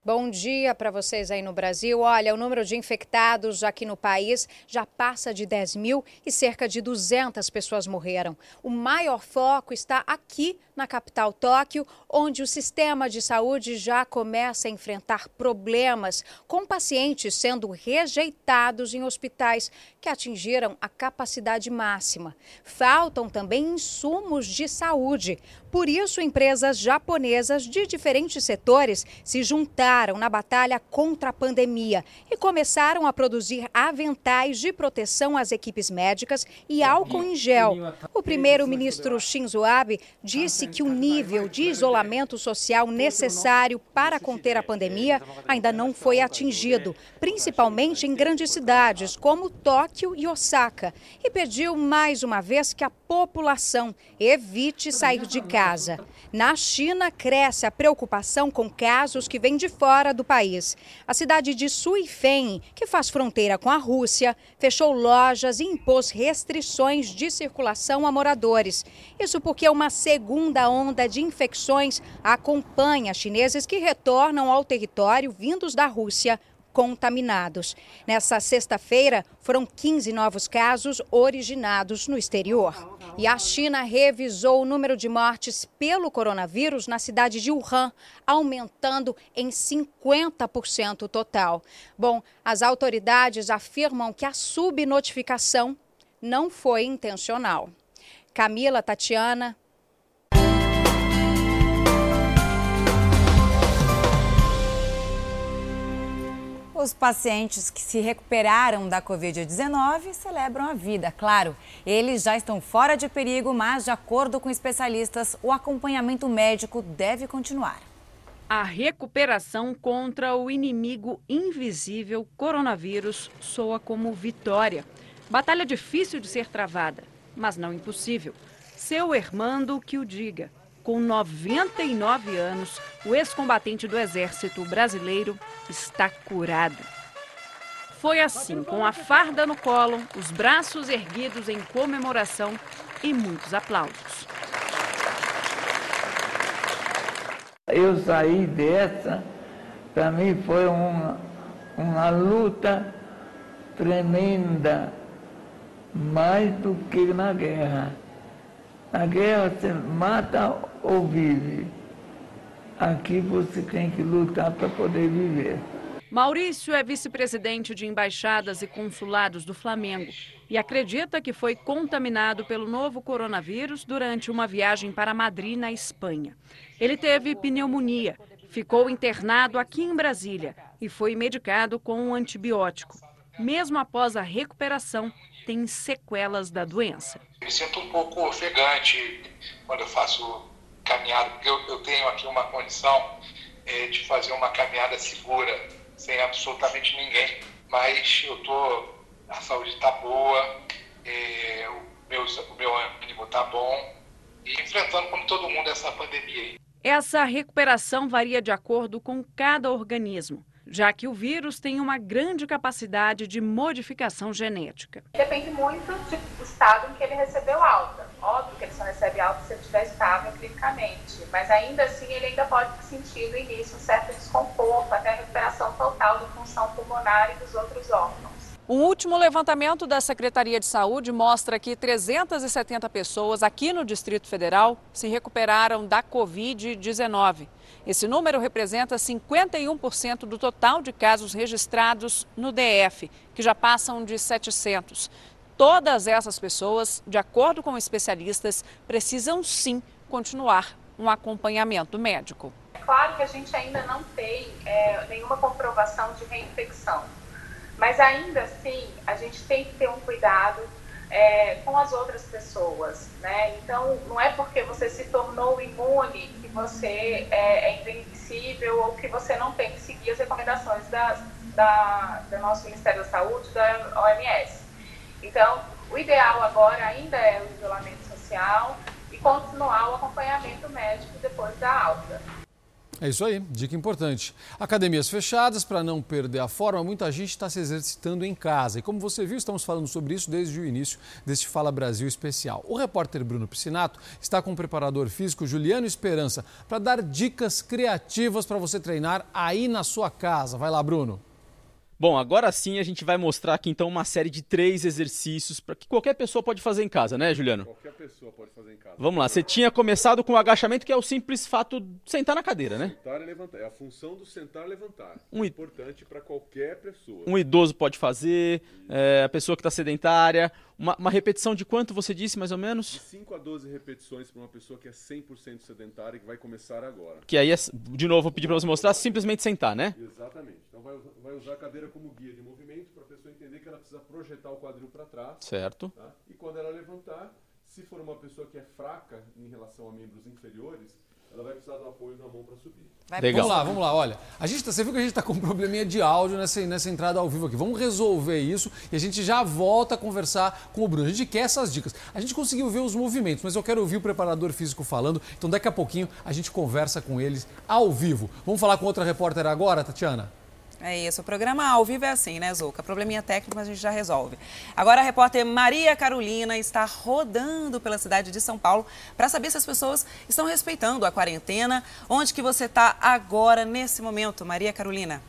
Bom dia para vocês aí no Brasil. Olha, o número de infectados aqui no país já passa de 10 mil e cerca de 200 pessoas morreram. O maior foco está aqui na capital Tóquio, onde o sistema de saúde já começa a enfrentar problemas, com pacientes sendo rejeitados em hospitais que atingiram a capacidade máxima. Faltam também insumos de saúde. Por isso, empresas japonesas de diferentes setores se juntaram na batalha contra a pandemia e começaram a produzir aventais de proteção às equipes médicas e álcool em gel. O primeiro-ministro Shinzo Abe disse que o nível de isolamento social necessário para conter a pandemia ainda não foi atingido, principalmente em grandes cidades como Tóquio e Osaka, e pediu mais uma vez que a população evite sair de casa. Na China, cresce a preocupação com casos que vêm de fora do país. A cidade de Suifeng, que faz fronteira com a Rússia, fechou lojas e impôs restrições de circulação a moradores. Isso porque uma segunda onda de infecções acompanha chineses que retornam ao território vindos da Rússia contaminados. Nessa sexta-feira, foram 15 novos casos originados no exterior. E a China revisou o número de mortes pelo coronavírus na cidade de Wuhan, aumentando em 50% total. Bom, as autoridades afirmam que a subnotificação não foi intencional. Camila, Tatiana, Os pacientes que se recuperaram da Covid-19 celebram a vida, claro. Eles já estão fora de perigo, mas, de acordo com especialistas, o acompanhamento médico deve continuar. A recuperação contra o inimigo invisível coronavírus soa como vitória. Batalha difícil de ser travada, mas não impossível. Seu Hermando que o diga. Com 99 anos, o ex-combatente do Exército Brasileiro está curado. Foi assim, com a farda no colo, os braços erguidos em comemoração e muitos aplausos. Eu saí dessa, para mim foi uma, uma luta tremenda, mais do que na guerra. Na guerra você mata ou vive. Aqui você tem que lutar para poder viver. Maurício é vice-presidente de embaixadas e consulados do Flamengo e acredita que foi contaminado pelo novo coronavírus durante uma viagem para Madrid, na Espanha. Ele teve pneumonia, ficou internado aqui em Brasília e foi medicado com um antibiótico. Mesmo após a recuperação, tem sequelas da doença. Me sinto um pouco ofegante quando eu faço caminhada, porque eu, eu tenho aqui uma condição é, de fazer uma caminhada segura sem absolutamente ninguém. Mas eu tô, a saúde está boa, é, o, meu, o meu ânimo está bom e enfrentando como todo mundo essa pandemia aí. Essa recuperação varia de acordo com cada organismo, já que o vírus tem uma grande capacidade de modificação genética. Depende muito do estado em que ele recebeu alta. Óbvio que ele só recebe alta se ele estiver estável clinicamente, mas ainda assim ele ainda pode sentir no início um certo desconforto até a recuperação total da função pulmonar e dos outros órgãos. Um último levantamento da Secretaria de Saúde mostra que 370 pessoas aqui no Distrito Federal se recuperaram da Covid-19. Esse número representa 51% do total de casos registrados no DF, que já passam de 700. Todas essas pessoas, de acordo com especialistas, precisam sim continuar um acompanhamento médico. É claro que a gente ainda não tem é, nenhuma comprovação de reinfecção, mas ainda assim a gente tem que ter um cuidado é, com as outras pessoas, né? Então não é porque você se tornou imune que você é, é invencível ou que você não tem que seguir as recomendações da, da, do nosso Ministério da Saúde, da OMS. Então, o ideal agora ainda é o isolamento social e continuar o acompanhamento médico depois da alta. É isso aí, dica importante. Academias fechadas para não perder a forma, muita gente está se exercitando em casa. E como você viu, estamos falando sobre isso desde o início deste Fala Brasil especial. O repórter Bruno Piscinato está com o preparador físico Juliano Esperança para dar dicas criativas para você treinar aí na sua casa. Vai lá, Bruno. Bom, agora sim a gente vai mostrar aqui então uma série de três exercícios para que qualquer pessoa pode fazer em casa, né, Juliano? Qualquer pessoa pode fazer em casa. Vamos lá, você tinha começado com o agachamento, que é o simples fato de sentar na cadeira, né? Sentar e levantar. É a função do sentar e levantar. Um é importante para qualquer pessoa. Um idoso pode fazer, é, a pessoa que está sedentária. Uma, uma, repetição de quanto você disse, mais ou menos? De 5 a 12 repetições para uma pessoa que é 100% sedentária e que vai começar agora. Que aí, é, de novo, vou pedir para você mostrar, simplesmente sentar, né? Exatamente. Então vai, vai usar a cadeira como guia de movimento para a pessoa entender que ela precisa projetar o quadril para trás. Certo. Tá? E quando ela levantar, se for uma pessoa que é fraca em relação a membros inferiores, ela vai precisar do apoio na mão para subir. Vai Legal. Vamos lá, vamos lá. Olha, a gente tá, você viu que a gente está com um probleminha de áudio nessa, nessa entrada ao vivo aqui. Vamos resolver isso e a gente já volta a conversar com o Bruno. A gente quer essas dicas. A gente conseguiu ver os movimentos, mas eu quero ouvir o preparador físico falando. Então daqui a pouquinho a gente conversa com eles ao vivo. Vamos falar com outra repórter agora, Tatiana? É isso, o programa ao vivo é assim, né, Zuca? Probleminha técnico, mas a gente já resolve. Agora a repórter Maria Carolina está rodando pela cidade de São Paulo para saber se as pessoas estão respeitando a quarentena. Onde que você está agora, nesse momento, Maria Carolina?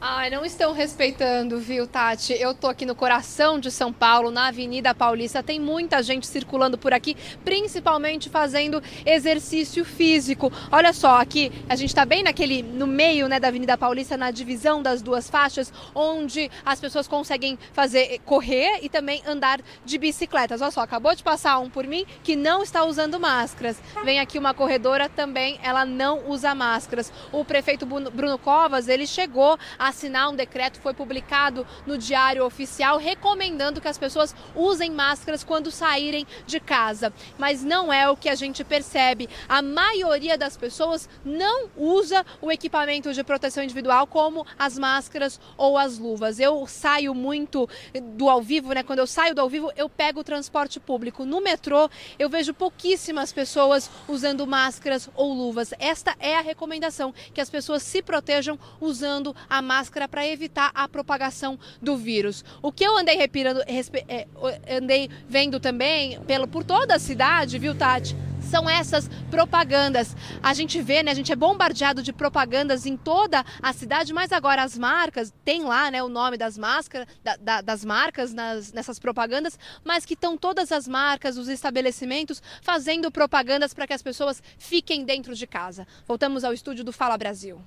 Ai, não estão respeitando, viu, Tati? Eu tô aqui no coração de São Paulo, na Avenida Paulista. Tem muita gente circulando por aqui, principalmente fazendo exercício físico. Olha só, aqui a gente tá bem naquele no meio, né, da Avenida Paulista, na divisão das duas faixas, onde as pessoas conseguem fazer correr e também andar de bicicletas. Olha só, acabou de passar um por mim que não está usando máscaras. Vem aqui uma corredora também, ela não usa máscaras. O prefeito Bruno Covas, ele chegou a assinar um decreto, foi publicado no Diário Oficial, recomendando que as pessoas usem máscaras quando saírem de casa. Mas não é o que a gente percebe. A maioria das pessoas não usa o equipamento de proteção individual, como as máscaras ou as luvas. Eu saio muito do ao vivo, né? Quando eu saio do ao vivo, eu pego o transporte público. No metrô, eu vejo pouquíssimas pessoas usando máscaras ou luvas. Esta é a recomendação, que as pessoas se protejam usando a máscara máscara para evitar a propagação do vírus. O que eu andei repirando, respe, é, andei vendo também pelo, por toda a cidade, viu, Tati? são essas propagandas. A gente vê, né, a gente é bombardeado de propagandas em toda a cidade, mas agora as marcas, tem lá né, o nome das, máscaras, da, da, das marcas nas, nessas propagandas, mas que estão todas as marcas, os estabelecimentos fazendo propagandas para que as pessoas fiquem dentro de casa. Voltamos ao estúdio do Fala Brasil.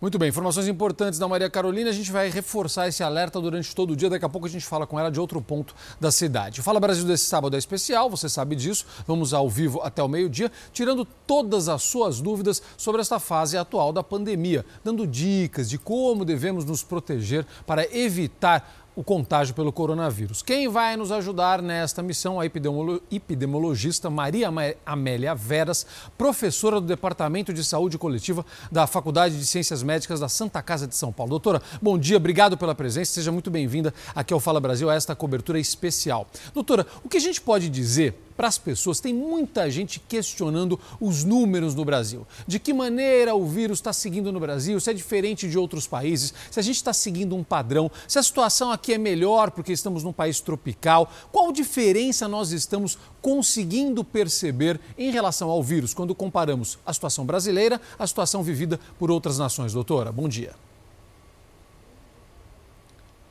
Muito bem, informações importantes da Maria Carolina. A gente vai reforçar esse alerta durante todo o dia. Daqui a pouco a gente fala com ela de outro ponto da cidade. Fala Brasil desse sábado é especial, você sabe disso. Vamos ao vivo até o meio-dia, tirando todas as suas dúvidas sobre esta fase atual da pandemia, dando dicas de como devemos nos proteger para evitar o contágio pelo coronavírus. Quem vai nos ajudar nesta missão? A epidemiologista Maria Amélia Veras, professora do Departamento de Saúde Coletiva da Faculdade de Ciências Médicas da Santa Casa de São Paulo. Doutora, bom dia, obrigado pela presença, seja muito bem-vinda aqui ao Fala Brasil, a esta cobertura especial. Doutora, o que a gente pode dizer para as pessoas. Tem muita gente questionando os números no Brasil. De que maneira o vírus está seguindo no Brasil, se é diferente de outros países, se a gente está seguindo um padrão, se a situação aqui é melhor porque estamos num país tropical. Qual diferença nós estamos conseguindo perceber em relação ao vírus quando comparamos a situação brasileira à situação vivida por outras nações? Doutora, bom dia.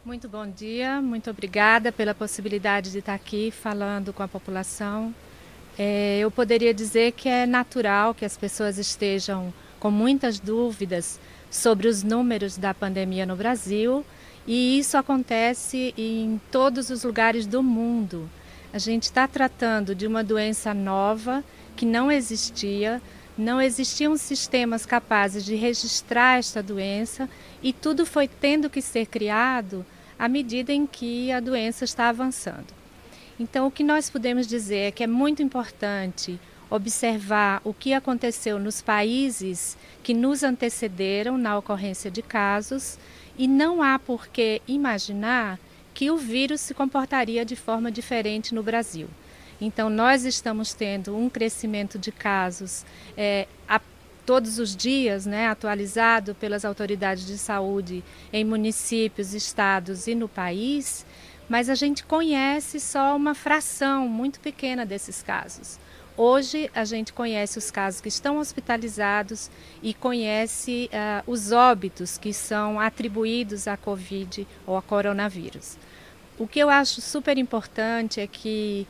Muito bom dia, muito obrigada pela possibilidade de estar aqui falando com a população. É, eu poderia dizer que é natural que as pessoas estejam com muitas dúvidas sobre os números da pandemia no Brasil e isso acontece em todos os lugares do mundo. A gente está tratando de uma doença nova que não existia, não existiam sistemas capazes de registrar esta doença e tudo foi tendo que ser criado à medida em que a doença está avançando. Então, o que nós podemos dizer é que é muito importante observar o que aconteceu nos países que nos antecederam na ocorrência de casos e não há por que imaginar que o vírus se comportaria de forma diferente no Brasil. Então, nós estamos tendo um crescimento de casos é, todos os dias, né, atualizado pelas autoridades de saúde em municípios, estados e no país, mas a gente conhece só uma fração muito pequena desses casos. Hoje a gente conhece os casos que estão hospitalizados e conhece uh, os óbitos que são atribuídos à Covid ou a coronavírus. O que eu acho super importante é que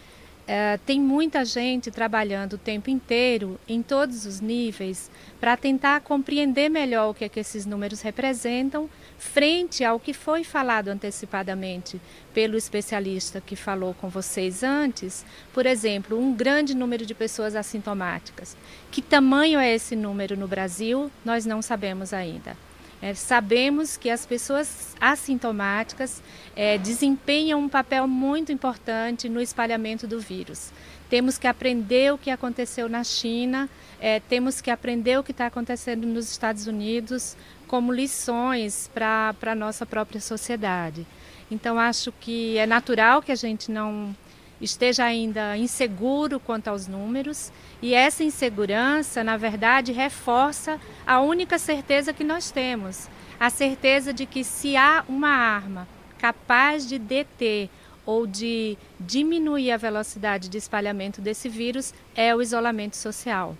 é, tem muita gente trabalhando o tempo inteiro, em todos os níveis, para tentar compreender melhor o que, é que esses números representam, frente ao que foi falado antecipadamente pelo especialista que falou com vocês antes. Por exemplo, um grande número de pessoas assintomáticas. Que tamanho é esse número no Brasil? Nós não sabemos ainda. É, sabemos que as pessoas assintomáticas é, desempenham um papel muito importante no espalhamento do vírus. Temos que aprender o que aconteceu na China, é, temos que aprender o que está acontecendo nos Estados Unidos como lições para a nossa própria sociedade. Então, acho que é natural que a gente não esteja ainda inseguro quanto aos números, e essa insegurança, na verdade, reforça a única certeza que nós temos: a certeza de que se há uma arma capaz de deter ou de diminuir a velocidade de espalhamento desse vírus, é o isolamento social.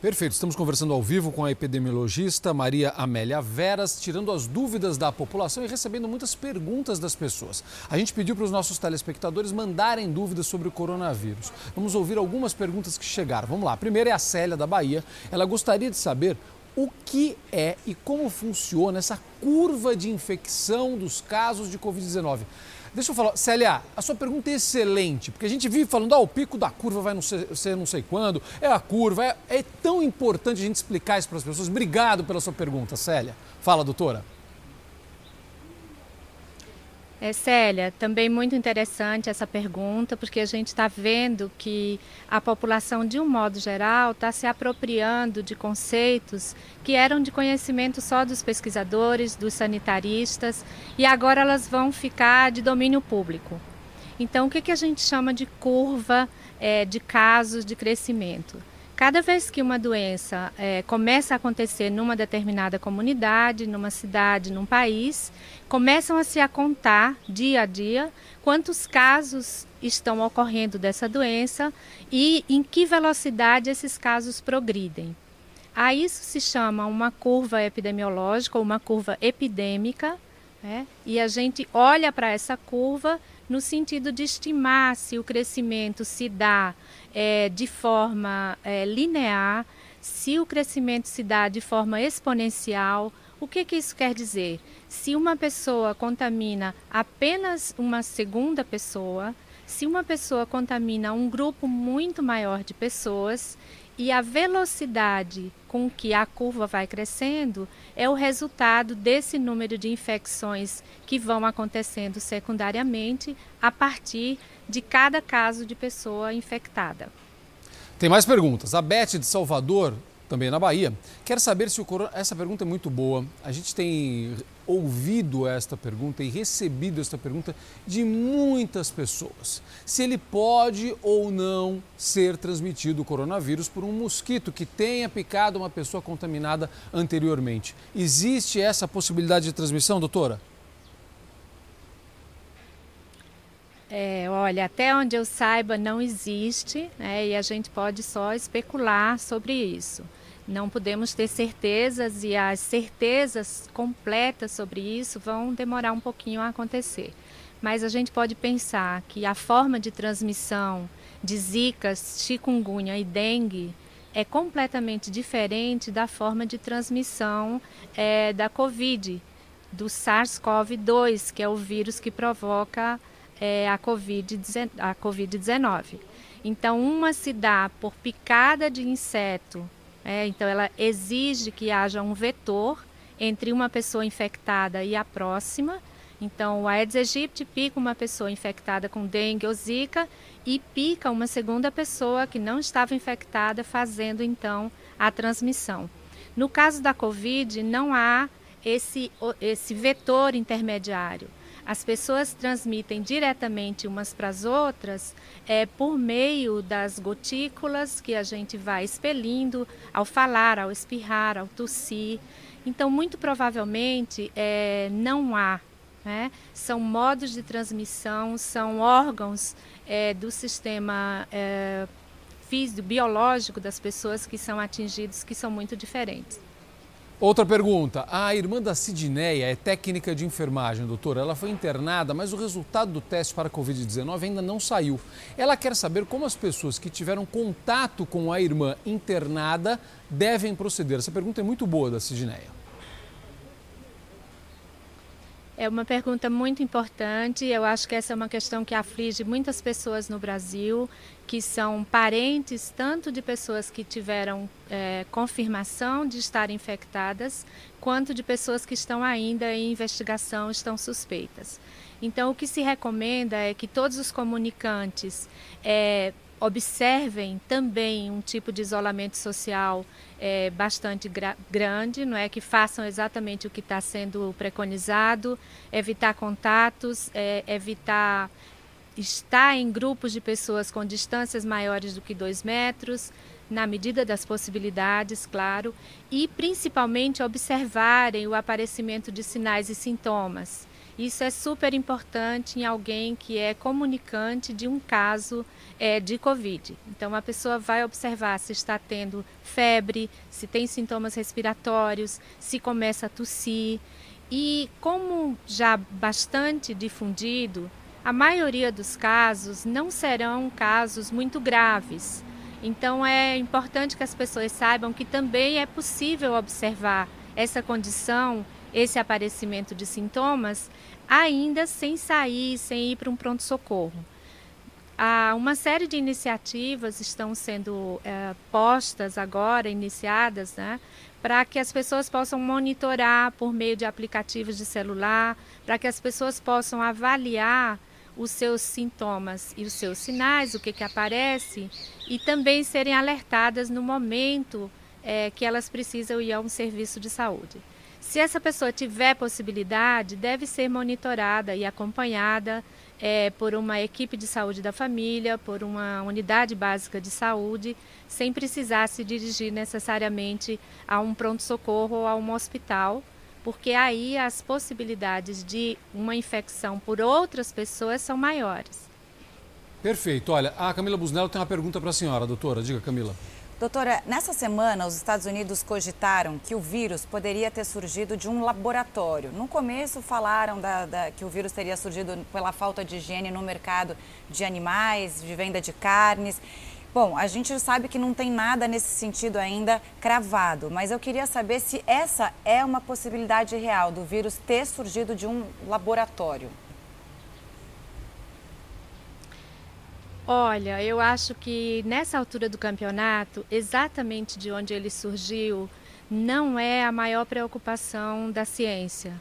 Perfeito, estamos conversando ao vivo com a epidemiologista Maria Amélia Veras, tirando as dúvidas da população e recebendo muitas perguntas das pessoas. A gente pediu para os nossos telespectadores mandarem dúvidas sobre o coronavírus. Vamos ouvir algumas perguntas que chegaram. Vamos lá. A primeira é a Célia, da Bahia. Ela gostaria de saber o que é e como funciona essa curva de infecção dos casos de Covid-19. Deixa eu falar, Célia, a sua pergunta é excelente, porque a gente vive falando, ah, o pico da curva vai não ser, ser não sei quando, é a curva, é, é tão importante a gente explicar isso para as pessoas. Obrigado pela sua pergunta, Célia. Fala, doutora. É, Célia, também muito interessante essa pergunta, porque a gente está vendo que a população, de um modo geral, está se apropriando de conceitos que eram de conhecimento só dos pesquisadores, dos sanitaristas, e agora elas vão ficar de domínio público. Então, o que, que a gente chama de curva é, de casos de crescimento? Cada vez que uma doença é, começa a acontecer numa determinada comunidade, numa cidade, num país, começam a se contar dia a dia quantos casos estão ocorrendo dessa doença e em que velocidade esses casos progridem. A isso se chama uma curva epidemiológica ou uma curva epidêmica, né? e a gente olha para essa curva no sentido de estimar se o crescimento se dá é, de forma é, linear, se o crescimento se dá de forma exponencial. O que, que isso quer dizer? Se uma pessoa contamina apenas uma segunda pessoa, se uma pessoa contamina um grupo muito maior de pessoas, e a velocidade com que a curva vai crescendo é o resultado desse número de infecções que vão acontecendo secundariamente a partir de cada caso de pessoa infectada. Tem mais perguntas. A Beth de Salvador também na Bahia. Quero saber se o corona... Essa pergunta é muito boa. A gente tem ouvido esta pergunta e recebido esta pergunta de muitas pessoas. Se ele pode ou não ser transmitido o coronavírus por um mosquito que tenha picado uma pessoa contaminada anteriormente. Existe essa possibilidade de transmissão, doutora? É, olha, até onde eu saiba não existe, né, e a gente pode só especular sobre isso. Não podemos ter certezas e as certezas completas sobre isso vão demorar um pouquinho a acontecer. Mas a gente pode pensar que a forma de transmissão de zika, chikungunya e dengue é completamente diferente da forma de transmissão é, da Covid, do SARS-CoV-2, que é o vírus que provoca é, a Covid-19. COVID então, uma se dá por picada de inseto é, então, ela exige que haja um vetor entre uma pessoa infectada e a próxima. Então, o Aedes aegypti pica uma pessoa infectada com dengue ou zika e pica uma segunda pessoa que não estava infectada, fazendo então a transmissão. No caso da Covid, não há esse, esse vetor intermediário. As pessoas transmitem diretamente umas para as outras é, por meio das gotículas que a gente vai expelindo ao falar, ao espirrar, ao tossir. Então, muito provavelmente, é, não há. Né? São modos de transmissão, são órgãos é, do sistema é, físico, biológico das pessoas que são atingidos, que são muito diferentes. Outra pergunta. A irmã da Sidneia é técnica de enfermagem, doutora. Ela foi internada, mas o resultado do teste para a Covid-19 ainda não saiu. Ela quer saber como as pessoas que tiveram contato com a irmã internada devem proceder. Essa pergunta é muito boa da Sidneia. É uma pergunta muito importante. Eu acho que essa é uma questão que aflige muitas pessoas no Brasil, que são parentes tanto de pessoas que tiveram é, confirmação de estar infectadas, quanto de pessoas que estão ainda em investigação, estão suspeitas. Então, o que se recomenda é que todos os comunicantes é, observem também um tipo de isolamento social é, bastante grande, não é que façam exatamente o que está sendo preconizado, evitar contatos, é, evitar estar em grupos de pessoas com distâncias maiores do que dois metros, na medida das possibilidades, claro, e principalmente observarem o aparecimento de sinais e sintomas. Isso é super importante em alguém que é comunicante de um caso é, de Covid. Então, a pessoa vai observar se está tendo febre, se tem sintomas respiratórios, se começa a tossir. E, como já bastante difundido, a maioria dos casos não serão casos muito graves. Então, é importante que as pessoas saibam que também é possível observar essa condição esse aparecimento de sintomas ainda sem sair, sem ir para um pronto-socorro. Há uma série de iniciativas estão sendo é, postas agora, iniciadas, né, para que as pessoas possam monitorar por meio de aplicativos de celular, para que as pessoas possam avaliar os seus sintomas e os seus sinais, o que, que aparece, e também serem alertadas no momento é, que elas precisam ir a um serviço de saúde. Se essa pessoa tiver possibilidade, deve ser monitorada e acompanhada é, por uma equipe de saúde da família, por uma unidade básica de saúde, sem precisar se dirigir necessariamente a um pronto-socorro ou a um hospital, porque aí as possibilidades de uma infecção por outras pessoas são maiores. Perfeito. Olha, a Camila Busnello tem uma pergunta para a senhora, doutora. Diga, Camila. Doutora, nessa semana os Estados Unidos cogitaram que o vírus poderia ter surgido de um laboratório. No começo falaram da, da, que o vírus teria surgido pela falta de higiene no mercado de animais, de venda de carnes. Bom, a gente sabe que não tem nada nesse sentido ainda cravado, mas eu queria saber se essa é uma possibilidade real do vírus ter surgido de um laboratório. Olha, eu acho que nessa altura do campeonato, exatamente de onde ele surgiu, não é a maior preocupação da ciência.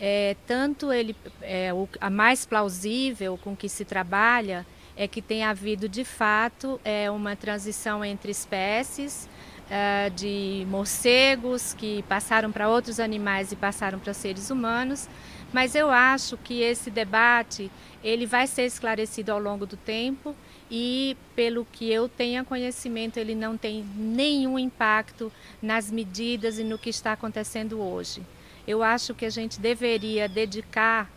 É, tanto ele, é, o, a mais plausível com que se trabalha é que tem havido de fato é, uma transição entre espécies é, de morcegos que passaram para outros animais e passaram para seres humanos, mas eu acho que esse debate ele vai ser esclarecido ao longo do tempo e, pelo que eu tenha conhecimento, ele não tem nenhum impacto nas medidas e no que está acontecendo hoje. Eu acho que a gente deveria dedicar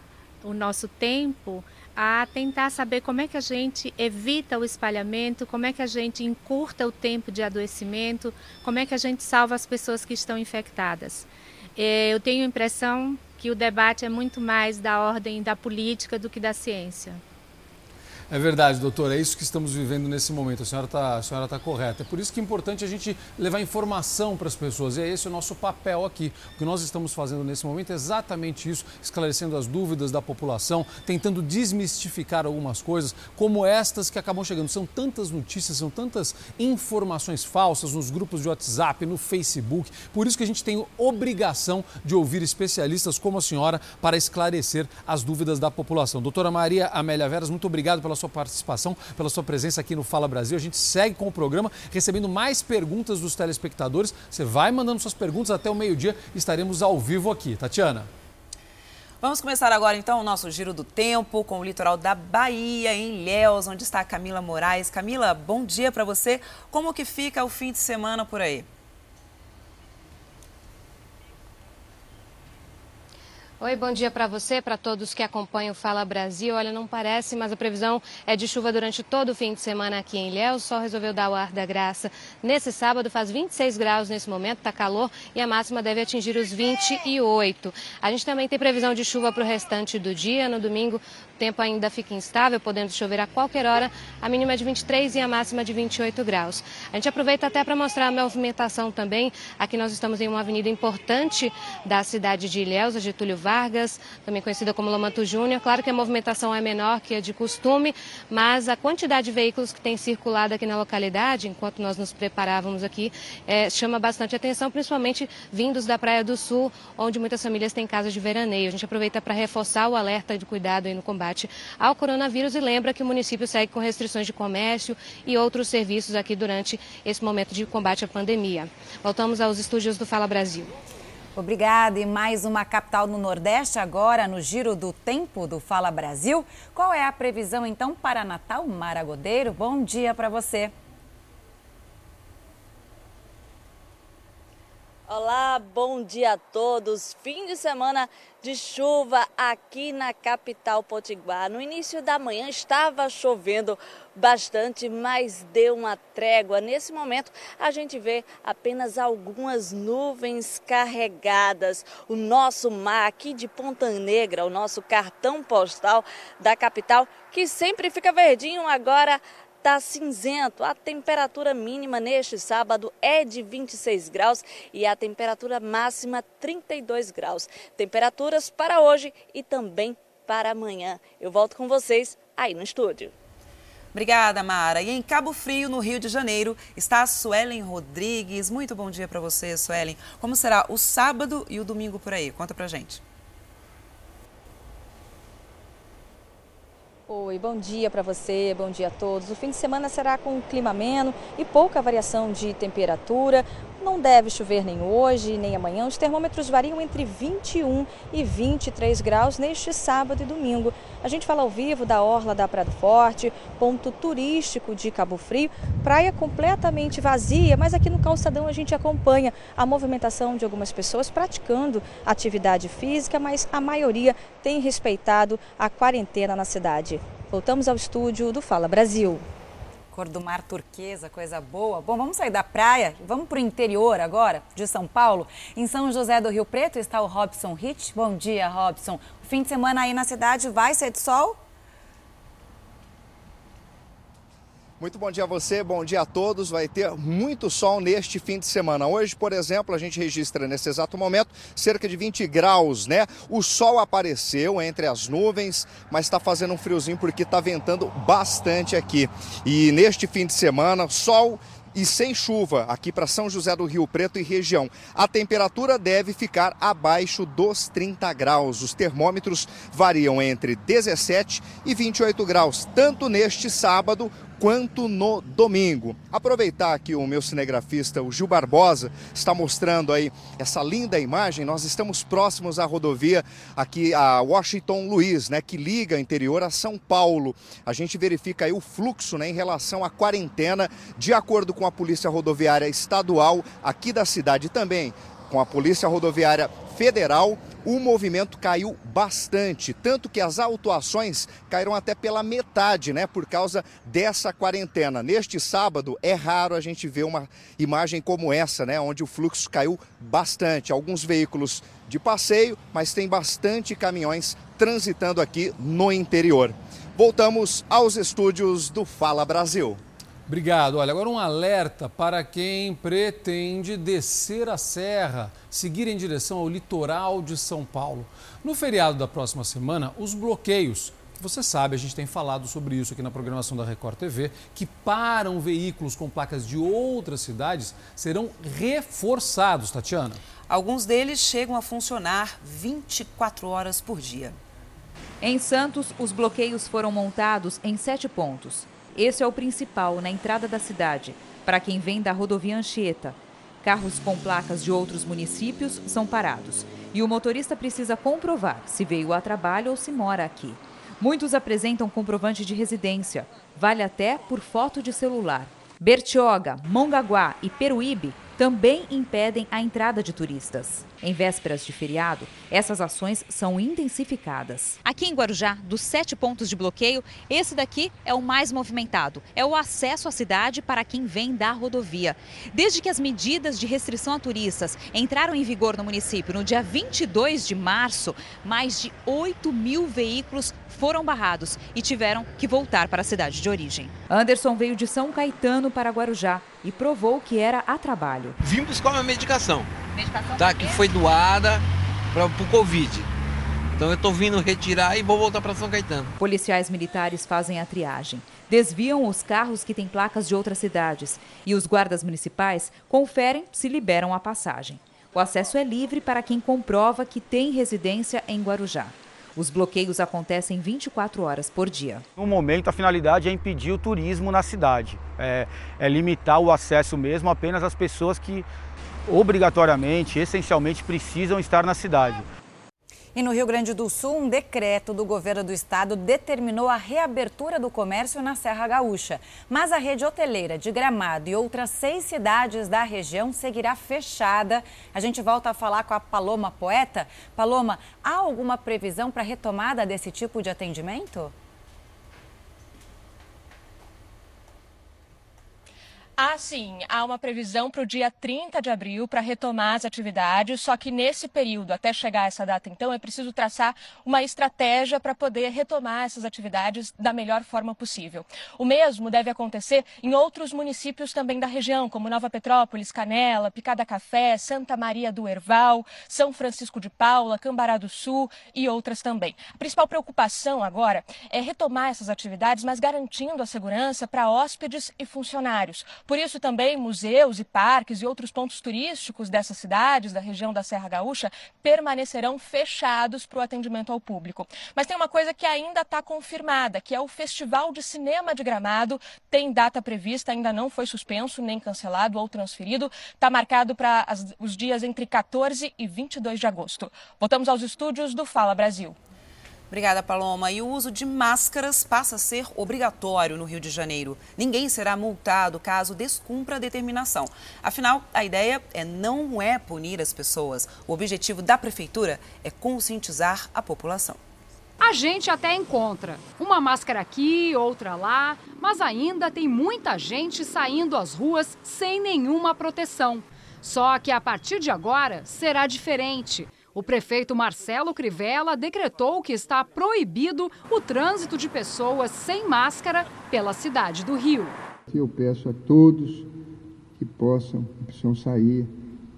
o nosso tempo a tentar saber como é que a gente evita o espalhamento, como é que a gente encurta o tempo de adoecimento, como é que a gente salva as pessoas que estão infectadas. É, eu tenho a impressão que o debate é muito mais da ordem da política do que da ciência. É verdade, doutor. É isso que estamos vivendo nesse momento. A senhora está tá correta. É por isso que é importante a gente levar informação para as pessoas. E é esse o nosso papel aqui. O que nós estamos fazendo nesse momento é exatamente isso, esclarecendo as dúvidas da população, tentando desmistificar algumas coisas, como estas que acabam chegando. São tantas notícias, são tantas informações falsas nos grupos de WhatsApp, no Facebook. Por isso que a gente tem obrigação de ouvir especialistas como a senhora para esclarecer as dúvidas da população. Doutora Maria Amélia Veras, muito obrigado pela sua participação, pela sua presença aqui no Fala Brasil. A gente segue com o programa, recebendo mais perguntas dos telespectadores. Você vai mandando suas perguntas até o meio-dia, estaremos ao vivo aqui. Tatiana. Vamos começar agora então o nosso giro do tempo com o litoral da Bahia, em Ilhéus, onde está a Camila Moraes. Camila, bom dia para você. Como que fica o fim de semana por aí? Oi, bom dia para você, para todos que acompanham o Fala Brasil. Olha, não parece, mas a previsão é de chuva durante todo o fim de semana aqui em Ilhéus. O sol resolveu dar o ar da graça. Nesse sábado faz 26 graus nesse momento, tá calor e a máxima deve atingir os 28. A gente também tem previsão de chuva para o restante do dia. No domingo, tempo ainda fica instável, podendo chover a qualquer hora. A mínima é de 23 e a máxima de 28 graus. A gente aproveita até para mostrar a movimentação também. Aqui nós estamos em uma avenida importante da cidade de Ilhéus, a Getúlio Vargas, também conhecida como Lomanto Júnior. Claro que a movimentação é menor que a de costume, mas a quantidade de veículos que tem circulado aqui na localidade, enquanto nós nos preparávamos aqui, é, chama bastante atenção, principalmente vindos da Praia do Sul, onde muitas famílias têm casas de veraneio. A gente aproveita para reforçar o alerta de cuidado aí no combate combate ao coronavírus e lembra que o município segue com restrições de comércio e outros serviços aqui durante esse momento de combate à pandemia. Voltamos aos estúdios do Fala Brasil. Obrigada. E mais uma capital no Nordeste agora no Giro do Tempo do Fala Brasil. Qual é a previsão então para Natal Maragodeiro? Bom dia para você. Olá, bom dia a todos. Fim de semana de chuva aqui na capital potiguar. No início da manhã estava chovendo bastante, mas deu uma trégua. Nesse momento, a gente vê apenas algumas nuvens carregadas. O nosso mar aqui de Ponta Negra, o nosso cartão postal da capital, que sempre fica verdinho, agora está cinzento. A temperatura mínima neste sábado é de 26 graus e a temperatura máxima 32 graus. Temperaturas para hoje e também para amanhã. Eu volto com vocês aí no estúdio. Obrigada, Mara. E em Cabo Frio, no Rio de Janeiro, está a Suelen Rodrigues. Muito bom dia para você, Suelen. Como será o sábado e o domingo por aí? Conta pra gente. Oi, bom dia para você, bom dia a todos. O fim de semana será com um clima ameno e pouca variação de temperatura. não deve chover nem hoje, nem amanhã. Os termômetros variam entre 21 e 23 graus neste sábado e domingo. A gente fala ao vivo da Orla da Praia do Forte, ponto turístico de Cabo Frio. Praia completamente vazia, mas aqui no calçadão a gente acompanha a movimentação de algumas pessoas praticando atividade física, mas a maioria tem respeitado a quarentena na cidade. Voltamos ao estúdio do Fala Brasil cor do mar turquesa, coisa boa. Bom, vamos sair da praia vamos para o interior agora, de São Paulo. Em São José do Rio Preto está o Robson Hitch. Bom dia, Robson. O fim de semana aí na cidade vai ser de sol? Muito bom dia a você, bom dia a todos. Vai ter muito sol neste fim de semana. Hoje, por exemplo, a gente registra nesse exato momento cerca de 20 graus, né? O sol apareceu entre as nuvens, mas está fazendo um friozinho porque está ventando bastante aqui. E neste fim de semana, sol e sem chuva aqui para São José do Rio Preto e região. A temperatura deve ficar abaixo dos 30 graus. Os termômetros variam entre 17 e 28 graus, tanto neste sábado quanto no domingo. Aproveitar que o meu cinegrafista, o Gil Barbosa, está mostrando aí essa linda imagem. Nós estamos próximos à rodovia aqui a Washington Luiz, né, que liga o interior a São Paulo. A gente verifica aí o fluxo, né, em relação à quarentena, de acordo com a Polícia Rodoviária Estadual aqui da cidade também, com a Polícia Rodoviária Federal o movimento caiu bastante, tanto que as autuações caíram até pela metade, né, por causa dessa quarentena. Neste sábado é raro a gente ver uma imagem como essa, né, onde o fluxo caiu bastante. Alguns veículos de passeio, mas tem bastante caminhões transitando aqui no interior. Voltamos aos estúdios do Fala Brasil. Obrigado. Olha, agora um alerta para quem pretende descer a serra, seguir em direção ao litoral de São Paulo. No feriado da próxima semana, os bloqueios você sabe, a gente tem falado sobre isso aqui na programação da Record TV, que param veículos com placas de outras cidades serão reforçados, Tatiana. Alguns deles chegam a funcionar 24 horas por dia. Em Santos, os bloqueios foram montados em sete pontos. Esse é o principal na entrada da cidade, para quem vem da rodovia Anchieta. Carros com placas de outros municípios são parados e o motorista precisa comprovar se veio a trabalho ou se mora aqui. Muitos apresentam comprovante de residência, vale até por foto de celular. Bertioga, Mongaguá e Peruíbe também impedem a entrada de turistas. Em vésperas de feriado, essas ações são intensificadas. Aqui em Guarujá, dos sete pontos de bloqueio, esse daqui é o mais movimentado. É o acesso à cidade para quem vem da rodovia. Desde que as medidas de restrição a turistas entraram em vigor no município no dia 22 de março, mais de 8 mil veículos foram barrados e tiveram que voltar para a cidade de origem. Anderson veio de São Caetano para Guarujá e provou que era a trabalho. Vim buscar uma medicação Medicação tá, que foi doada para o Covid. Então eu estou vindo retirar e vou voltar para São Caetano. Policiais militares fazem a triagem. Desviam os carros que têm placas de outras cidades. E os guardas municipais conferem se liberam a passagem. O acesso é livre para quem comprova que tem residência em Guarujá. Os bloqueios acontecem 24 horas por dia. No momento, a finalidade é impedir o turismo na cidade, é, é limitar o acesso mesmo apenas às pessoas que obrigatoriamente, essencialmente, precisam estar na cidade. E no Rio Grande do Sul, um decreto do governo do estado determinou a reabertura do comércio na Serra Gaúcha. Mas a rede hoteleira de Gramado e outras seis cidades da região seguirá fechada. A gente volta a falar com a Paloma Poeta. Paloma, há alguma previsão para retomada desse tipo de atendimento? Ah, sim. Há uma previsão para o dia 30 de abril para retomar as atividades, só que nesse período, até chegar essa data, então, é preciso traçar uma estratégia para poder retomar essas atividades da melhor forma possível. O mesmo deve acontecer em outros municípios também da região, como Nova Petrópolis, Canela, Picada Café, Santa Maria do Herval, São Francisco de Paula, Cambará do Sul e outras também. A principal preocupação agora é retomar essas atividades, mas garantindo a segurança para hóspedes e funcionários Por isso também museus e parques e outros pontos turísticos dessas cidades, da região da Serra Gaúcha, permanecerão fechados para o atendimento ao público. Mas tem uma coisa que ainda está confirmada, que é o Festival de Cinema de Gramado. Tem data prevista, ainda não foi suspenso, nem cancelado ou transferido. Está marcado para os dias entre 14 e 22 de agosto. Voltamos aos estúdios do Fala Brasil. Obrigada, Paloma. E o uso de máscaras passa a ser obrigatório no Rio de Janeiro. Ninguém será multado caso descumpra a determinação. Afinal, a ideia é não é punir as pessoas. O objetivo da prefeitura é conscientizar a população. A gente até encontra uma máscara aqui, outra lá, mas ainda tem muita gente saindo às ruas sem nenhuma proteção. Só que a partir de agora será diferente. O prefeito Marcelo Crivella decretou que está proibido o trânsito de pessoas sem máscara pela cidade do Rio. Eu peço a todos que possam, que precisam sair,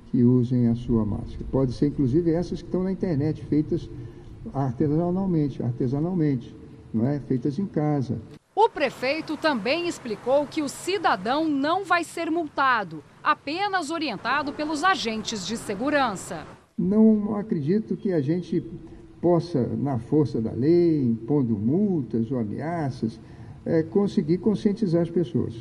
que usem a sua máscara. Pode ser inclusive essas que estão na internet, feitas artesanalmente, artesanalmente, não é? Feitas em casa. O prefeito também explicou que o cidadão não vai ser multado, apenas orientado pelos agentes de segurança. Não acredito que a gente possa, na força da lei, impondo multas ou ameaças, é, conseguir conscientizar as pessoas.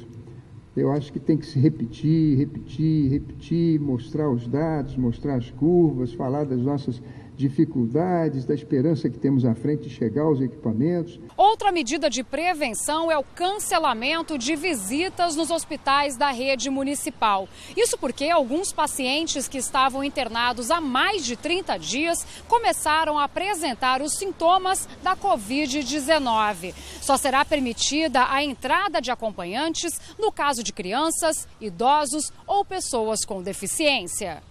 Eu acho que tem que se repetir, repetir, repetir, mostrar os dados, mostrar as curvas, falar das nossas dificuldades, da esperança que temos à frente de chegar aos equipamentos. Outra medida de prevenção é o cancelamento de visitas nos hospitais da rede municipal. Isso porque alguns pacientes que estavam internados há mais de 30 dias começaram a apresentar os sintomas da Covid-19. Só será permitida a entrada de acompanhantes no caso de crianças, idosos ou pessoas com deficiência.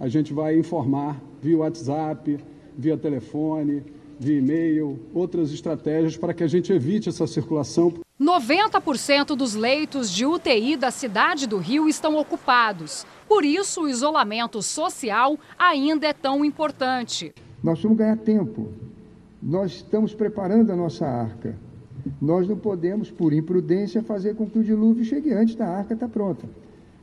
A gente vai informar via WhatsApp, via telefone, via e-mail, outras estratégias para que a gente evite essa circulação. 90% dos leitos de UTI da cidade do Rio estão ocupados. Por isso, o isolamento social ainda é tão importante. Nós vamos ganhar tempo. Nós estamos preparando a nossa arca. Nós não podemos, por imprudência, fazer com que o dilúvio chegue antes da arca estar pronta.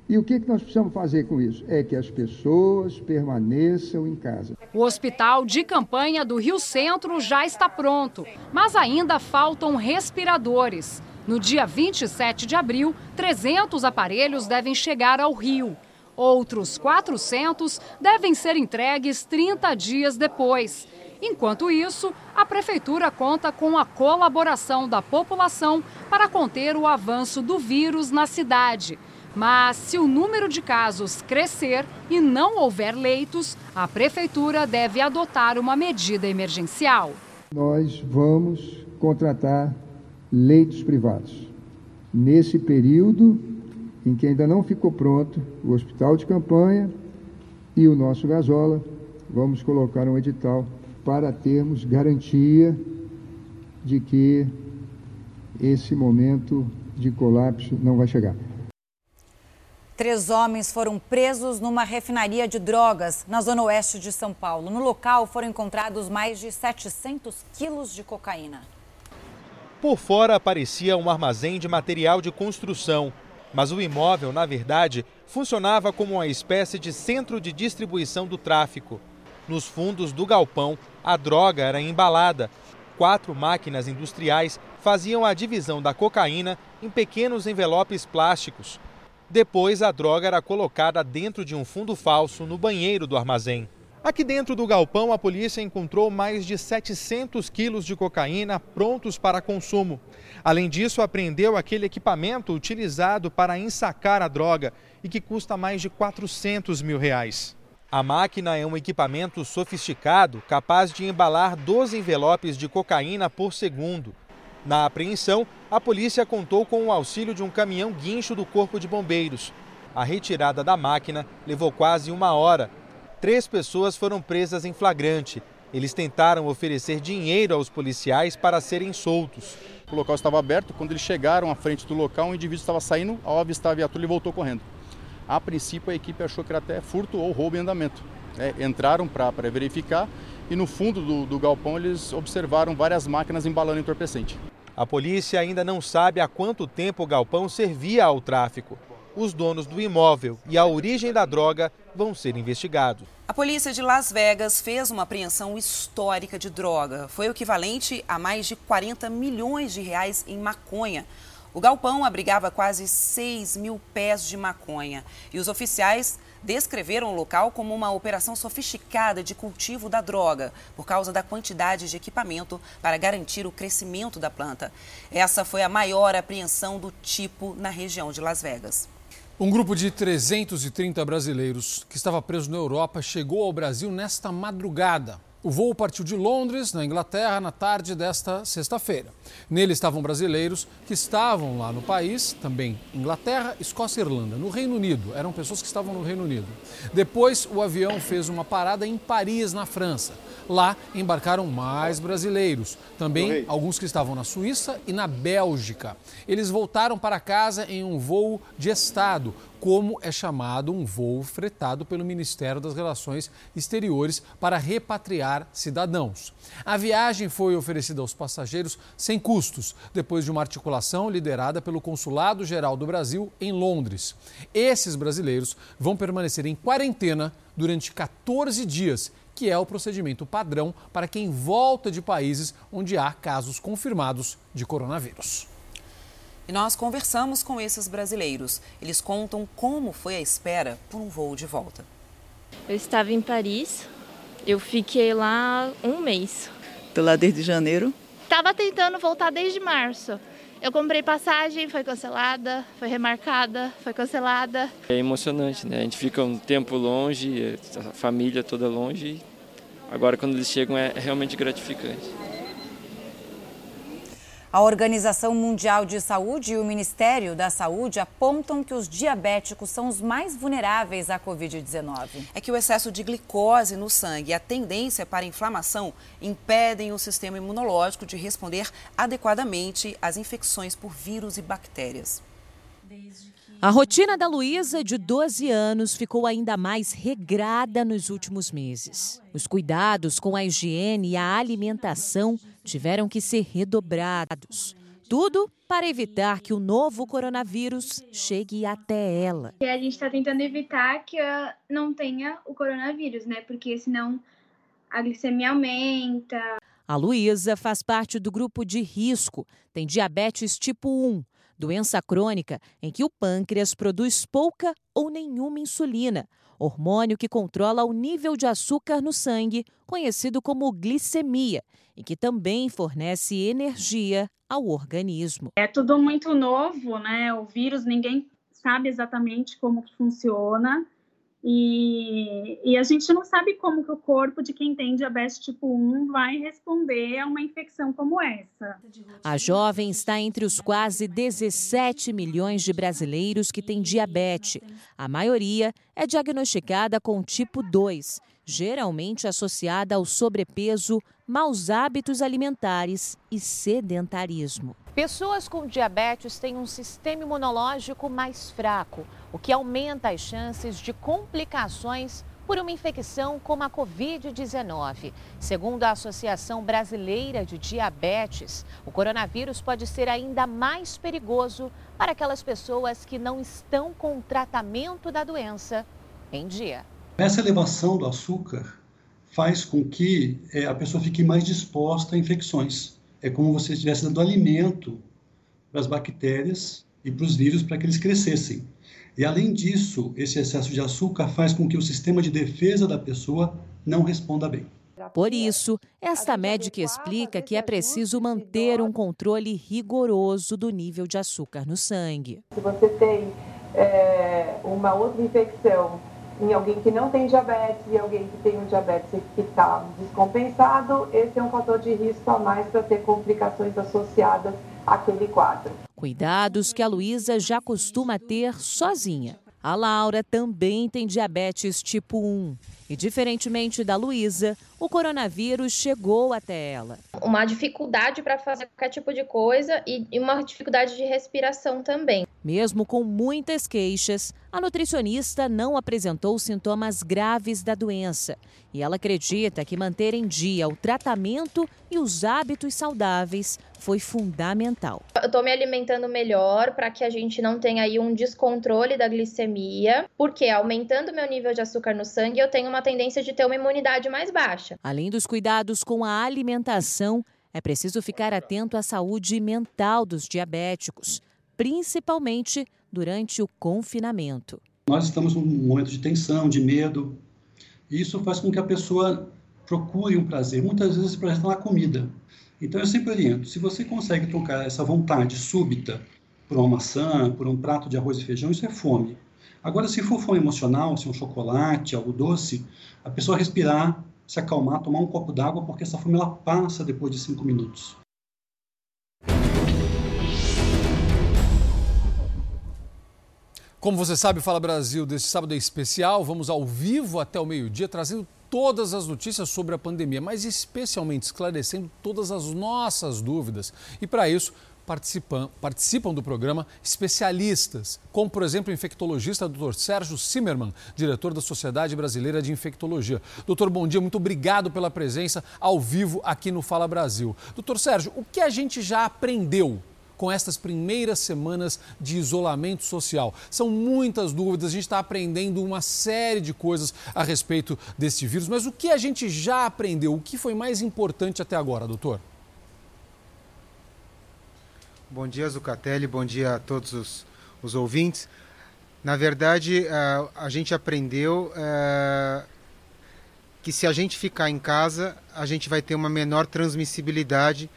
E o que, nós precisamos fazer com isso? É que as pessoas permaneçam em casa. O hospital de campanha do Rio Centro já está pronto, mas ainda faltam respiradores. No dia 27 de abril, 300 aparelhos devem chegar ao Rio. Outros 400 devem ser entregues 30 dias depois. Enquanto isso, a Prefeitura conta com a colaboração da população para conter o avanço do vírus na cidade. Mas se o número de casos crescer e não houver leitos, a prefeitura deve adotar uma medida emergencial. Nós vamos contratar leitos privados. Nesse período em que ainda não ficou pronto o hospital de campanha e o nosso gasola, vamos colocar um edital para termos garantia de que esse momento de colapso não vai chegar. Três homens foram presos numa refinaria de drogas na zona oeste de São Paulo. No local foram encontrados mais de 700 quilos de cocaína. Por fora parecia um armazém de material de construção, mas o imóvel, na verdade, funcionava como uma espécie de centro de distribuição do tráfico. Nos fundos do galpão, a droga era embalada. Quatro máquinas industriais faziam a divisão da cocaína em pequenos envelopes plásticos. Depois, a droga era colocada dentro de um fundo falso no banheiro do armazém. Aqui dentro do galpão, a polícia encontrou mais de 700 quilos de cocaína prontos para consumo. Além disso, apreendeu aquele equipamento utilizado para ensacar a droga e que custa mais de 400 mil reais. A máquina é um equipamento sofisticado capaz de embalar 12 envelopes de cocaína por segundo. Na apreensão, a polícia contou com o auxílio de um caminhão guincho do Corpo de Bombeiros. A retirada da máquina levou quase uma hora. Três pessoas foram presas em flagrante. Eles tentaram oferecer dinheiro aos policiais para serem soltos. O local estava aberto. Quando eles chegaram à frente do local, o indivíduo estava saindo. Ao avistar a viatura, ele voltou correndo. A princípio, a equipe achou que era até furto ou roubo em andamento. É, entraram para verificar e no fundo do, do galpão eles observaram várias máquinas embalando entorpecente. A polícia ainda não sabe há quanto tempo o galpão servia ao tráfico. os donos do imóvel e a origem da droga vão ser investigados. A polícia de Las Vegas fez uma apreensão histórica de droga. Foi o equivalente a mais de 40 milhões de reais em maconha. O galpão abrigava quase 6 mil pés de maconha. E os oficiais descreveram o local como uma operação sofisticada de cultivo da droga, por causa da quantidade de equipamento para garantir o crescimento da planta. Essa foi a maior apreensão do tipo na região de Las Vegas. Um grupo de 330 brasileiros que estava preso na Europa chegou ao Brasil nesta madrugada. O voo partiu de Londres, na Inglaterra, na tarde desta sexta-feira. Nele estavam brasileiros que estavam lá no país, também Inglaterra, Escócia e Irlanda, no Reino Unido. Eram pessoas que estavam no Reino Unido. Depois, o avião fez uma parada em Paris, na França. Lá embarcaram mais brasileiros, também alguns que estavam na Suíça e na Bélgica. Eles voltaram para casa em um voo de Estado, como é chamado um voo fretado pelo Ministério das Relações Exteriores para repatriar cidadãos. A viagem foi oferecida aos passageiros sem custos, depois de uma articulação liderada pelo Consulado Geral do Brasil em Londres. Esses brasileiros vão permanecer em quarentena durante 14 dias que é o procedimento padrão para quem volta de países onde há casos confirmados de coronavírus. E nós conversamos com esses brasileiros. Eles contam como foi a espera por um voo de volta. Eu estava em Paris, eu fiquei lá um mês. Estou lá desde janeiro. Estava tentando voltar desde março. Eu comprei passagem, foi cancelada, foi remarcada, foi cancelada. É emocionante, né? A gente fica um tempo longe, a família toda longe. Agora, quando eles chegam, é realmente gratificante. A Organização Mundial de Saúde e o Ministério da Saúde apontam que os diabéticos são os mais vulneráveis à Covid-19. É que o excesso de glicose no sangue e a tendência para inflamação impedem o sistema imunológico de responder adequadamente às infecções por vírus e bactérias. A rotina da Luísa, de 12 anos, ficou ainda mais regrada nos últimos meses. Os cuidados com a higiene e a alimentação tiveram que ser redobrados. Tudo para evitar que o novo coronavírus chegue até ela. E a gente está tentando evitar que não tenha o coronavírus, né? Porque senão a glicemia aumenta. A Luísa faz parte do grupo de risco, tem diabetes tipo 1 doença crônica em que o pâncreas produz pouca ou nenhuma insulina, hormônio que controla o nível de açúcar no sangue, conhecido como glicemia, e que também fornece energia ao organismo. É tudo muito novo, né? O vírus ninguém sabe exatamente como funciona. E, e, a gente não sabe como que o corpo de quem tem diabetes tipo 1 vai responder a uma infecção como essa. A jovem está entre os quase 17 milhões de brasileiros que têm diabetes. A maioria é diagnosticada com tipo 2, geralmente associada ao sobrepeso, maus hábitos alimentares e sedentarismo. Pessoas com diabetes têm um sistema imunológico mais fraco, o que aumenta as chances de complicações por uma infecção como a Covid-19. Segundo a Associação Brasileira de Diabetes, o coronavírus pode ser ainda mais perigoso para aquelas pessoas que não estão com o tratamento da doença em dia. Essa elevação do açúcar faz com que é, a pessoa fique mais disposta a infecções é como você estivesse dando alimento para as bactérias e para os vírus para que eles crescessem. E além disso, esse excesso de açúcar faz com que o sistema de defesa da pessoa não responda bem. Por isso, esta médica explica que é preciso manter um controle rigoroso do nível de açúcar no sangue. Se você tem é, uma outra infecção em alguém que não tem diabetes e alguém que tem um diabetes que está descompensado, esse é um fator de risco a mais para ter complicações associadas àquele quadro. Cuidados que a Luísa já costuma ter sozinha. A Laura também tem diabetes tipo 1. E, diferentemente da Luísa, o coronavírus chegou até ela. Uma dificuldade para fazer qualquer tipo de coisa e uma dificuldade de respiração também. Mesmo com muitas queixas, a nutricionista não apresentou sintomas graves da doença. E ela acredita que manter em dia o tratamento e os hábitos saudáveis foi fundamental. Eu estou me alimentando melhor para que a gente não tenha aí um descontrole da glicemia, porque aumentando meu nível de açúcar no sangue, eu tenho uma tendência de ter uma imunidade mais baixa. Além dos cuidados com a alimentação, é preciso ficar atento à saúde mental dos diabéticos, principalmente durante o confinamento. Nós estamos num momento de tensão, de medo, e isso faz com que a pessoa procure um prazer. Muitas vezes esse prazer está na comida. Então eu sempre oriento, se você consegue trocar essa vontade súbita por uma maçã, por um prato de arroz e feijão, isso é fome. Agora, se for fome emocional, se é um chocolate, algo doce, a pessoa respirar, se acalmar, tomar um copo d'água, porque essa fome ela passa depois de cinco minutos. Como você sabe, Fala Brasil desse sábado é especial. Vamos ao vivo até o meio-dia, trazendo todas as notícias sobre a pandemia, mas especialmente esclarecendo todas as nossas dúvidas. E para isso, participam, participam do programa especialistas, como, por exemplo, o infectologista Dr. Sérgio Zimmermann, diretor da Sociedade Brasileira de Infectologia. Doutor, bom dia, muito obrigado pela presença ao vivo aqui no Fala Brasil. Doutor Sérgio, o que a gente já aprendeu com estas primeiras semanas de isolamento social. São muitas dúvidas, a gente está aprendendo uma série de coisas a respeito deste vírus, mas o que a gente já aprendeu? O que foi mais importante até agora, doutor? Bom dia, Zucatelli. Bom dia a todos os, os ouvintes. Na verdade, uh, a gente aprendeu uh, que se a gente ficar em casa, a gente vai ter uma menor transmissibilidade,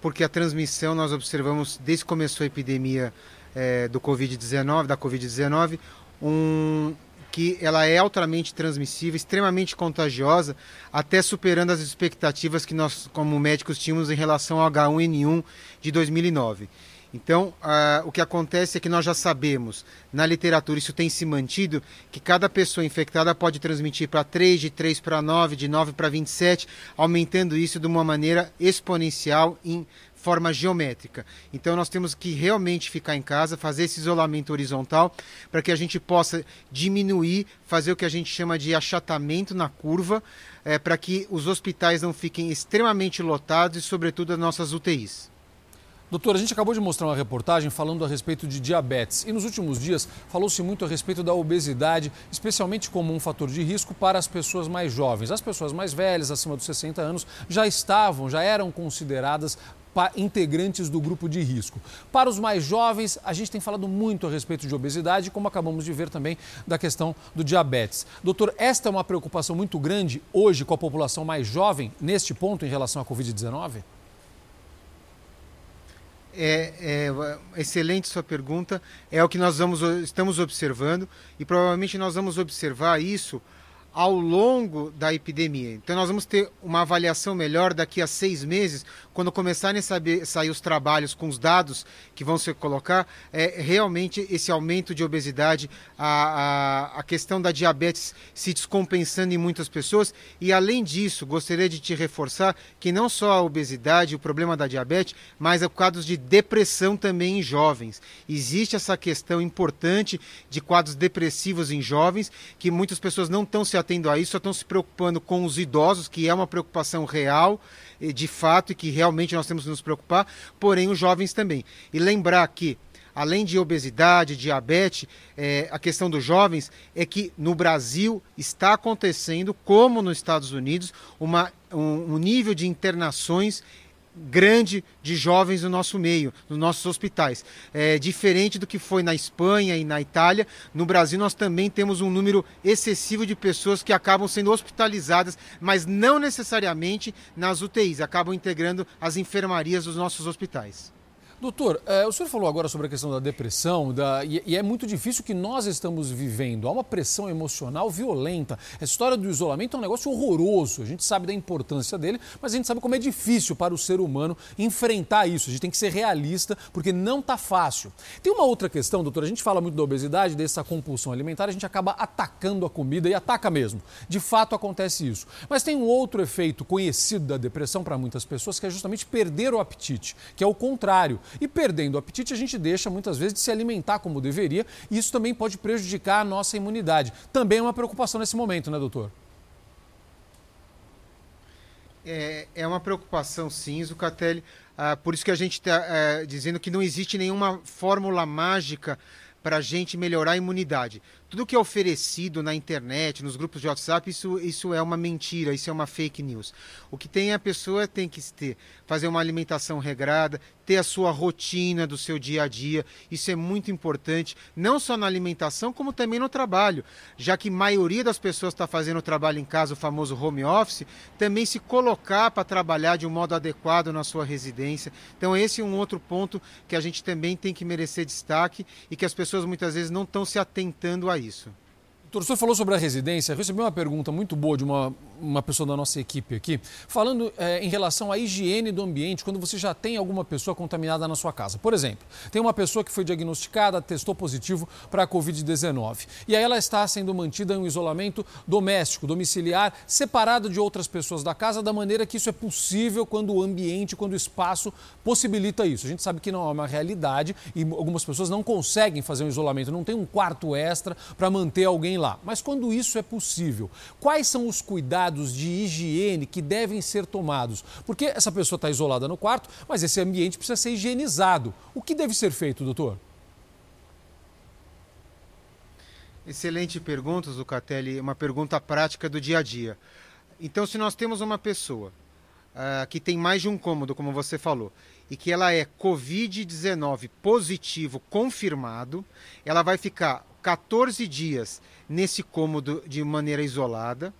porque a transmissão nós observamos desde que começou a epidemia uh, do Covid-19, da Covid-19, um, que ela é altamente transmissível, extremamente contagiosa, até superando as expectativas que nós, como médicos, tínhamos em relação ao H1N1 de 2009. Então, uh, o que acontece é que nós já sabemos, na literatura, isso tem se mantido, que cada pessoa infectada pode transmitir para 3, de 3 para 9, de 9 para 27, aumentando isso de uma maneira exponencial em forma geométrica. Então nós temos que realmente ficar em casa, fazer esse isolamento horizontal para que a gente possa diminuir, fazer o que a gente chama de achatamento na curva, é, para que os hospitais não fiquem extremamente lotados e, sobretudo, as nossas UTIs. Doutor, a gente acabou de mostrar uma reportagem falando a respeito de diabetes e nos últimos dias falou-se muito a respeito da obesidade, especialmente como um fator de risco para as pessoas mais jovens. As pessoas mais velhas, acima dos 60 anos, já estavam, já eram consideradas integrantes do grupo de risco. Para os mais jovens, a gente tem falado muito a respeito de obesidade, como acabamos de ver também da questão do diabetes. Doutor, esta é uma preocupação muito grande hoje com a população mais jovem neste ponto em relação à Covid-19? É, é, excelente sua pergunta. É o que nós vamos, estamos observando e provavelmente nós vamos observar isso ao longo da epidemia. Então, nós vamos ter uma avaliação melhor daqui a seis meses, quando começarem a saber, sair os trabalhos com os dados que vão se colocar, é realmente esse aumento de obesidade, a, a, a questão da diabetes se descompensando em muitas pessoas. E, além disso, gostaria de te reforçar que não só a obesidade, o problema da diabetes, mas é quadros de depressão também em jovens. Existe essa questão importante de quadros depressivos em jovens, que muitas pessoas não estão se atendo a isso, só estão se preocupando com os idosos, que é uma preocupação real, de fato, e que realmente nós temos que nos preocupar, porém os jovens também. E lembrar que além de obesidade, diabetes, é, a questão dos jovens é que no Brasil está acontecendo, como nos Estados Unidos, uma, um, um nível de internações grande de jovens no nosso meio, nos nossos hospitais. É diferente do que foi na Espanha e na Itália, no Brasil nós também temos um número excessivo de pessoas que acabam sendo hospitalizadas, mas não necessariamente nas UTIs, acabam integrando as enfermarias dos nossos hospitais. Doutor, é, o senhor falou agora sobre a questão da depressão da, e, e, é muito difícil que nós estamos vivendo. Há uma pressão emocional violenta. A história do isolamento é um negócio horroroso. A gente sabe da importância dele, mas a gente sabe como é difícil para o ser humano enfrentar isso. A gente tem que ser realista, porque não está fácil. Tem uma outra questão, doutor. A gente fala muito da obesidade, dessa compulsão alimentar, a gente acaba atacando a comida e ataca mesmo. De fato acontece isso. Mas tem um outro efeito conhecido da depressão para muitas pessoas, que é justamente perder o apetite, que é o contrário E perdendo o apetite, a gente deixa muitas vezes de se alimentar como deveria, e isso também pode prejudicar a nossa imunidade. Também é uma preocupação nesse momento, né, doutor? É, é uma preocupação, sim, Zucatelli. Ah, por isso que a gente está é, dizendo que não existe nenhuma fórmula mágica para a gente melhorar a imunidade tudo que é oferecido na internet, nos grupos de WhatsApp, isso, isso é uma mentira, isso é uma fake news. O que tem a pessoa tem que ter, fazer uma alimentação regrada, ter a sua rotina do seu dia a dia. Isso é muito importante, não só na alimentação, como também no trabalho. Já que a maioria das pessoas está fazendo o trabalho em casa, o famoso home office, também se colocar para trabalhar de um modo adequado na sua residência. Então, esse é um outro ponto que a gente também tem que merecer destaque e que as pessoas muitas vezes não estão se atentando a isso. Doutor, o senhor falou sobre a residência. Recebi uma pergunta muito boa de uma, uma pessoa da nossa equipe aqui, falando é, em relação à higiene do ambiente quando você já tem alguma pessoa contaminada na sua casa. Por exemplo, tem uma pessoa que foi diagnosticada, testou positivo para a Covid-19. E aí ela está sendo mantida em um isolamento doméstico, domiciliar, separada de outras pessoas da casa, da maneira que isso é possível quando o ambiente, quando o espaço possibilita isso. A gente sabe que não é uma realidade e algumas pessoas não conseguem fazer um isolamento, não tem um quarto extra para manter alguém lá. Mas quando isso é possível, quais são os cuidados de higiene que devem ser tomados? Porque essa pessoa está isolada no quarto, mas esse ambiente precisa ser higienizado. O que deve ser feito, doutor? Excelente pergunta, Zucatelli. Uma pergunta prática do dia a dia. Então, se nós temos uma pessoa uh, que tem mais de um cômodo, como você falou, e que ela é Covid-19 positivo confirmado, ela vai ficar 14 dias nesse cômodo de maneira isolada.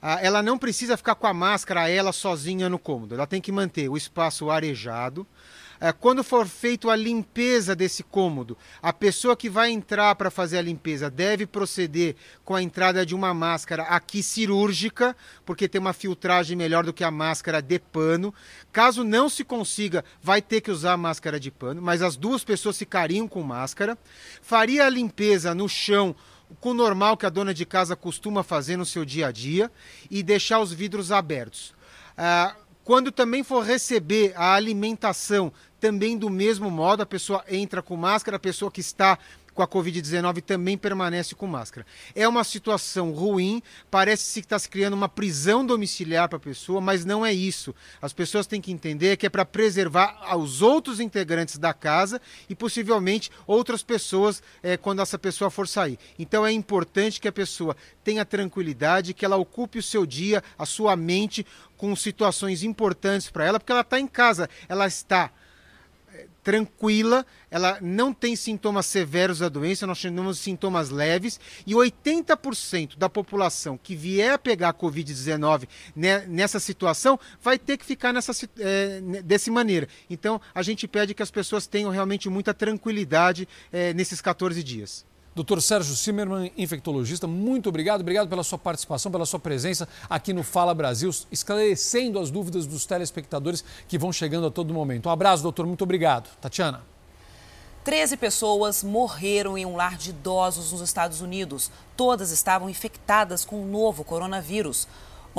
Ah, ela não precisa ficar com a máscara ela sozinha no cômodo, ela tem que manter o espaço arejado. É, quando for feita a limpeza desse cômodo, a pessoa que vai entrar para fazer a limpeza deve proceder com a entrada de uma máscara aqui cirúrgica, porque tem uma filtragem melhor do que a máscara de pano. Caso não se consiga, vai ter que usar a máscara de pano, mas as duas pessoas ficariam com máscara. Faria a limpeza no chão com o normal que a dona de casa costuma fazer no seu dia a dia e deixar os vidros abertos. Ah, quando também for receber a alimentação, também do mesmo modo, a pessoa entra com máscara, a pessoa que está com a Covid-19 também permanece com máscara. É uma situação ruim, parece-se que está se criando uma prisão domiciliar para a pessoa, mas não é isso. As pessoas têm que entender que é para preservar os outros integrantes da casa e possivelmente outras pessoas é, quando essa pessoa for sair. Então é importante que a pessoa tenha tranquilidade, que ela ocupe o seu dia, a sua mente com situações importantes para ela, porque ela está em casa, ela está tranquila, ela não tem sintomas severos da doença, nós chamamos de sintomas leves, e 80% da população que vier a pegar a Covid-19 nessa situação vai ter que ficar nessa, é, dessa maneira. Então, a gente pede que as pessoas tenham realmente muita tranquilidade é, nesses 14 dias. Doutor Sérgio Zimmermann, infectologista, muito obrigado. Obrigado pela sua participação, pela sua presença aqui no Fala Brasil, esclarecendo as dúvidas dos telespectadores que vão chegando a todo momento. Um abraço, doutor. Muito obrigado. Tatiana. Treze pessoas morreram em um lar de idosos nos Estados Unidos. Todas estavam infectadas com o novo coronavírus.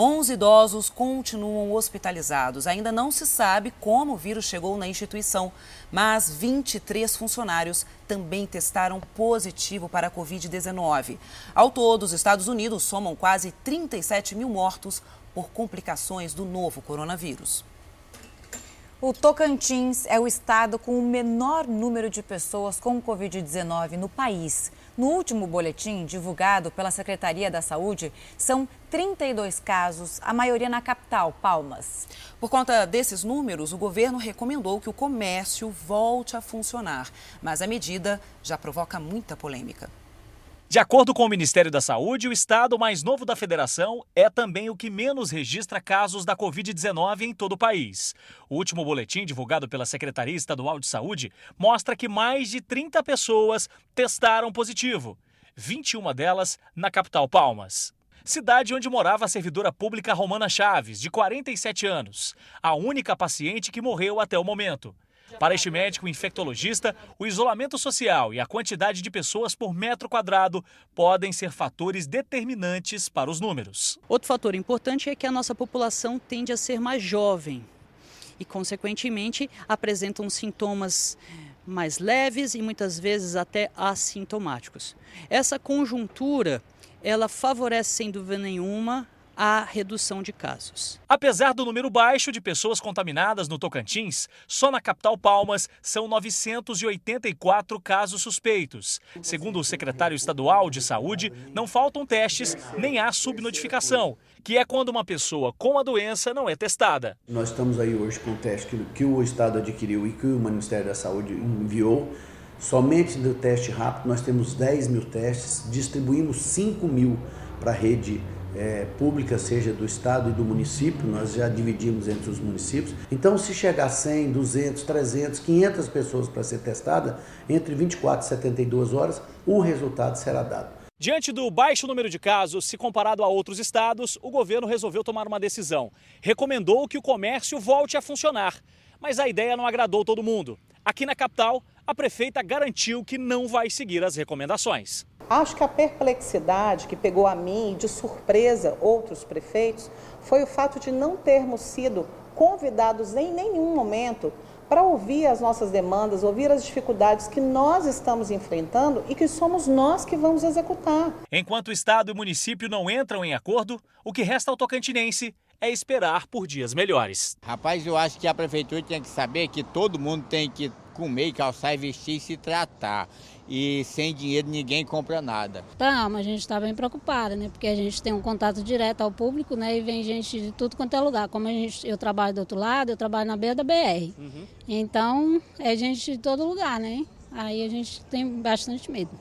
11 idosos continuam hospitalizados. Ainda não se sabe como o vírus chegou na instituição, mas 23 funcionários também testaram positivo para a Covid-19. Ao todo, os Estados Unidos somam quase 37 mil mortos por complicações do novo coronavírus. O Tocantins é o estado com o menor número de pessoas com Covid-19 no país. No último boletim divulgado pela Secretaria da Saúde, são 32 casos, a maioria na capital, Palmas. Por conta desses números, o governo recomendou que o comércio volte a funcionar, mas a medida já provoca muita polêmica. De acordo com o Ministério da Saúde, o estado mais novo da federação é também o que menos registra casos da Covid-19 em todo o país. O último boletim divulgado pela Secretaria Estadual de Saúde mostra que mais de 30 pessoas testaram positivo, 21 delas na capital Palmas. Cidade onde morava a servidora pública Romana Chaves, de 47 anos, a única paciente que morreu até o momento. Para este médico infectologista, o isolamento social e a quantidade de pessoas por metro quadrado podem ser fatores determinantes para os números. Outro fator importante é que a nossa população tende a ser mais jovem. e, consequentemente, apresentam sintomas mais leves e muitas vezes até assintomáticos. Essa conjuntura, ela favorece sem dúvida nenhuma a redução de casos. Apesar do número baixo de pessoas contaminadas no Tocantins, só na capital Palmas são 984 casos suspeitos. Segundo o secretário estadual de Saúde, não faltam testes nem há subnotificação, que é quando uma pessoa com a doença não é testada. Nós estamos aí hoje com o teste que, que o Estado adquiriu e que o Ministério da Saúde enviou. Somente do teste rápido nós temos 10 mil testes, distribuímos 5 mil para a rede é, pública, seja do estado e do município, nós já dividimos entre os municípios. Então, se chegar 100, 200, 300, 500 pessoas para ser testada, entre 24 e 72 horas, o resultado será dado. Diante do baixo número de casos, se comparado a outros estados, o governo resolveu tomar uma decisão. Recomendou que o comércio volte a funcionar. Mas a ideia não agradou todo mundo. Aqui na capital, a prefeita garantiu que não vai seguir as recomendações. Acho que a perplexidade que pegou a mim e de surpresa outros prefeitos foi o fato de não termos sido convidados em nenhum momento para ouvir as nossas demandas, ouvir as dificuldades que nós estamos enfrentando e que somos nós que vamos executar. Enquanto o Estado e o município não entram em acordo, o que resta ao tocantinense é esperar por dias melhores. Rapaz, eu acho que a prefeitura tem que saber que todo mundo tem que comer, calçar e vestir e se tratar e sem dinheiro ninguém compra nada. Tá, mas a gente está bem preocupada, né? Porque a gente tem um contato direto ao público, né? E vem gente de tudo quanto é lugar. Como a gente, eu trabalho do outro lado, eu trabalho na beira da BR. Uhum. Então, é gente de todo lugar, né? Aí a gente tem bastante medo.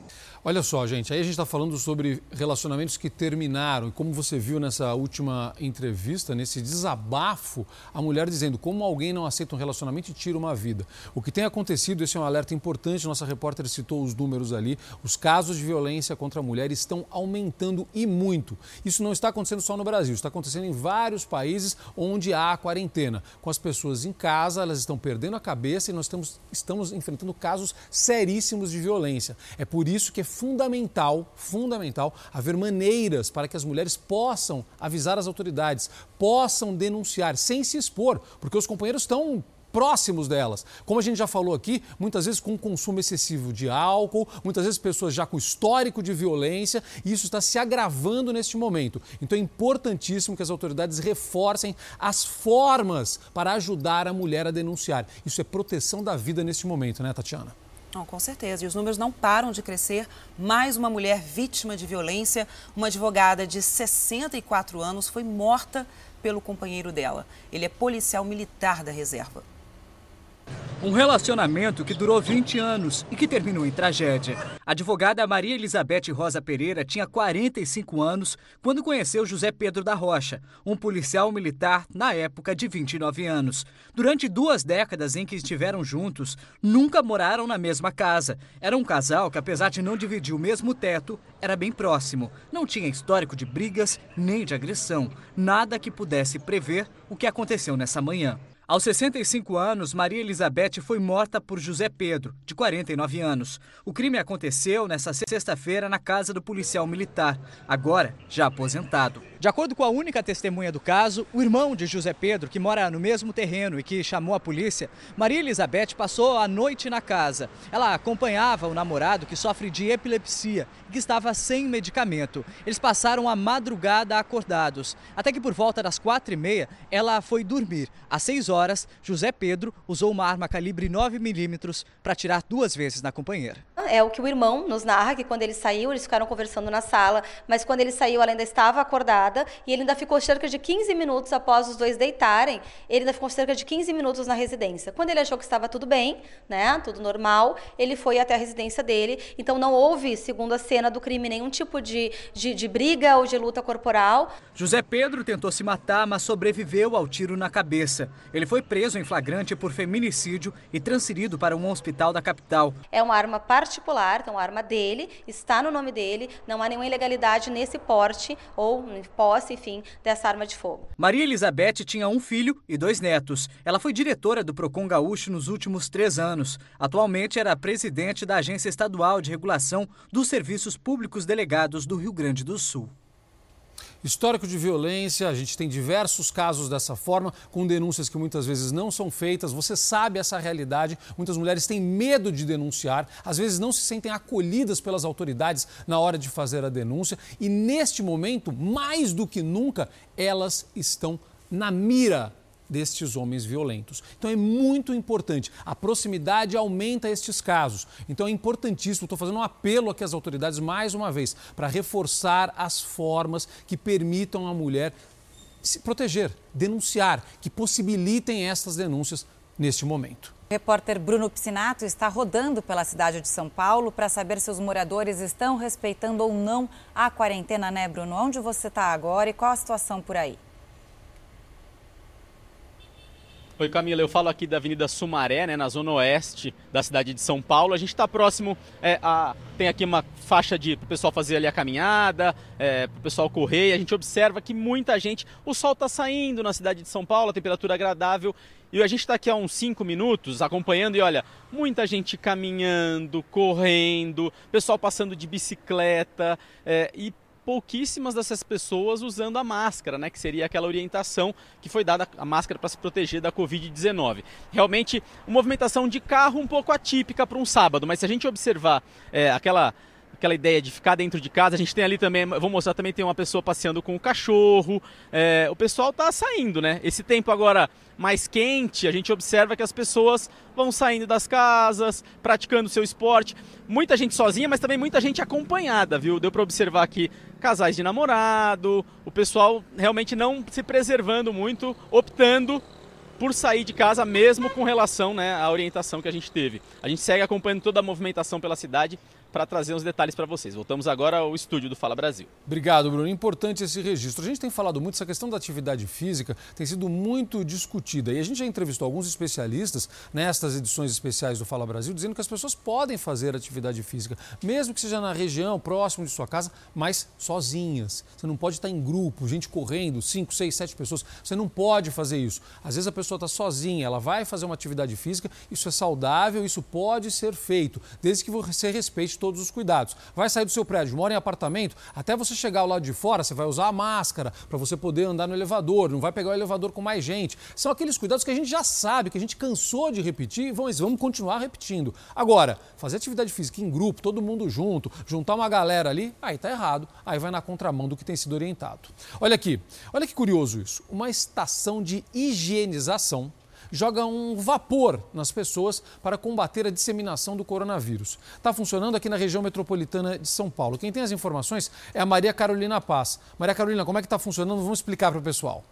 Olha só, gente, aí a gente está falando sobre relacionamentos que terminaram. E como você viu nessa última entrevista, nesse desabafo, a mulher dizendo como alguém não aceita um relacionamento e tira uma vida. O que tem acontecido, esse é um alerta importante, nossa repórter citou os números ali, os casos de violência contra a mulher estão aumentando e muito. Isso não está acontecendo só no Brasil, está acontecendo em vários países onde há quarentena. Com as pessoas em casa, elas estão perdendo a cabeça e nós estamos, estamos enfrentando casos seríssimos de violência. É por isso que é fundamental, fundamental haver maneiras para que as mulheres possam avisar as autoridades, possam denunciar sem se expor, porque os companheiros estão próximos delas. Como a gente já falou aqui, muitas vezes com consumo excessivo de álcool, muitas vezes pessoas já com histórico de violência, e isso está se agravando neste momento. Então é importantíssimo que as autoridades reforcem as formas para ajudar a mulher a denunciar. Isso é proteção da vida neste momento, né, Tatiana? Com certeza. E os números não param de crescer. Mais uma mulher vítima de violência, uma advogada de 64 anos, foi morta pelo companheiro dela. Ele é policial militar da reserva. Um relacionamento que durou 20 anos e que terminou em tragédia. A advogada Maria Elizabeth Rosa Pereira tinha 45 anos quando conheceu José Pedro da Rocha, um policial militar na época de 29 anos. Durante duas décadas em que estiveram juntos, nunca moraram na mesma casa. Era um casal que, apesar de não dividir o mesmo teto, era bem próximo. Não tinha histórico de brigas nem de agressão. Nada que pudesse prever o que aconteceu nessa manhã. Aos 65 anos, Maria Elizabeth foi morta por José Pedro, de 49 anos. O crime aconteceu nesta sexta-feira na casa do policial militar, agora já aposentado. De acordo com a única testemunha do caso, o irmão de José Pedro, que mora no mesmo terreno e que chamou a polícia, Maria Elizabeth passou a noite na casa. Ela acompanhava o namorado que sofre de epilepsia e que estava sem medicamento. Eles passaram a madrugada acordados, até que por volta das quatro e meia ela foi dormir. Às seis horas, José Pedro usou uma arma calibre 9 milímetros para atirar duas vezes na companheira. É o que o irmão nos narra, que quando ele saiu, eles ficaram conversando na sala, mas quando ele saiu ela ainda estava acordada e ele ainda ficou cerca de 15 minutos após os dois deitarem, ele ainda ficou cerca de 15 minutos na residência. Quando ele achou que estava tudo bem, né, tudo normal, ele foi até a residência dele, então não houve, segundo a cena do crime, nenhum tipo de, de, de briga ou de luta corporal. José Pedro tentou se matar, mas sobreviveu ao tiro na cabeça. Ele foi preso em flagrante por feminicídio e transferido para um hospital da capital. É uma arma particular, então arma dele, está no nome dele, não há nenhuma ilegalidade nesse porte ou posse, enfim, dessa arma de fogo. Maria Elizabeth tinha um filho e dois netos. Ela foi diretora do Procon Gaúcho nos últimos três anos. Atualmente era presidente da Agência Estadual de Regulação dos Serviços Públicos Delegados do Rio Grande do Sul. Histórico de violência, a gente tem diversos casos dessa forma, com denúncias que muitas vezes não são feitas. Você sabe essa realidade. Muitas mulheres têm medo de denunciar, às vezes não se sentem acolhidas pelas autoridades na hora de fazer a denúncia. E neste momento, mais do que nunca, elas estão na mira destes homens violentos. Então é muito importante. A proximidade aumenta estes casos. Então é importantíssimo. Estou fazendo um apelo aqui às autoridades mais uma vez para reforçar as formas que permitam a mulher se proteger, denunciar, que possibilitem essas denúncias neste momento. O repórter Bruno Piscinato está rodando pela cidade de São Paulo para saber se os moradores estão respeitando ou não a quarentena, né, Bruno? Onde você está agora e qual a situação por aí? Oi, Camila, eu falo aqui da Avenida Sumaré, né, na zona oeste da cidade de São Paulo. A gente está próximo, é, a, tem aqui uma faixa de para o pessoal fazer ali a caminhada, é, para o pessoal correr. E a gente observa que muita gente, o sol está saindo na cidade de São Paulo, a temperatura agradável. E a gente está aqui há uns 5 minutos acompanhando e olha, muita gente caminhando, correndo, pessoal passando de bicicleta é, e pouquíssimas dessas pessoas usando a máscara, né, que seria aquela orientação que foi dada a máscara para se proteger da Covid-19. Realmente, uma movimentação de carro um pouco atípica para um sábado, mas se a gente observar é, aquela aquela ideia de ficar dentro de casa. A gente tem ali também, vou mostrar também, tem uma pessoa passeando com o cachorro. É, o pessoal tá saindo, né? Esse tempo agora mais quente, a gente observa que as pessoas vão saindo das casas, praticando seu esporte. Muita gente sozinha, mas também muita gente acompanhada, viu? Deu para observar aqui casais de namorado, o pessoal realmente não se preservando muito, optando por sair de casa mesmo com relação né, à orientação que a gente teve. A gente segue acompanhando toda a movimentação pela cidade para trazer os detalhes para vocês. Voltamos agora ao estúdio do Fala Brasil. Obrigado, Bruno. Importante esse registro. A gente tem falado muito, essa questão da atividade física tem sido muito discutida. E a gente já entrevistou alguns especialistas nestas edições especiais do Fala Brasil, dizendo que as pessoas podem fazer atividade física, mesmo que seja na região, próximo de sua casa, mas sozinhas. Você não pode estar em grupo, gente correndo, 5, 6, 7 pessoas. Você não pode fazer isso. Às vezes a pessoa está sozinha, ela vai fazer uma atividade física, isso é saudável, isso pode ser feito, desde que você respeite todos os cuidados. Vai sair do seu prédio, mora em apartamento, até você chegar ao lado de fora, você vai usar a máscara para você poder andar no elevador, não vai pegar o elevador com mais gente. São aqueles cuidados que a gente já sabe, que a gente cansou de repetir vamos, vamos continuar repetindo. Agora, fazer atividade física em grupo, todo mundo junto, juntar uma galera ali, aí tá errado, aí vai na contramão do que tem sido orientado. Olha aqui, olha que curioso isso. Uma estação de higienização joga um vapor nas pessoas para combater a disseminação do coronavírus. Está funcionando aqui na região metropolitana de São Paulo. Quem tem as informações é a Maria Carolina Paz. Maria Carolina, como é que está funcionando? Vamos explicar para o pessoal.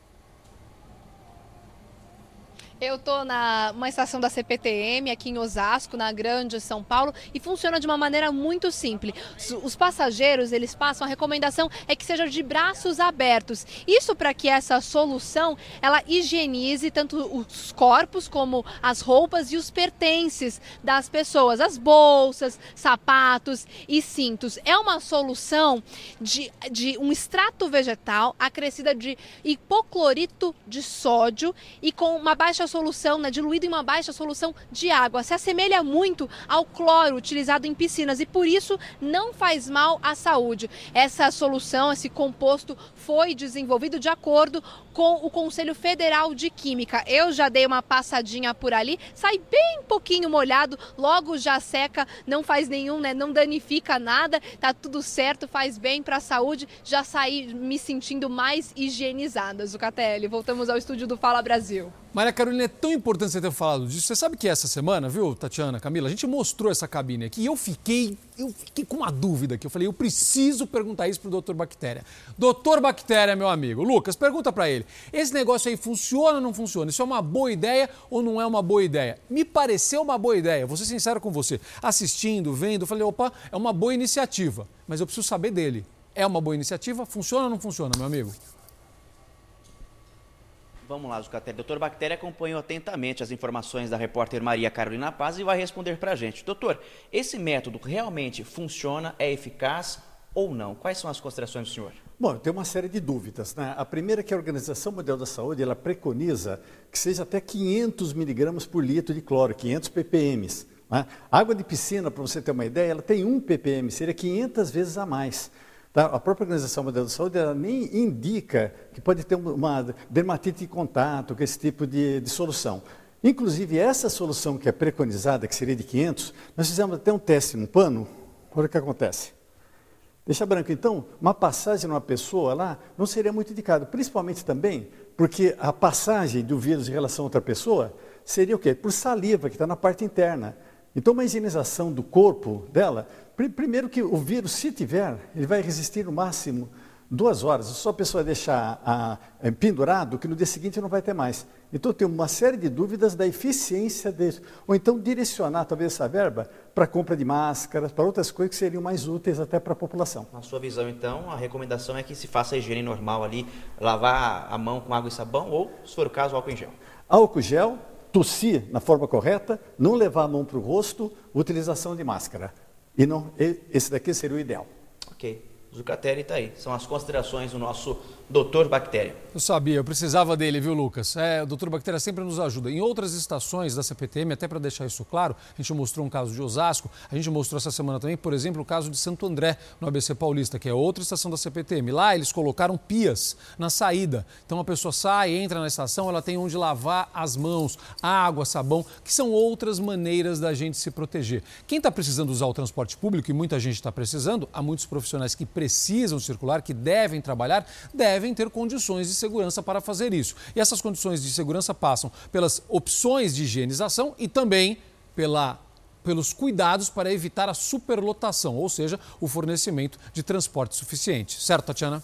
Eu estou na uma estação da CPTM aqui em Osasco, na Grande São Paulo, e funciona de uma maneira muito simples. Os passageiros, eles passam, a recomendação é que seja de braços abertos. Isso para que essa solução, ela higienize tanto os corpos como as roupas e os pertences das pessoas, as bolsas, sapatos e cintos. É uma solução de, de um extrato vegetal acrescida de hipoclorito de sódio e com uma baixa solução, né, diluído em uma baixa solução de água. Se assemelha muito ao cloro utilizado em piscinas e por isso não faz mal à saúde. Essa solução, esse composto foi desenvolvido de acordo com o Conselho Federal de Química. Eu já dei uma passadinha por ali, sai bem pouquinho molhado, logo já seca, não faz nenhum, né, não danifica nada, tá tudo certo, faz bem para a saúde. Já saí me sentindo mais higienizada, Zucatelli. Voltamos ao estúdio do Fala Brasil. Maria Carolina, é tão importante você ter falado disso. Você sabe que essa semana, viu, Tatiana, Camila, a gente mostrou essa cabine aqui e eu fiquei, eu fiquei com uma dúvida aqui. Eu falei, eu preciso perguntar isso pro doutor Bactéria. Doutor Bactéria, meu amigo. Lucas, pergunta para ele. Esse negócio aí funciona ou não funciona? Isso é uma boa ideia ou não é uma boa ideia? Me pareceu uma boa ideia, vou ser sincero com você. Assistindo, vendo, eu falei, opa, é uma boa iniciativa, mas eu preciso saber dele. É uma boa iniciativa? Funciona ou não funciona, meu amigo? Vamos lá, Zucatelli. Doutor Bactéria acompanhou atentamente as informações da repórter Maria Carolina Paz e vai responder para a gente. Doutor, esse método realmente funciona, é eficaz ou não? Quais são as considerações do senhor? Bom, tem uma série de dúvidas. Né? A primeira é que a Organização Mundial da Saúde ela preconiza que seja até 500 miligramas por litro de cloro, 500 ppm. Né? Água de piscina, para você ter uma ideia, ela tem 1 ppm, seria 500 vezes a mais. Tá? A própria Organização Mundial da Saúde nem indica que pode ter uma dermatite de contato com esse tipo de, de solução. Inclusive, essa solução que é preconizada, que seria de 500, nós fizemos até um teste no pano. Olha o que acontece. Deixa branco. Então, uma passagem numa pessoa lá não seria muito indicado, principalmente também porque a passagem do vírus em relação a outra pessoa seria o quê? Por saliva, que está na parte interna. Então, uma higienização do corpo dela, primeiro que o vírus, se tiver, ele vai resistir no máximo duas horas. Só a pessoa deixar a, a, pendurado que no dia seguinte não vai ter mais. Então, tem uma série de dúvidas da eficiência disso. Ou então, direcionar talvez essa verba para compra de máscaras, para outras coisas que seriam mais úteis até para a população. Na sua visão, então, a recomendação é que se faça a higiene normal ali, lavar a mão com água e sabão ou, se for o caso, álcool em gel. Álcool gel, tossir na forma correta, não levar a mão para o rosto, utilização de máscara. E não, esse daqui seria o ideal. Ok. Zucatelli está aí. São as considerações do nosso doutor Bactéria. Eu sabia, eu precisava dele, viu, Lucas? É, o doutor Bactéria sempre nos ajuda. Em outras estações da CPTM, até para deixar isso claro, a gente mostrou um caso de Osasco, a gente mostrou essa semana também, por exemplo, o caso de Santo André, no ABC Paulista, que é outra estação da CPTM. Lá eles colocaram pias na saída. Então a pessoa sai, entra na estação, ela tem onde lavar as mãos, água, sabão, que são outras maneiras da gente se proteger. Quem está precisando usar o transporte público, e muita gente está precisando, há muitos profissionais que precisam circular, que devem trabalhar, devem devem ter condições de segurança para fazer isso. E essas condições de segurança passam pelas opções de higienização e também pela pelos cuidados para evitar a superlotação, ou seja, o fornecimento de transporte suficiente. Certo, Tatiana?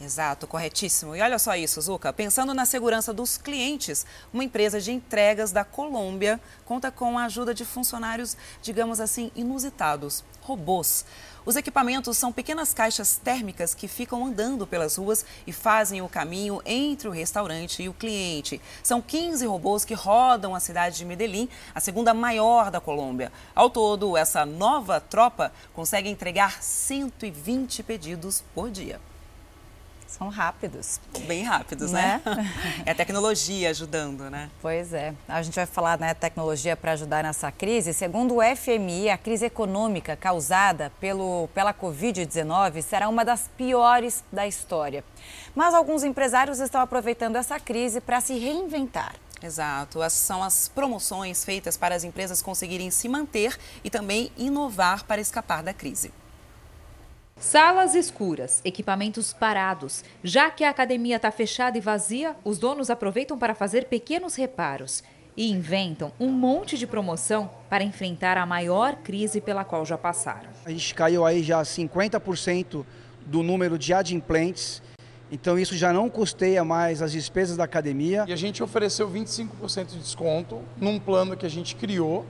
Exato, corretíssimo. E olha só isso, Zuca. Pensando na segurança dos clientes, uma empresa de entregas da Colômbia conta com a ajuda de funcionários, digamos assim, inusitados robôs. Os equipamentos são pequenas caixas térmicas que ficam andando pelas ruas e fazem o caminho entre o restaurante e o cliente. São 15 robôs que rodam a cidade de Medellín, a segunda maior da Colômbia. Ao todo, essa nova tropa consegue entregar 120 pedidos por dia. São rápidos. Bem rápidos, né? né? É a tecnologia ajudando, né? Pois é. A gente vai falar, né, tecnologia para ajudar nessa crise. Segundo o FMI, a crise econômica causada pelo, pela Covid-19 será uma das piores da história. Mas alguns empresários estão aproveitando essa crise para se reinventar. Exato. Essas são as promoções feitas para as empresas conseguirem se manter e também inovar para escapar da crise. Salas escuras, equipamentos parados. Já que a academia está fechada e vazia, os donos aproveitam para fazer pequenos reparos e inventam um monte de promoção para enfrentar a maior crise pela qual já passaram. A gente caiu aí já 50% do número de adimplentes, então isso já não custeia mais as despesas da academia. E a gente ofereceu 25% de desconto num plano que a gente criou,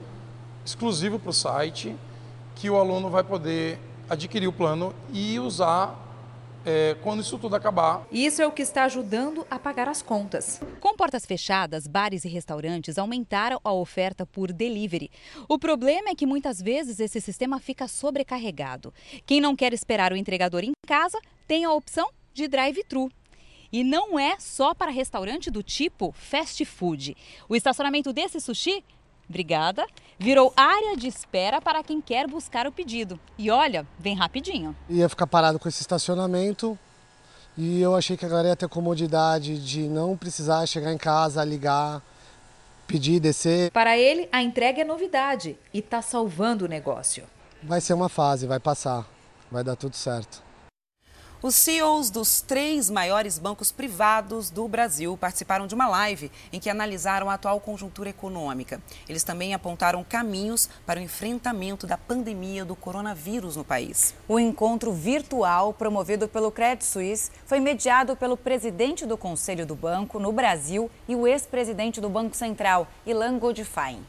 exclusivo para o site, que o aluno vai poder adquirir o plano e usar é, quando isso tudo acabar. Isso é o que está ajudando a pagar as contas. Com portas fechadas, bares e restaurantes aumentaram a oferta por delivery. O problema é que muitas vezes esse sistema fica sobrecarregado. Quem não quer esperar o entregador em casa tem a opção de drive-thru. E não é só para restaurante do tipo fast food. O estacionamento desse sushi Obrigada. Virou área de espera para quem quer buscar o pedido. E olha, vem rapidinho. Ia ficar parado com esse estacionamento e eu achei que a galera ia ter comodidade de não precisar chegar em casa, ligar, pedir, descer. Para ele, a entrega é novidade e está salvando o negócio. Vai ser uma fase, vai passar, vai dar tudo certo. Os CEOs dos três maiores bancos privados do Brasil participaram de uma live em que analisaram a atual conjuntura econômica. Eles também apontaram caminhos para o enfrentamento da pandemia do coronavírus no país. O encontro virtual promovido pelo Credit Suisse foi mediado pelo presidente do Conselho do Banco no Brasil e o ex-presidente do Banco Central, Ilan Goldfein.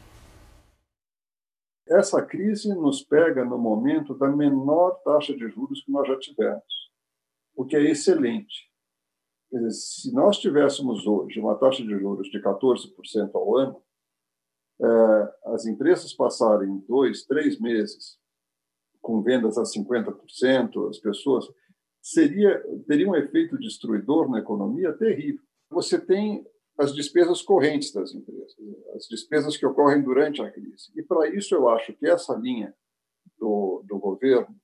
Essa crise nos pega no momento da menor taxa de juros que nós já tivemos o que é excelente. Dizer, se nós tivéssemos hoje uma taxa de juros de 14% ao ano, é, as empresas passarem dois, três meses com vendas a 50%, as pessoas seria teria um efeito destruidor na economia terrível. Você tem as despesas correntes das empresas, as despesas que ocorrem durante a crise. E para isso eu acho que essa linha do, do governo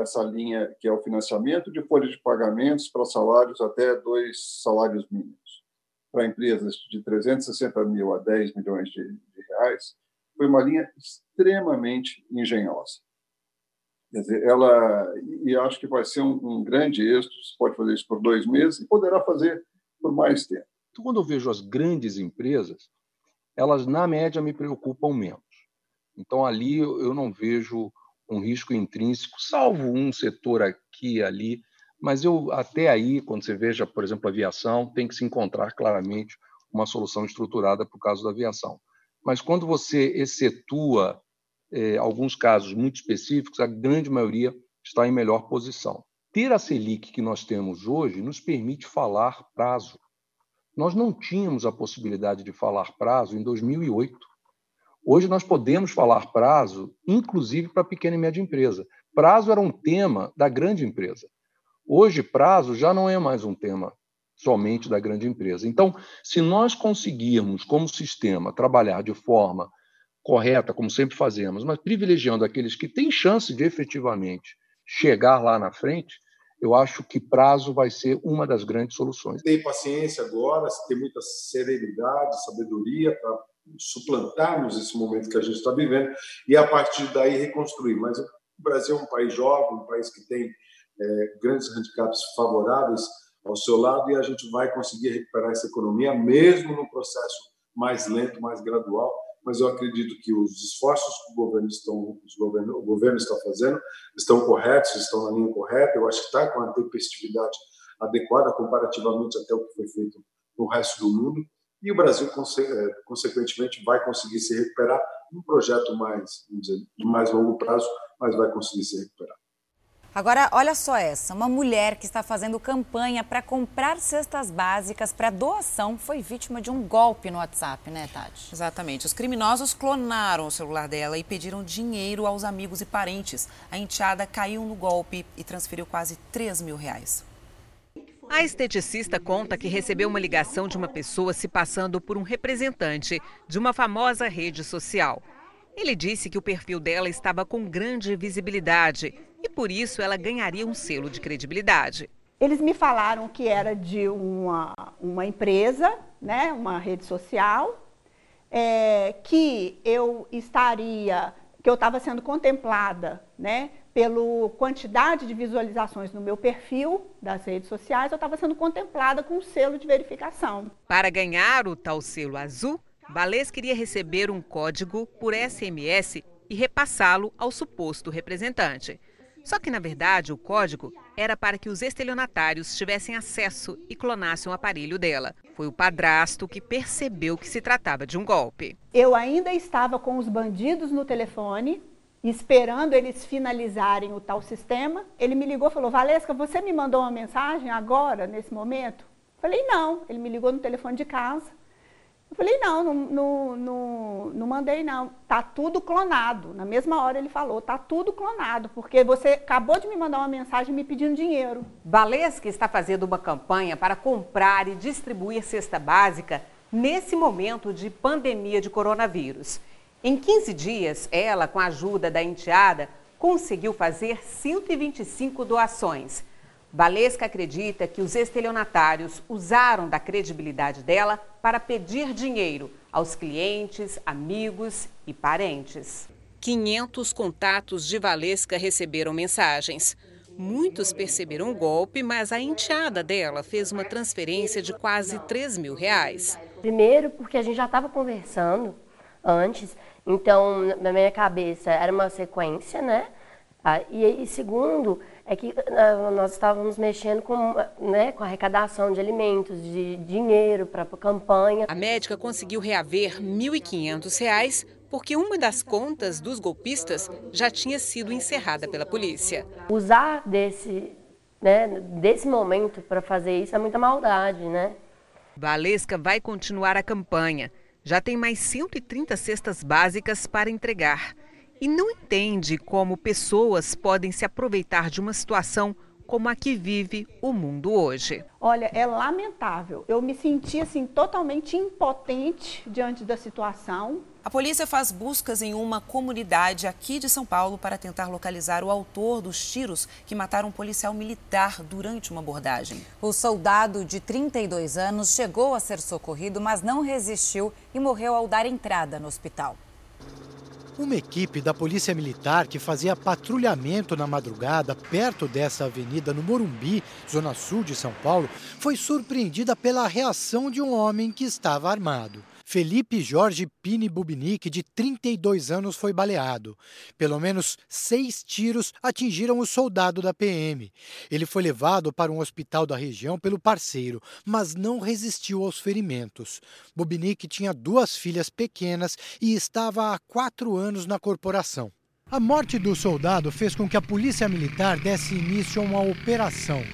essa linha que é o financiamento de folha de pagamentos para salários até dois salários mínimos. Para empresas de 360 mil a 10 milhões de, de reais, foi uma linha extremamente engenhosa. Quer dizer, ela, e acho que vai ser um, um grande êxito, você pode fazer isso por dois meses e poderá fazer por mais tempo. Então, quando eu vejo as grandes empresas, elas, na média, me preocupam menos. Então, ali eu não vejo um risco intrínseco, salvo um setor aqui e ali, mas eu até aí, quando você veja, por exemplo, a aviação, tem que se encontrar claramente uma solução estruturada para o caso da aviação. Mas quando você excetua eh, alguns casos muito específicos, a grande maioria está em melhor posição. Ter a Selic que nós temos hoje nos permite falar prazo. Nós não tínhamos a possibilidade de falar prazo em 2008. Hoje nós podemos falar prazo, inclusive para pequena e média empresa. Prazo era um tema da grande empresa. Hoje, prazo já não é mais um tema somente da grande empresa. Então, se nós conseguirmos, como sistema, trabalhar de forma correta, como sempre fazemos, mas privilegiando aqueles que têm chance de efetivamente chegar lá na frente, eu acho que prazo vai ser uma das grandes soluções. Tem paciência agora, tem muita serenidade, sabedoria para suplantarmos esse momento que a gente está vivendo e a partir daí reconstruir. Mas o Brasil é um país jovem, um país que tem é, grandes handicaps favoráveis ao seu lado e a gente vai conseguir recuperar essa economia, mesmo no processo mais lento, mais gradual. Mas eu acredito que os esforços que o governo, estão, governo, o governo está fazendo estão corretos, estão na linha correta. Eu acho que está com a tempestividade adequada comparativamente até o que foi feito no resto do mundo. E o Brasil, é, consequentemente, vai conseguir se recuperar num projeto mais, dizer, de mais longo prazo, mas vai conseguir se recuperar. Agora, olha só essa: uma mulher que está fazendo campanha para comprar cestas básicas para doação foi vítima de um golpe no WhatsApp, né, Tati? Exatamente. Os criminosos clonaram o celular dela e pediram dinheiro aos amigos e parentes. A enteada caiu no golpe e transferiu quase 3 mil reais. A esteticista conta que recebeu uma ligação de uma pessoa se passando por um representante de uma famosa rede social. Ele disse que o perfil dela estava com grande visibilidade e por isso ela ganharia um selo de credibilidade. Eles me falaram que era de uma, uma empresa, né, uma rede social, é, que eu estaria, que eu estava sendo contemplada, né, pela quantidade de visualizações no meu perfil das redes sociais, eu estava sendo contemplada com um selo de verificação. Para ganhar o tal selo azul, Valês queria receber um código por SMS e repassá-lo ao suposto representante. Só que, na verdade, o código era para que os estelionatários tivessem acesso e clonassem o aparelho dela. Foi o padrasto que percebeu que se tratava de um golpe. Eu ainda estava com os bandidos no telefone esperando eles finalizarem o tal sistema, ele me ligou e falou: Valesca, você me mandou uma mensagem agora, nesse momento? Falei: não. Ele me ligou no telefone de casa. Eu falei: não, não, não, não, não mandei, não. Tá tudo clonado. Na mesma hora ele falou: tá tudo clonado, porque você acabou de me mandar uma mensagem me pedindo dinheiro. Valesca está fazendo uma campanha para comprar e distribuir cesta básica nesse momento de pandemia de coronavírus. Em 15 dias, ela, com a ajuda da enteada, conseguiu fazer 125 doações. Valesca acredita que os estelionatários usaram da credibilidade dela para pedir dinheiro aos clientes, amigos e parentes. 500 contatos de Valesca receberam mensagens. Muitos perceberam o golpe, mas a enteada dela fez uma transferência de quase 3 mil reais. Primeiro, porque a gente já estava conversando antes então, na minha cabeça, era uma sequência, né? Ah, e, e, segundo, é que ah, nós estávamos mexendo com, né, com arrecadação de alimentos, de dinheiro para a campanha. A médica conseguiu reaver R$ 1.500 porque uma das contas dos golpistas já tinha sido encerrada pela polícia. Usar desse, né, desse momento para fazer isso é muita maldade, né? Valesca vai continuar a campanha já tem mais 130 cestas básicas para entregar. E não entende como pessoas podem se aproveitar de uma situação como a que vive o mundo hoje. Olha, é lamentável. Eu me senti assim totalmente impotente diante da situação. A polícia faz buscas em uma comunidade aqui de São Paulo para tentar localizar o autor dos tiros que mataram um policial militar durante uma abordagem. O soldado de 32 anos chegou a ser socorrido, mas não resistiu e morreu ao dar entrada no hospital. Uma equipe da Polícia Militar que fazia patrulhamento na madrugada perto dessa avenida no Morumbi, zona sul de São Paulo, foi surpreendida pela reação de um homem que estava armado. Felipe Jorge Pini Bubinic, de 32 anos, foi baleado. Pelo menos seis tiros atingiram o soldado da PM. Ele foi levado para um hospital da região pelo parceiro, mas não resistiu aos ferimentos. Bubinic tinha duas filhas pequenas e estava há quatro anos na corporação. A morte do soldado fez com que a polícia militar desse início a uma operação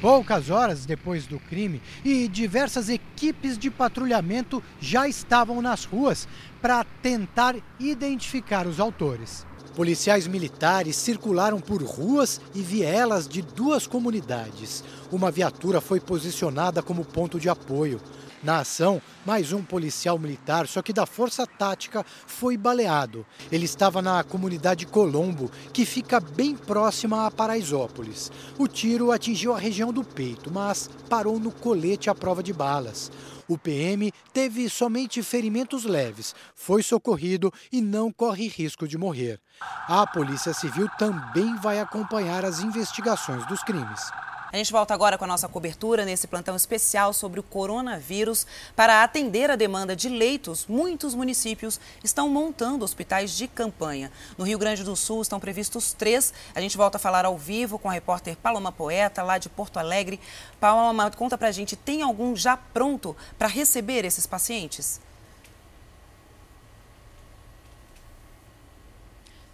poucas horas depois do crime e diversas equipes de patrulhamento já estavam nas ruas para tentar identificar os autores. Policiais militares circularam por ruas e vielas de duas comunidades. Uma viatura foi posicionada como ponto de apoio. Na ação, mais um policial militar, só que da Força Tática, foi baleado. Ele estava na comunidade Colombo, que fica bem próxima a Paraisópolis. O tiro atingiu a região do peito, mas parou no colete à prova de balas. O PM teve somente ferimentos leves, foi socorrido e não corre risco de morrer. A Polícia Civil também vai acompanhar as investigações dos crimes. A gente volta agora com a nossa cobertura nesse plantão especial sobre o coronavírus. Para atender a demanda de leitos, muitos municípios estão montando hospitais de campanha. No Rio Grande do Sul estão previstos três. A gente volta a falar ao vivo com a repórter Paloma Poeta, lá de Porto Alegre. Paloma, conta pra gente, tem algum já pronto para receber esses pacientes?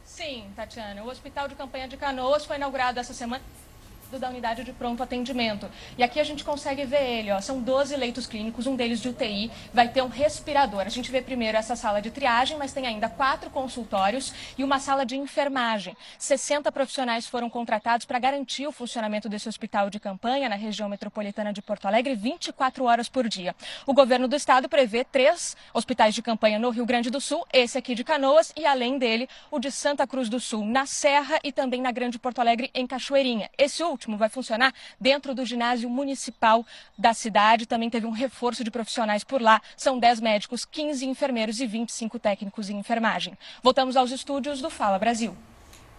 Sim, Tatiana. O Hospital de Campanha de Canoas foi inaugurado essa semana da unidade de pronto atendimento. E aqui a gente consegue ver ele, ó, são 12 leitos clínicos, um deles de UTI, vai ter um respirador. A gente vê primeiro essa sala de triagem, mas tem ainda quatro consultórios e uma sala de enfermagem. 60 profissionais foram contratados para garantir o funcionamento desse hospital de campanha na região metropolitana de Porto Alegre 24 horas por dia. O governo do estado prevê três hospitais de campanha no Rio Grande do Sul, esse aqui de Canoas e além dele o de Santa Cruz do Sul, na Serra e também na Grande Porto Alegre em Cachoeirinha. Esse último vai funcionar dentro do ginásio municipal da cidade. Também teve um reforço de profissionais por lá. São 10 médicos, 15 enfermeiros e 25 técnicos em enfermagem. Voltamos aos estúdios do Fala Brasil.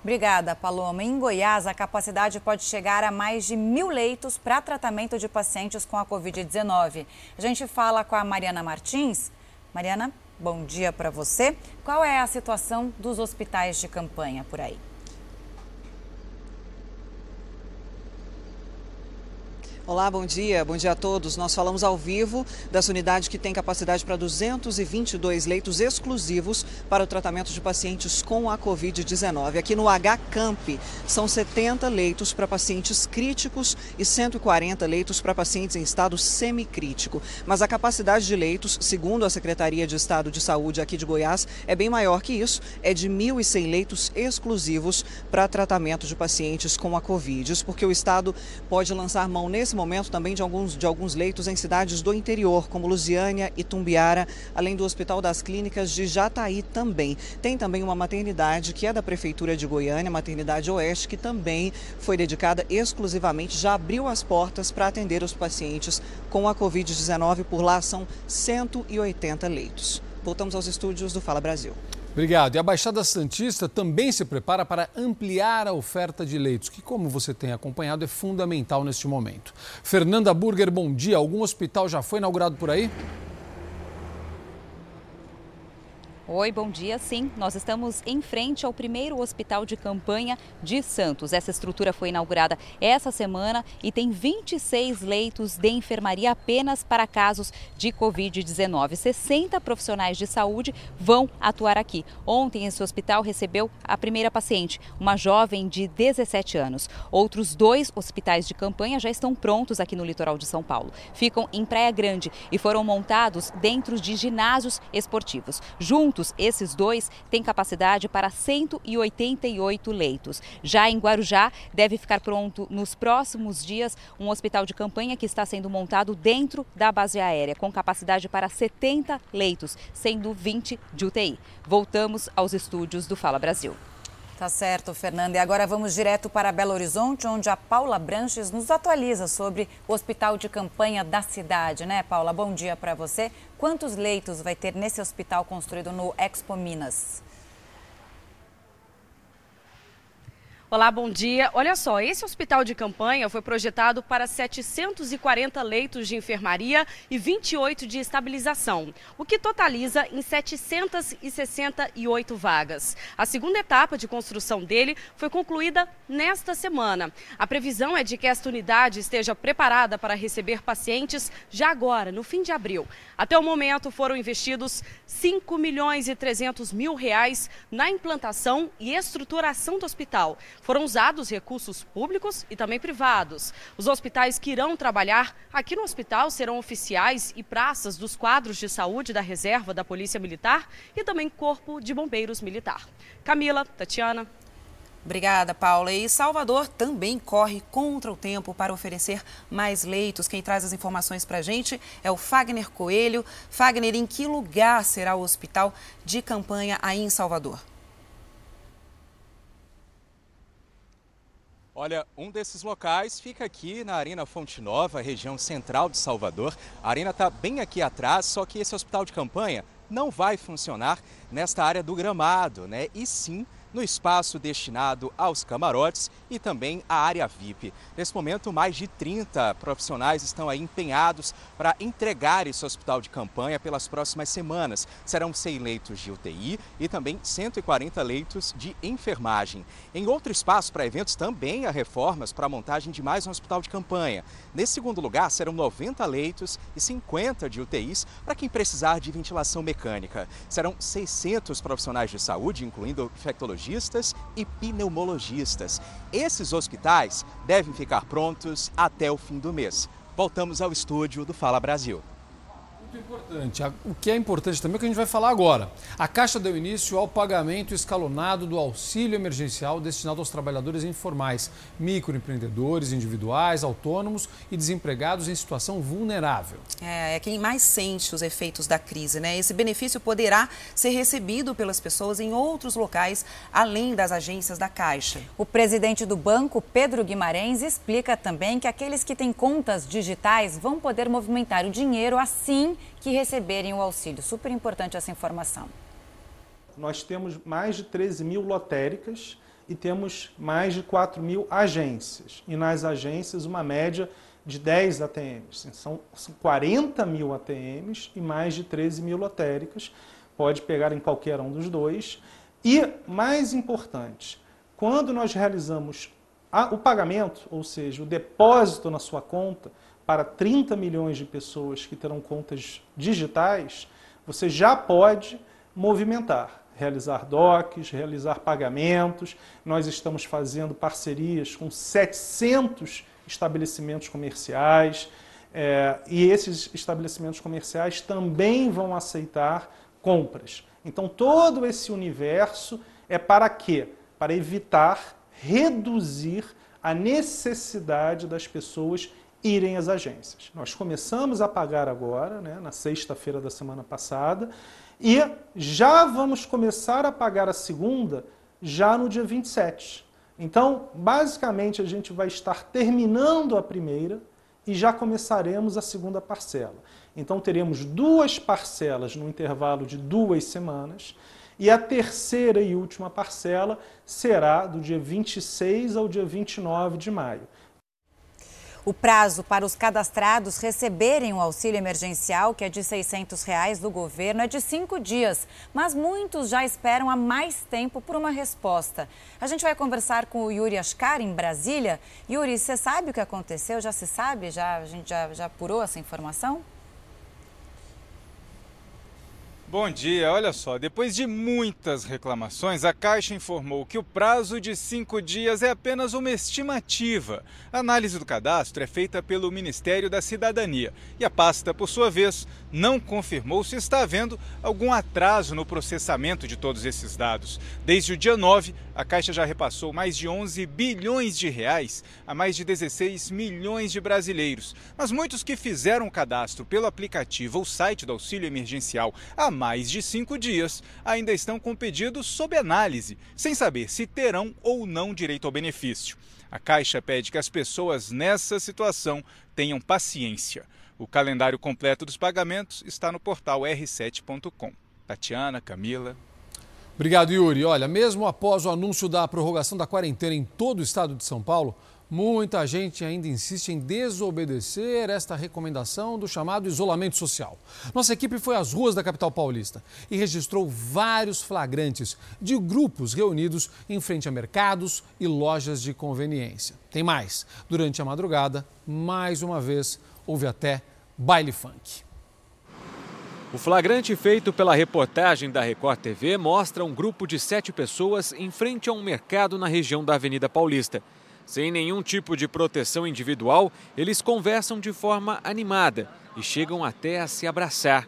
Obrigada, Paloma. Em Goiás, a capacidade pode chegar a mais de mil leitos para tratamento de pacientes com a Covid-19. A gente fala com a Mariana Martins. Mariana, bom dia para você. Qual é a situação dos hospitais de campanha por aí? Olá, bom dia. Bom dia a todos. Nós falamos ao vivo dessa unidade que tem capacidade para 222 leitos exclusivos para o tratamento de pacientes com a Covid-19. Aqui no H-Camp são 70 leitos para pacientes críticos e 140 leitos para pacientes em estado semicrítico. Mas a capacidade de leitos, segundo a Secretaria de Estado de Saúde aqui de Goiás, é bem maior que isso. É de 1.100 leitos exclusivos para tratamento de pacientes com a Covid. Isso porque o Estado pode lançar mão nesse momento também de alguns, de alguns leitos em cidades do interior, como Lusiânia e Tumbiara, além do Hospital das Clínicas de Jataí também. Tem também uma maternidade que é da Prefeitura de Goiânia, Maternidade Oeste, que também foi dedicada exclusivamente, já abriu as portas para atender os pacientes com a Covid-19. Por lá são 180 leitos. Voltamos aos estúdios do Fala Brasil. Obrigado. E a Baixada Santista também se prepara para ampliar a oferta de leitos, que, como você tem acompanhado, é fundamental neste momento. Fernanda Burger, bom dia. Algum hospital já foi inaugurado por aí? Oi, bom dia. Sim, nós estamos em frente ao primeiro hospital de campanha de Santos. Essa estrutura foi inaugurada essa semana e tem 26 leitos de enfermaria apenas para casos de Covid-19. 60 profissionais de saúde vão atuar aqui. Ontem, esse hospital recebeu a primeira paciente, uma jovem de 17 anos. Outros dois hospitais de campanha já estão prontos aqui no litoral de São Paulo. Ficam em Praia Grande e foram montados dentro de ginásios esportivos. Junto Juntos, esses dois têm capacidade para 188 leitos. Já em Guarujá, deve ficar pronto nos próximos dias um hospital de campanha que está sendo montado dentro da base aérea, com capacidade para 70 leitos, sendo 20 de UTI. Voltamos aos estúdios do Fala Brasil. Tá certo, Fernanda. E agora vamos direto para Belo Horizonte, onde a Paula Branches nos atualiza sobre o hospital de campanha da cidade, né, Paula? Bom dia para você. Quantos leitos vai ter nesse hospital construído no Expo Minas? Olá, bom dia. Olha só, esse hospital de campanha foi projetado para 740 leitos de enfermaria e 28 de estabilização, o que totaliza em 768 vagas. A segunda etapa de construção dele foi concluída nesta semana. A previsão é de que esta unidade esteja preparada para receber pacientes já agora, no fim de abril. Até o momento foram investidos 5 milhões e 300 mil reais na implantação e estruturação do hospital foram usados recursos públicos e também privados. Os hospitais que irão trabalhar aqui no hospital serão oficiais e praças dos quadros de saúde da reserva da Polícia Militar e também Corpo de Bombeiros Militar. Camila, Tatiana. Obrigada, Paula. E Salvador também corre contra o tempo para oferecer mais leitos. Quem traz as informações para a gente é o Fagner Coelho. Fagner, em que lugar será o hospital de campanha aí em Salvador? Olha, um desses locais fica aqui na Arena Fonte Nova, região central de Salvador. A arena está bem aqui atrás, só que esse hospital de campanha não vai funcionar nesta área do gramado, né? E sim no espaço destinado aos camarotes e também à área VIP. Nesse momento, mais de 30 profissionais estão aí empenhados para entregar esse hospital de campanha pelas próximas semanas. Serão 100 leitos de UTI e também 140 leitos de enfermagem. Em outro espaço para eventos, também há reformas para a montagem de mais um hospital de campanha. Nesse segundo lugar, serão 90 leitos e 50 de UTIs para quem precisar de ventilação mecânica. Serão 600 profissionais de saúde, incluindo infectologia cardiologistas e pneumologistas. Esses hospitais devem ficar prontos até o fim do mês. Voltamos ao estúdio do Fala Brasil. Muito importante. O que é importante também é o que a gente vai falar agora. A Caixa deu início ao pagamento escalonado do auxílio emergencial destinado aos trabalhadores informais, microempreendedores individuais, autônomos e desempregados em situação vulnerável. É, é quem mais sente os efeitos da crise, né? Esse benefício poderá ser recebido pelas pessoas em outros locais, além das agências da Caixa. O presidente do banco, Pedro Guimarães, explica também que aqueles que têm contas digitais vão poder movimentar o dinheiro assim que receberem o auxílio. Super importante essa informação. Nós temos mais de 13 mil lotéricas e temos mais de 4 mil agências. E nas agências, uma média de 10 ATMs. São 40 mil ATMs e mais de 13 mil lotéricas. Pode pegar em qualquer um dos dois. E, mais importante, quando nós realizamos o pagamento, ou seja, o depósito na sua conta, para 30 milhões de pessoas que terão contas digitais, você já pode movimentar, realizar DOCs, realizar pagamentos. Nós estamos fazendo parcerias com 700 estabelecimentos comerciais é, e esses estabelecimentos comerciais também vão aceitar compras. Então, todo esse universo é para quê? Para evitar, reduzir a necessidade das pessoas irem às agências. Nós começamos a pagar agora, né, na sexta-feira da semana passada, e já vamos começar a pagar a segunda já no dia 27. Então, basicamente, a gente vai estar terminando a primeira e já começaremos a segunda parcela. Então, teremos duas parcelas no intervalo de duas semanas. E a terceira e última parcela será do dia 26 ao dia 29 de maio. O prazo para os cadastrados receberem o auxílio emergencial, que é de 600 reais do governo, é de cinco dias. Mas muitos já esperam há mais tempo por uma resposta. A gente vai conversar com o Yuri Ascar, em Brasília. Yuri, você sabe o que aconteceu? Já se sabe? Já, a gente já, já apurou essa informação? Bom dia, olha só. Depois de muitas reclamações, a Caixa informou que o prazo de cinco dias é apenas uma estimativa. A análise do cadastro é feita pelo Ministério da Cidadania e a pasta, por sua vez, não confirmou se está havendo algum atraso no processamento de todos esses dados. Desde o dia 9, a Caixa já repassou mais de 11 bilhões de reais a mais de 16 milhões de brasileiros. Mas muitos que fizeram o cadastro pelo aplicativo ou site do auxílio emergencial há mais de cinco dias ainda estão com pedidos sob análise, sem saber se terão ou não direito ao benefício. A Caixa pede que as pessoas nessa situação tenham paciência. O calendário completo dos pagamentos está no portal r7.com. Tatiana, Camila. Obrigado, Yuri. Olha, mesmo após o anúncio da prorrogação da quarentena em todo o estado de São Paulo, Muita gente ainda insiste em desobedecer esta recomendação do chamado isolamento social. Nossa equipe foi às ruas da capital paulista e registrou vários flagrantes de grupos reunidos em frente a mercados e lojas de conveniência. Tem mais. Durante a madrugada, mais uma vez, houve até baile funk. O flagrante feito pela reportagem da Record TV mostra um grupo de sete pessoas em frente a um mercado na região da Avenida Paulista. Sem nenhum tipo de proteção individual, eles conversam de forma animada e chegam até a se abraçar.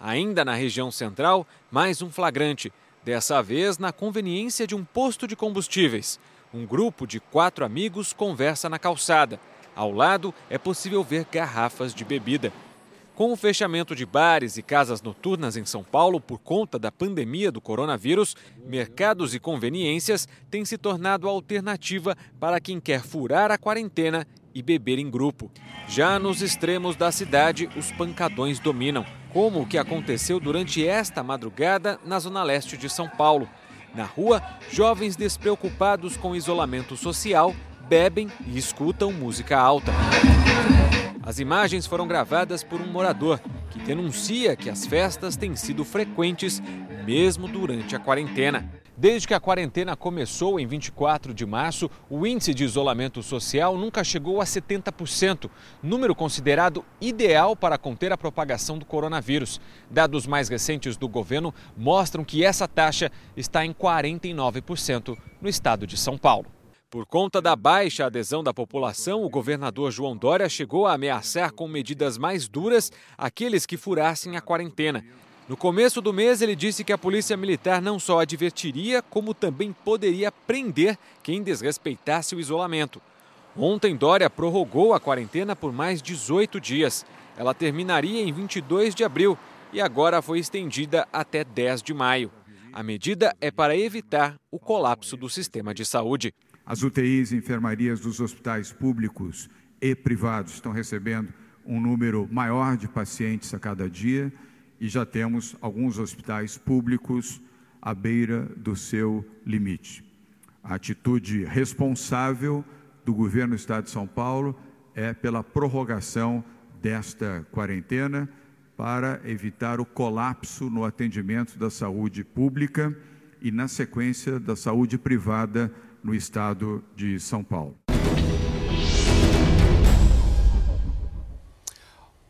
Ainda na região central, mais um flagrante, dessa vez na conveniência de um posto de combustíveis. Um grupo de quatro amigos conversa na calçada. Ao lado é possível ver garrafas de bebida. Com o fechamento de bares e casas noturnas em São Paulo por conta da pandemia do coronavírus, mercados e conveniências têm se tornado a alternativa para quem quer furar a quarentena e beber em grupo. Já nos extremos da cidade, os pancadões dominam, como o que aconteceu durante esta madrugada na zona leste de São Paulo. Na rua, jovens despreocupados com isolamento social bebem e escutam música alta. As imagens foram gravadas por um morador que denuncia que as festas têm sido frequentes mesmo durante a quarentena. Desde que a quarentena começou em 24 de março, o índice de isolamento social nunca chegou a 70%, número considerado ideal para conter a propagação do coronavírus. Dados mais recentes do governo mostram que essa taxa está em 49% no estado de São Paulo. Por conta da baixa adesão da população, o governador João Dória chegou a ameaçar com medidas mais duras aqueles que furassem a quarentena. No começo do mês, ele disse que a Polícia Militar não só advertiria, como também poderia prender quem desrespeitasse o isolamento. Ontem, Dória prorrogou a quarentena por mais 18 dias. Ela terminaria em 22 de abril e agora foi estendida até 10 de maio. A medida é para evitar o colapso do sistema de saúde. As UTIs e enfermarias dos hospitais públicos e privados estão recebendo um número maior de pacientes a cada dia e já temos alguns hospitais públicos à beira do seu limite. A atitude responsável do governo do Estado de São Paulo é pela prorrogação desta quarentena para evitar o colapso no atendimento da saúde pública e, na sequência, da saúde privada no estado de São Paulo.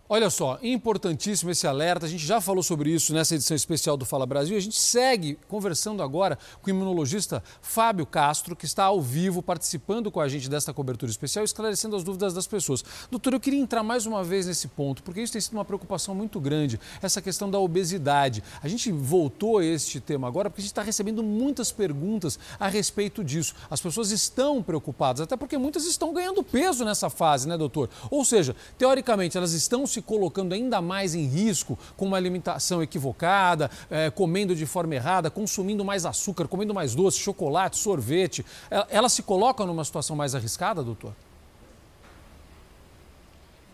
Olha só, importantíssimo esse alerta. A gente já falou sobre isso nessa edição especial do Fala Brasil. A gente segue conversando agora com o imunologista Fábio Castro, que está ao vivo participando com a gente desta cobertura especial, esclarecendo as dúvidas das pessoas. Doutor, eu queria entrar mais uma vez nesse ponto, porque isso tem sido uma preocupação muito grande, essa questão da obesidade. A gente voltou a este tema agora porque a gente está recebendo muitas perguntas a respeito disso. As pessoas estão preocupadas, até porque muitas estão ganhando peso nessa fase, né, doutor? Ou seja, teoricamente, elas estão se se colocando ainda mais em risco com uma alimentação equivocada, é, comendo de forma errada, consumindo mais açúcar, comendo mais doce, chocolate, sorvete, ela, ela se coloca numa situação mais arriscada, doutor?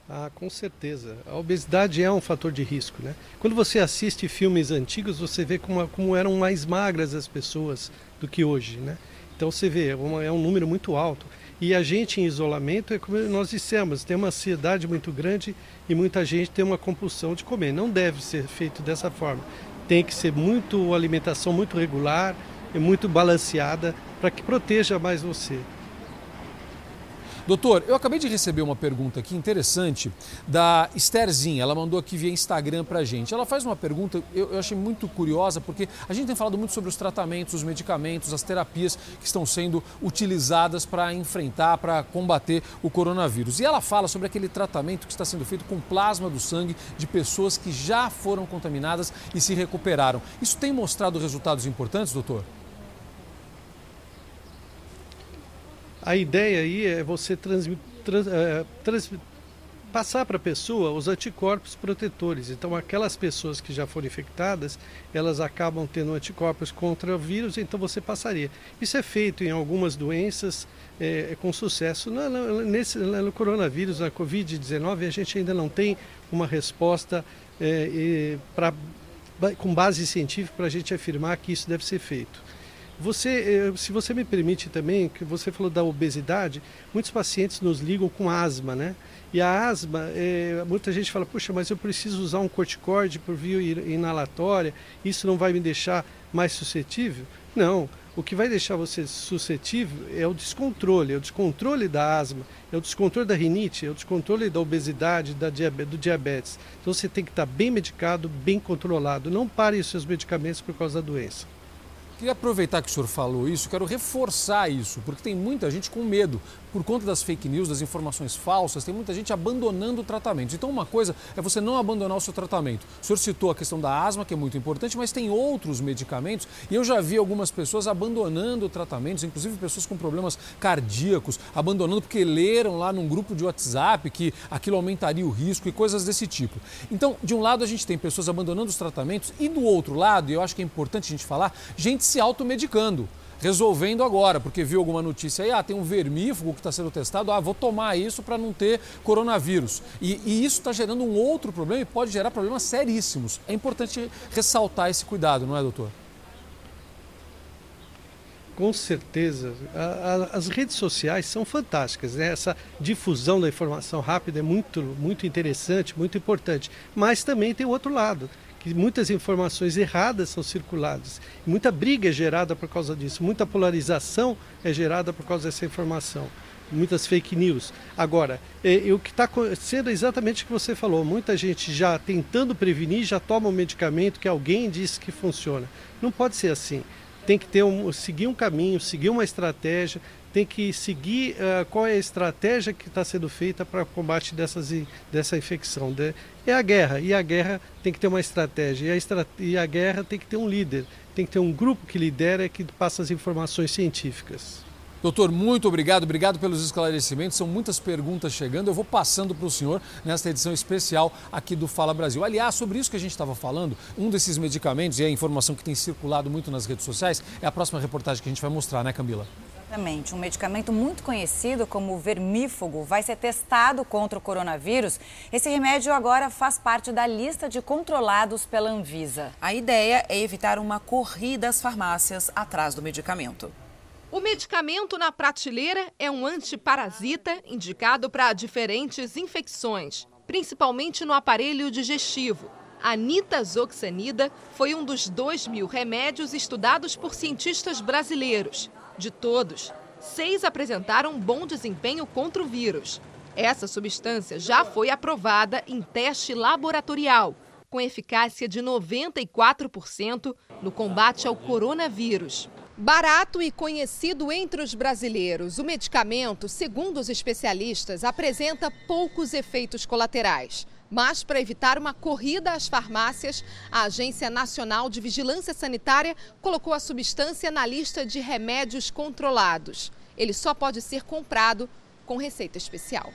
Ah, com certeza. A obesidade é um fator de risco, né? Quando você assiste filmes antigos, você vê como, como eram mais magras as pessoas do que hoje, né? Então você vê, é, é um número muito alto. E a gente em isolamento, é como nós dissemos, tem uma ansiedade muito grande e muita gente tem uma compulsão de comer. Não deve ser feito dessa forma. Tem que ser muito alimentação muito regular e muito balanceada para que proteja mais você. Doutor, eu acabei de receber uma pergunta aqui interessante da Estherzinha. Ela mandou aqui via Instagram pra gente. Ela faz uma pergunta, eu, eu achei muito curiosa, porque a gente tem falado muito sobre os tratamentos, os medicamentos, as terapias que estão sendo utilizadas para enfrentar, para combater o coronavírus. E ela fala sobre aquele tratamento que está sendo feito com plasma do sangue de pessoas que já foram contaminadas e se recuperaram. Isso tem mostrado resultados importantes, doutor? A ideia aí é você trans, trans, é, trans, passar para a pessoa os anticorpos protetores. Então, aquelas pessoas que já foram infectadas, elas acabam tendo anticorpos contra o vírus, então você passaria. Isso é feito em algumas doenças é, com sucesso. No, no, nesse, no coronavírus, na Covid-19, a gente ainda não tem uma resposta é, pra, com base científica para a gente afirmar que isso deve ser feito. Você, eh, se você me permite também, que você falou da obesidade, muitos pacientes nos ligam com asma, né? E a asma, é, muita gente fala, puxa, mas eu preciso usar um corticoide por via inalatória, isso não vai me deixar mais suscetível? Não, o que vai deixar você suscetível é o descontrole, é o descontrole da asma, é o descontrole da rinite, é o descontrole da obesidade, da do diabetes. Então você tem que estar bem medicado, bem controlado. Não pare os seus medicamentos por causa da doença. Queria aproveitar que o senhor falou isso, quero reforçar isso, porque tem muita gente com medo por conta das fake news, das informações falsas, tem muita gente abandonando o tratamento. Então, uma coisa é você não abandonar o seu tratamento. O senhor citou a questão da asma, que é muito importante, mas tem outros medicamentos e eu já vi algumas pessoas abandonando tratamentos, inclusive pessoas com problemas cardíacos, abandonando porque leram lá num grupo de WhatsApp que aquilo aumentaria o risco e coisas desse tipo. Então, de um lado, a gente tem pessoas abandonando os tratamentos e do outro lado, e eu acho que é importante a gente falar, gente se automedicando resolvendo agora, porque viu alguma notícia aí, ah, tem um vermífugo que está sendo testado, ah, vou tomar isso para não ter coronavírus. E, e isso está gerando um outro problema e pode gerar problemas seríssimos. É importante ressaltar esse cuidado, não é, doutor? Com certeza. As redes sociais são fantásticas, né? essa difusão da informação rápida é muito, muito interessante, muito importante. Mas também tem o outro lado, que muitas informações erradas são circuladas. Muita briga é gerada por causa disso, muita polarização é gerada por causa dessa informação, muitas fake news. Agora, é, o que está sendo exatamente o que você falou, muita gente já tentando prevenir, já toma um medicamento que alguém disse que funciona. Não pode ser assim. Tem que ter um, seguir um caminho, seguir uma estratégia, tem que seguir uh, qual é a estratégia que está sendo feita para o combate dessas, dessa infecção. De, é a guerra, e a guerra tem que ter uma estratégia, e a, estra, e a guerra tem que ter um líder, tem que ter um grupo que lidera e que passa as informações científicas. Doutor, muito obrigado, obrigado pelos esclarecimentos. São muitas perguntas chegando. Eu vou passando para o senhor nesta edição especial aqui do Fala Brasil. Aliás, sobre isso que a gente estava falando, um desses medicamentos e a informação que tem circulado muito nas redes sociais é a próxima reportagem que a gente vai mostrar, né, Camila? Exatamente. Um medicamento muito conhecido como vermífugo vai ser testado contra o coronavírus. Esse remédio agora faz parte da lista de controlados pela Anvisa. A ideia é evitar uma corrida às farmácias atrás do medicamento. O medicamento na prateleira é um antiparasita indicado para diferentes infecções, principalmente no aparelho digestivo. A nitazoxanida foi um dos 2 mil remédios estudados por cientistas brasileiros. De todos, seis apresentaram bom desempenho contra o vírus. Essa substância já foi aprovada em teste laboratorial, com eficácia de 94% no combate ao coronavírus. Barato e conhecido entre os brasileiros, o medicamento, segundo os especialistas, apresenta poucos efeitos colaterais. Mas, para evitar uma corrida às farmácias, a Agência Nacional de Vigilância Sanitária colocou a substância na lista de remédios controlados. Ele só pode ser comprado com receita especial.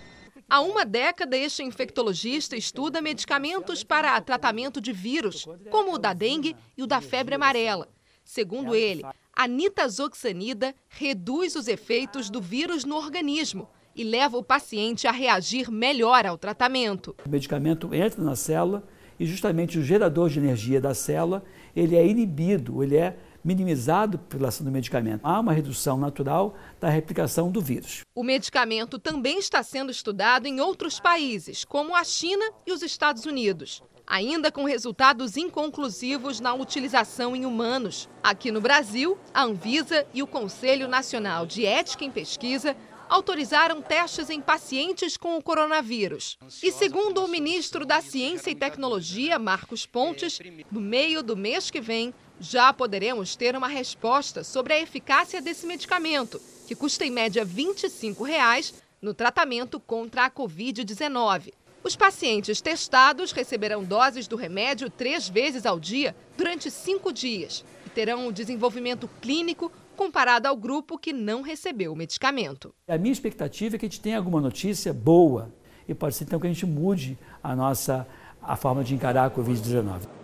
Há uma década, este infectologista estuda medicamentos para tratamento de vírus, como o da dengue e o da febre amarela. Segundo ele, a nitazoxanida reduz os efeitos do vírus no organismo e leva o paciente a reagir melhor ao tratamento. O medicamento entra na célula e justamente o gerador de energia da célula, ele é inibido, ele é minimizado pela ação do medicamento. Há uma redução natural da replicação do vírus. O medicamento também está sendo estudado em outros países, como a China e os Estados Unidos ainda com resultados inconclusivos na utilização em humanos. Aqui no Brasil, a Anvisa e o Conselho Nacional de Ética em Pesquisa autorizaram testes em pacientes com o coronavírus. E segundo o ministro da Ciência e Tecnologia, Marcos Pontes, no meio do mês que vem, já poderemos ter uma resposta sobre a eficácia desse medicamento, que custa em média 25 reais no tratamento contra a Covid-19. Os pacientes testados receberão doses do remédio três vezes ao dia durante cinco dias e terão um desenvolvimento clínico comparado ao grupo que não recebeu o medicamento. A minha expectativa é que a gente tenha alguma notícia boa e pode ser então que a gente mude a nossa a forma de encarar a Covid-19.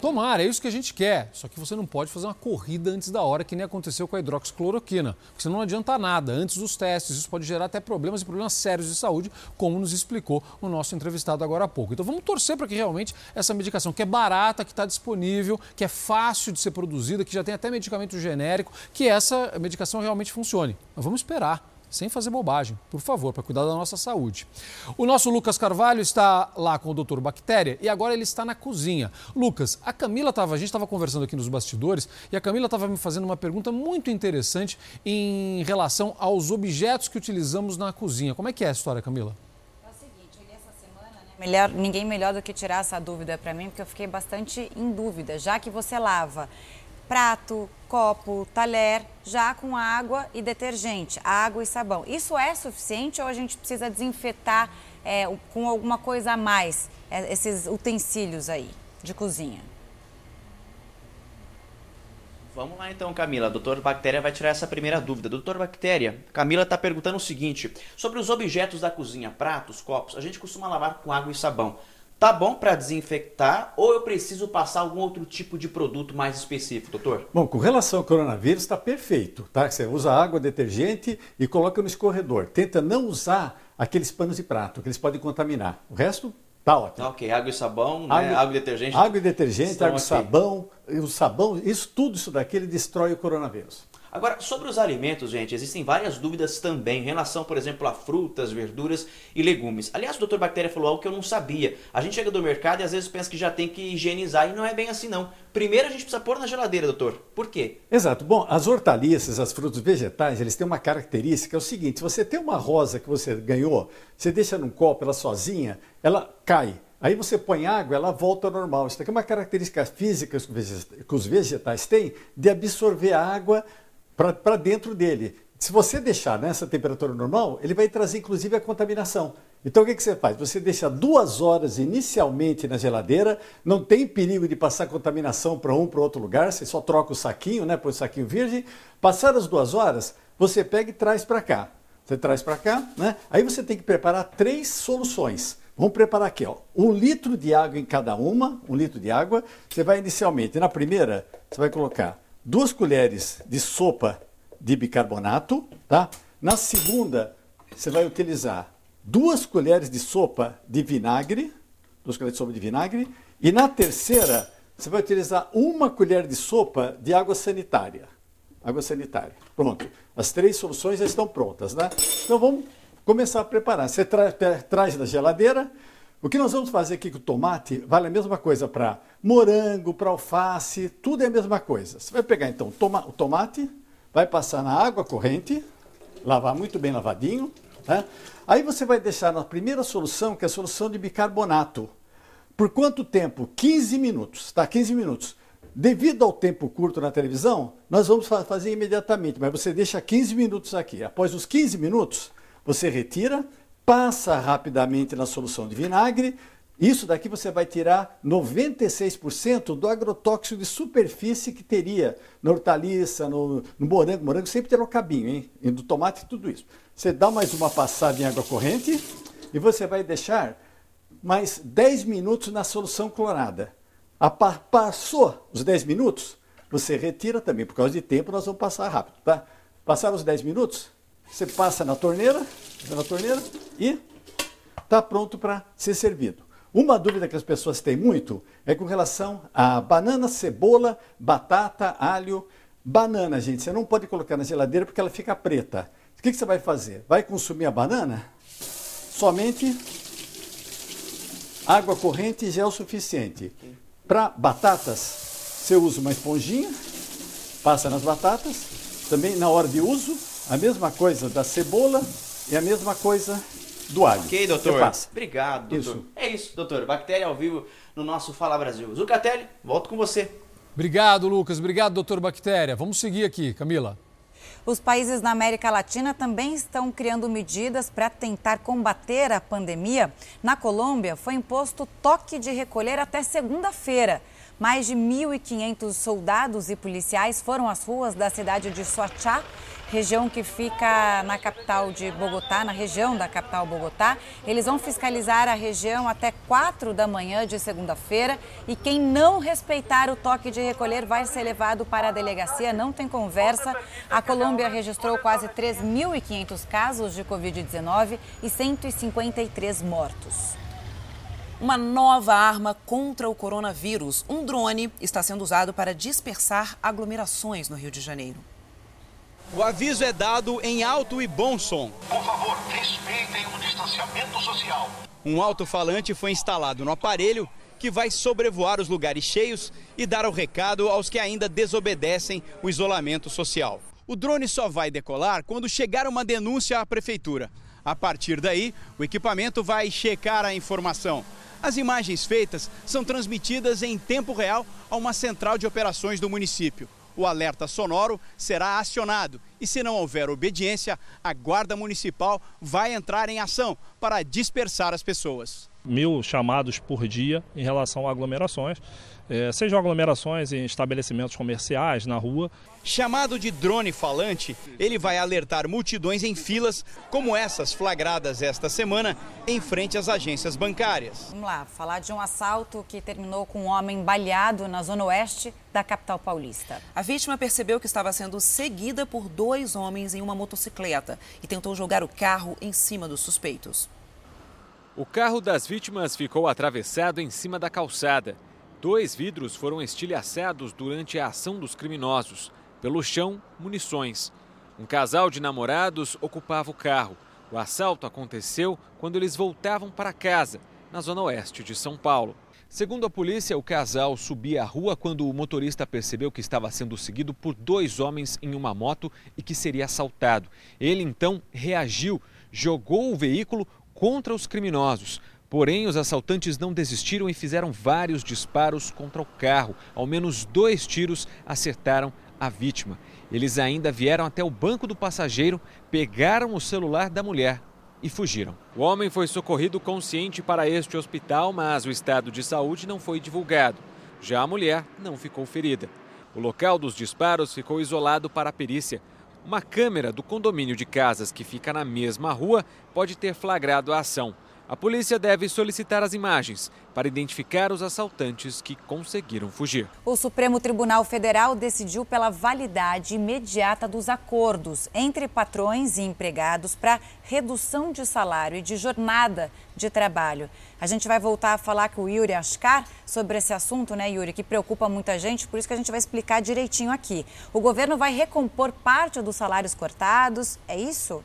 Tomara, é isso que a gente quer. Só que você não pode fazer uma corrida antes da hora, que nem aconteceu com a hidroxicloroquina. Porque senão não adianta nada antes dos testes. Isso pode gerar até problemas e problemas sérios de saúde, como nos explicou o nosso entrevistado agora há pouco. Então vamos torcer para que realmente essa medicação, que é barata, que está disponível, que é fácil de ser produzida, que já tem até medicamento genérico, que essa medicação realmente funcione. Mas vamos esperar sem fazer bobagem, por favor, para cuidar da nossa saúde. O nosso Lucas Carvalho está lá com o doutor Bactéria e agora ele está na cozinha. Lucas, a Camila estava, a gente estava conversando aqui nos bastidores e a Camila estava me fazendo uma pergunta muito interessante em relação aos objetos que utilizamos na cozinha. Como é que é a história, Camila? É né? Melhor, ninguém melhor do que tirar essa dúvida para mim, porque eu fiquei bastante em dúvida, já que você lava prato, copo, talher, já com água e detergente, água e sabão. Isso é suficiente ou a gente precisa desinfetar é, com alguma coisa a mais é, esses utensílios aí de cozinha? Vamos lá então, Camila. A Bactéria vai tirar essa primeira dúvida. Doutora Bactéria, Camila está perguntando o seguinte: sobre os objetos da cozinha, pratos, copos, a gente costuma lavar com água e sabão tá bom para desinfectar ou eu preciso passar algum outro tipo de produto mais específico, doutor? Bom, com relação ao coronavírus está perfeito, tá? Você usa água, detergente e coloca no escorredor. Tenta não usar aqueles panos de prato, que eles podem contaminar. O resto tá ótimo. Ok, água e sabão, né? água, água e detergente. Água e detergente, água e sabão, o sabão, isso tudo isso daqui ele destrói o coronavírus. Agora, sobre os alimentos, gente, existem várias dúvidas também em relação, por exemplo, a frutas, verduras e legumes. Aliás, o doutor Bactéria falou algo que eu não sabia. A gente chega do mercado e às vezes pensa que já tem que higienizar e não é bem assim não. Primeiro a gente precisa pôr na geladeira, doutor. Por quê? Exato. Bom, as hortaliças, as frutas vegetais, eles têm uma característica, é o seguinte, se você tem uma rosa que você ganhou, você deixa num copo ela sozinha, ela cai. Aí você põe água, ela volta ao normal. Isso aqui é uma característica física que os vegetais têm de absorver água para dentro dele. Se você deixar nessa temperatura normal, ele vai trazer inclusive a contaminação. Então o que, que você faz? Você deixa duas horas inicialmente na geladeira, não tem perigo de passar contaminação para um para outro lugar, você só troca o saquinho, né? Põe o saquinho virgem. Passadas as duas horas, você pega e traz para cá. Você traz para cá, né? Aí você tem que preparar três soluções. Vamos preparar aqui, ó. Um litro de água em cada uma, um litro de água. Você vai inicialmente, na primeira, você vai colocar duas colheres de sopa de bicarbonato, tá? Na segunda, você vai utilizar duas colheres de sopa de vinagre, duas colheres de sopa de vinagre, e na terceira, você vai utilizar uma colher de sopa de água sanitária. Água sanitária. Pronto. As três soluções já estão prontas, né? Então vamos começar a preparar. Você tra traz da geladeira, o que nós vamos fazer aqui com o tomate vale a mesma coisa para morango, para alface, tudo é a mesma coisa. Você vai pegar então toma, o tomate, vai passar na água corrente, lavar muito bem lavadinho. Né? Aí você vai deixar na primeira solução, que é a solução de bicarbonato. Por quanto tempo? 15 minutos, tá? 15 minutos. Devido ao tempo curto na televisão, nós vamos fazer imediatamente, mas você deixa 15 minutos aqui. Após os 15 minutos, você retira, passa rapidamente na solução de vinagre. Isso daqui você vai tirar 96% do agrotóxico de superfície que teria na hortaliça, no, no morango. Morango sempre terá o cabinho, hein? E do tomate tudo isso. Você dá mais uma passada em água corrente e você vai deixar mais 10 minutos na solução clorada. A, passou os 10 minutos, você retira também, por causa de tempo nós vamos passar rápido, tá? Passaram os 10 minutos, você passa na torneira, na torneira e está pronto para ser servido. Uma dúvida que as pessoas têm muito é com relação a banana, cebola, batata, alho. Banana, gente, você não pode colocar na geladeira porque ela fica preta. O que, que você vai fazer? Vai consumir a banana? Somente água corrente já é o suficiente. Para batatas, você usa uma esponjinha, passa nas batatas. Também na hora de uso, A mesma coisa da cebola e a mesma coisa do alho. Ok, doutor. Passa. Obrigado, doutor. Isso. É isso, doutor. Bactéria ao vivo no nosso Fala Brasil. Zucatelli, volto com você. Obrigado, Lucas. Obrigado, doutor Bactéria. Vamos seguir aqui, Camila. Os países na América Latina também estão criando medidas para tentar combater a pandemia. Na Colômbia, foi imposto toque de recolher até segunda-feira. Mais de 1.500 soldados e policiais foram às ruas da cidade de Soachá, região que fica na capital de Bogotá, na região da capital Bogotá. Eles vão fiscalizar a região até 4 da manhã de segunda-feira e quem não respeitar o toque de recolher vai ser levado para a delegacia, não tem conversa. A Colômbia registrou quase 3.500 casos de Covid-19 e 153 mortos uma nova arma contra o coronavírus. Um drone está sendo usado para dispersar aglomerações no Rio de Janeiro. O aviso é dado em alto e bom som. Por favor, respeitem o distanciamento social. Um alto-falante foi instalado no aparelho que vai sobrevoar os lugares cheios e dar o recado aos que ainda desobedecem o isolamento social. O drone só vai decolar quando chegar uma denúncia à prefeitura. A partir daí, o equipamento vai checar a informação. As imagens feitas são transmitidas em tempo real a uma central de operações do município. O alerta sonoro será acionado e, se não houver obediência, a Guarda Municipal vai entrar em ação para dispersar as pessoas. Mil chamados por dia em relação a aglomerações, é, sejam aglomerações em estabelecimentos comerciais, na rua. Chamado de drone falante, ele vai alertar multidões em filas, como essas flagradas esta semana em frente às agências bancárias. Vamos lá, falar de um assalto que terminou com um homem baleado na zona oeste da capital paulista. A vítima percebeu que estava sendo seguida por dois homens em uma motocicleta e tentou jogar o carro em cima dos suspeitos. O carro das vítimas ficou atravessado em cima da calçada. Dois vidros foram estilhaçados durante a ação dos criminosos. Pelo chão, munições. Um casal de namorados ocupava o carro. O assalto aconteceu quando eles voltavam para casa, na zona oeste de São Paulo. Segundo a polícia, o casal subia a rua quando o motorista percebeu que estava sendo seguido por dois homens em uma moto e que seria assaltado. Ele então reagiu, jogou o veículo contra os criminosos. Porém, os assaltantes não desistiram e fizeram vários disparos contra o carro. Ao menos dois tiros acertaram a vítima. Eles ainda vieram até o banco do passageiro, pegaram o celular da mulher e fugiram. O homem foi socorrido consciente para este hospital, mas o estado de saúde não foi divulgado. Já a mulher não ficou ferida. O local dos disparos ficou isolado para a perícia. Uma câmera do condomínio de casas que fica na mesma rua pode ter flagrado a ação. A polícia deve solicitar as imagens para identificar os assaltantes que conseguiram fugir. O Supremo Tribunal Federal decidiu pela validade imediata dos acordos entre patrões e empregados para redução de salário e de jornada de trabalho. A gente vai voltar a falar com o Yuri Ascar sobre esse assunto, né, Yuri, que preocupa muita gente, por isso que a gente vai explicar direitinho aqui. O governo vai recompor parte dos salários cortados, é isso?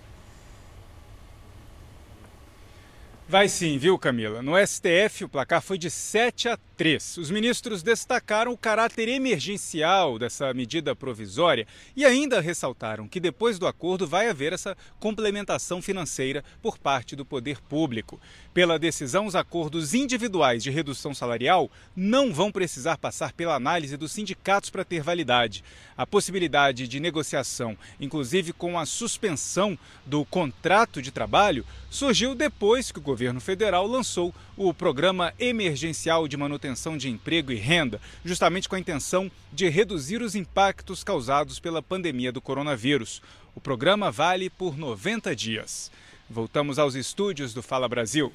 Vai sim, viu, Camila? No STF, o placar foi de 7 a 3. Os ministros destacaram o caráter emergencial dessa medida provisória e ainda ressaltaram que depois do acordo vai haver essa complementação financeira por parte do poder público. Pela decisão, os acordos individuais de redução salarial não vão precisar passar pela análise dos sindicatos para ter validade. A possibilidade de negociação, inclusive com a suspensão do contrato de trabalho, surgiu depois que o governo federal lançou o Programa Emergencial de Manutenção de Emprego e Renda, justamente com a intenção de reduzir os impactos causados pela pandemia do coronavírus. O programa vale por 90 dias. Voltamos aos estúdios do Fala Brasil.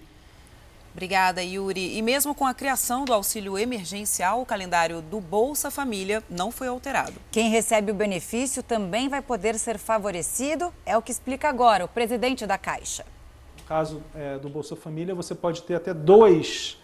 Obrigada, Yuri. E mesmo com a criação do auxílio emergencial, o calendário do Bolsa Família não foi alterado. Quem recebe o benefício também vai poder ser favorecido, é o que explica agora o presidente da Caixa caso é, do Bolsa Família, você pode ter até dois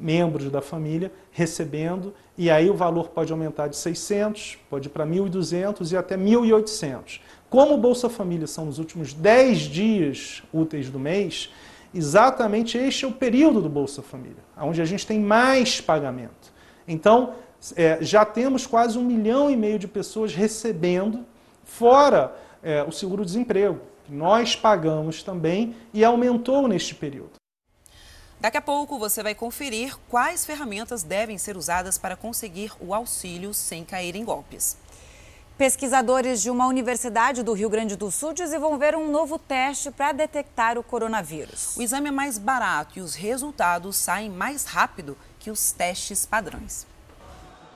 membros da família recebendo, e aí o valor pode aumentar de 600, pode ir para 1.200 e até 1.800. Como o Bolsa Família são nos últimos 10 dias úteis do mês, exatamente este é o período do Bolsa Família, onde a gente tem mais pagamento. Então, é, já temos quase um milhão e meio de pessoas recebendo, fora é, o seguro-desemprego. Nós pagamos também e aumentou neste período. Daqui a pouco você vai conferir quais ferramentas devem ser usadas para conseguir o auxílio sem cair em golpes. Pesquisadores de uma universidade do Rio Grande do Sul desenvolveram um novo teste para detectar o coronavírus. O exame é mais barato e os resultados saem mais rápido que os testes padrões.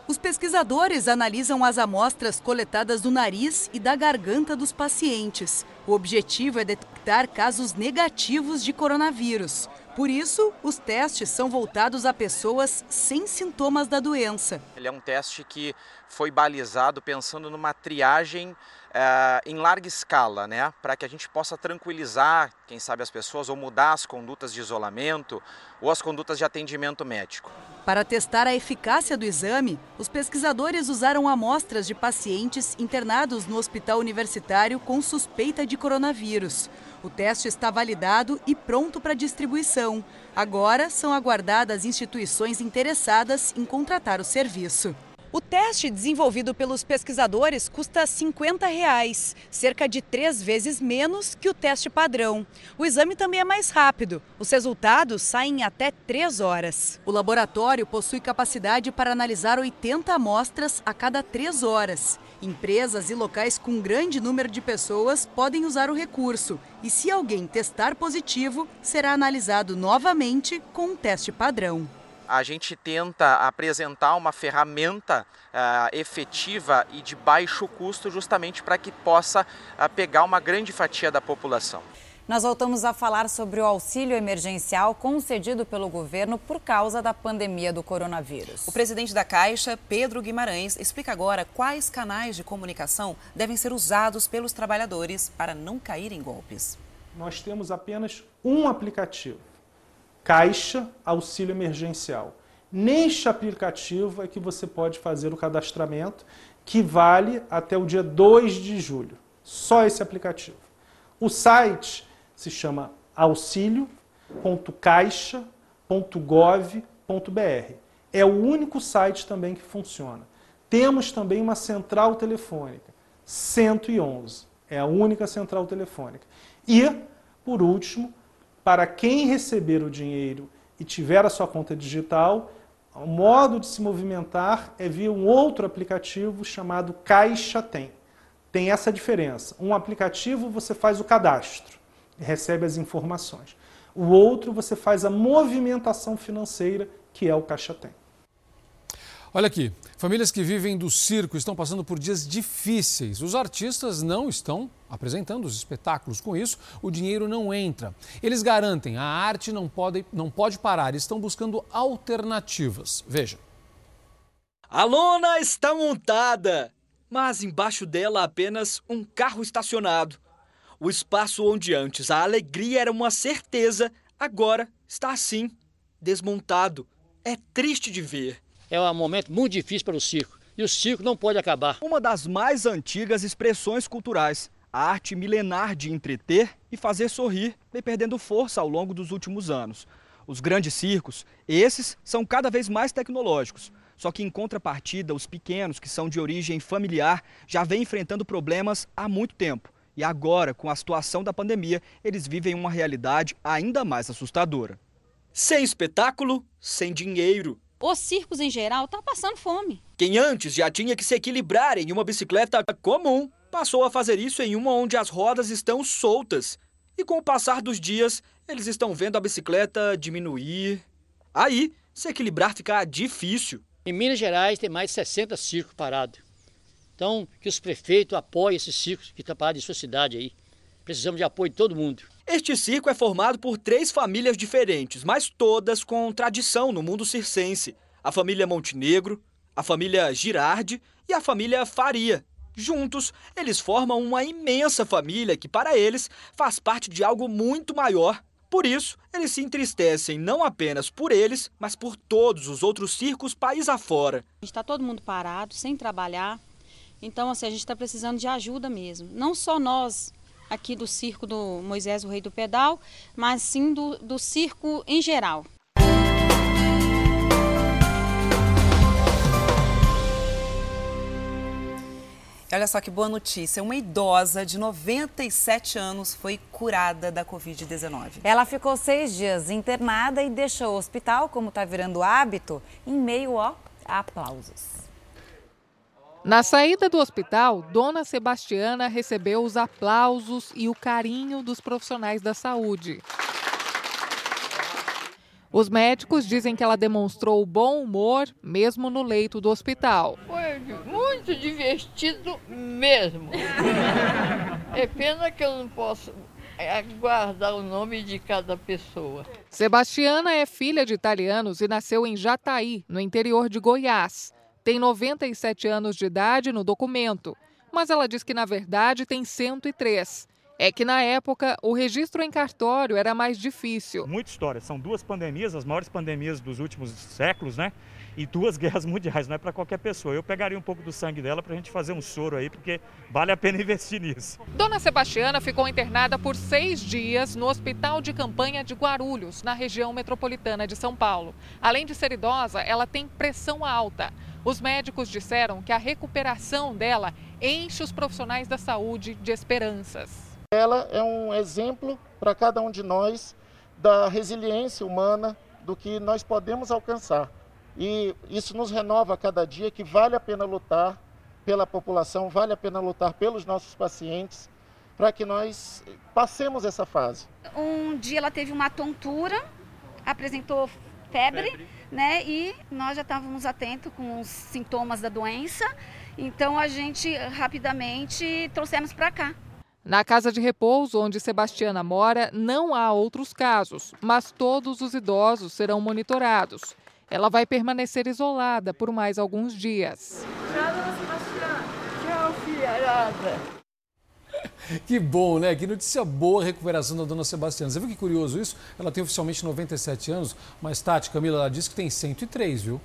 Os pesquisadores analisam as amostras coletadas do nariz e da garganta dos pacientes. O objetivo é detectar casos negativos de coronavírus. Por isso, os testes são voltados a pessoas sem sintomas da doença. Ele é um teste que foi balizado pensando numa triagem uh, em larga escala, né? Para que a gente possa tranquilizar, quem sabe, as pessoas ou mudar as condutas de isolamento ou as condutas de atendimento médico. Para testar a eficácia do exame, os pesquisadores usaram amostras de pacientes internados no hospital universitário com suspeita de coronavírus. O teste está validado e pronto para distribuição. Agora são aguardadas instituições interessadas em contratar o serviço. O teste desenvolvido pelos pesquisadores custa 50 reais, cerca de três vezes menos que o teste padrão. O exame também é mais rápido. Os resultados saem em até três horas. O laboratório possui capacidade para analisar 80 amostras a cada três horas. Empresas e locais com grande número de pessoas podem usar o recurso e, se alguém testar positivo, será analisado novamente com um teste padrão a gente tenta apresentar uma ferramenta uh, efetiva e de baixo custo, justamente para que possa uh, pegar uma grande fatia da população. Nós voltamos a falar sobre o auxílio emergencial concedido pelo governo por causa da pandemia do coronavírus. O presidente da Caixa, Pedro Guimarães, explica agora quais canais de comunicação devem ser usados pelos trabalhadores para não cair em golpes. Nós temos apenas um aplicativo Caixa Auxílio Emergencial. Neste aplicativo é que você pode fazer o cadastramento, que vale até o dia 2 de julho. Só esse aplicativo. O site se chama auxilio.caixa.gov.br. É o único site também que funciona. Temos também uma central telefônica, 111. É a única central telefônica. E, por último, para quem receber o dinheiro e tiver a sua conta digital, o modo de se movimentar é via um outro aplicativo chamado Caixa Tem. Tem essa diferença. Um aplicativo você faz o cadastro e recebe as informações. O outro você faz a movimentação financeira, que é o Caixa Tem. Olha aqui, famílias que vivem do circo estão passando por dias difíceis. Os artistas não estão apresentando os espetáculos. Com isso, o dinheiro não entra. Eles garantem a arte não pode, não pode parar, estão buscando alternativas. Veja. A lona está montada, mas embaixo dela apenas um carro estacionado. O espaço onde antes a alegria era uma certeza, agora está assim, desmontado. É triste de ver é um momento muito difícil para o circo. E o circo não pode acabar. Uma das mais antigas expressões culturais, a arte milenar de entreter e fazer sorrir, vem perdendo força ao longo dos últimos anos. Os grandes circos, esses são cada vez mais tecnológicos. Só que em contrapartida, os pequenos, que são de origem familiar, já vêm enfrentando problemas há muito tempo. E agora, com a situação da pandemia, eles vivem uma realidade ainda mais assustadora. Sem espetáculo, sem dinheiro os circos em geral estão tá passando fome. Quem antes já tinha que se equilibrar em uma bicicleta comum, passou a fazer isso em uma onde as rodas estão soltas. E com o passar dos dias, eles estão vendo a bicicleta diminuir. Aí, se equilibrar fica difícil. Em Minas Gerais tem mais de 60 circos parados. Então, que os prefeitos apoiem esses circos que estão parados em sua cidade aí. Precisamos de apoio de todo mundo. Este circo é formado por três famílias diferentes, mas todas com tradição no mundo circense. A família Montenegro, a família Girardi e a família Faria. Juntos, eles formam uma imensa família que, para eles, faz parte de algo muito maior. Por isso, eles se entristecem não apenas por eles, mas por todos os outros circos país afora. Está todo mundo parado, sem trabalhar. Então, assim, a gente está precisando de ajuda mesmo. Não só nós, aqui do circo do Moisés, o Rei do Pedal, mas sim do, do circo em geral. Olha só que boa notícia. Uma idosa de 97 anos foi curada da Covid-19. Ela ficou seis dias internada e deixou o hospital, como está virando hábito, em meio a aplausos. Na saída do hospital, Dona Sebastiana recebeu os aplausos e o carinho dos profissionais da saúde. Os médicos dizem que ela demonstrou bom humor mesmo no leito do hospital. Foi muito divertido mesmo. É pena que eu não posso guardar o nome de cada pessoa. Sebastiana é filha de italianos e nasceu em Jataí, no interior de Goiás. Tem 97 anos de idade no documento, mas ela diz que na verdade tem 103 é que na época o registro em cartório era mais difícil. Muita história, são duas pandemias, as maiores pandemias dos últimos séculos, né? E duas guerras mundiais, não é para qualquer pessoa. Eu pegaria um pouco do sangue dela para a gente fazer um soro aí, porque vale a pena investir nisso. Dona Sebastiana ficou internada por seis dias no Hospital de Campanha de Guarulhos, na região metropolitana de São Paulo. Além de ser idosa, ela tem pressão alta. Os médicos disseram que a recuperação dela enche os profissionais da saúde de esperanças. Ela é um exemplo para cada um de nós da resiliência humana, do que nós podemos alcançar. E isso nos renova a cada dia que vale a pena lutar pela população, vale a pena lutar pelos nossos pacientes, para que nós passemos essa fase. Um dia ela teve uma tontura, apresentou febre, febre. né? E nós já estávamos atentos com os sintomas da doença, então a gente rapidamente trouxemos para cá. Na casa de repouso onde Sebastiana mora, não há outros casos, mas todos os idosos serão monitorados. Ela vai permanecer isolada por mais alguns dias. Tchau, dona Sebastiana. Tchau, filharada. Que bom, né? Que notícia boa a recuperação da dona Sebastiana. Você viu que curioso isso? Ela tem oficialmente 97 anos, mas Tati, Camila, ela disse que tem 103, viu?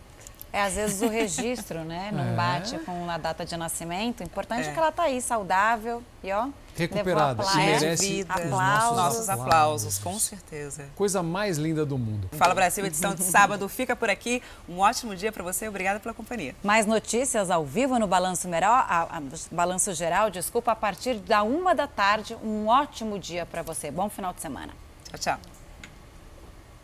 É, às vezes o registro, né, não é. bate com a data de nascimento. O importante é, é que ela está aí, saudável e, ó, recuperada. Se merece vida, aplausos. Nossos, nossos aplausos, com certeza. Coisa mais linda do mundo. Fala Brasil, edição de sábado fica por aqui. Um ótimo dia para você. Obrigada pela companhia. Mais notícias ao vivo no Balanço Geral, a, a, Balanço Geral, desculpa, a partir da uma da tarde. Um ótimo dia para você. Bom final de semana. Tchau, tchau.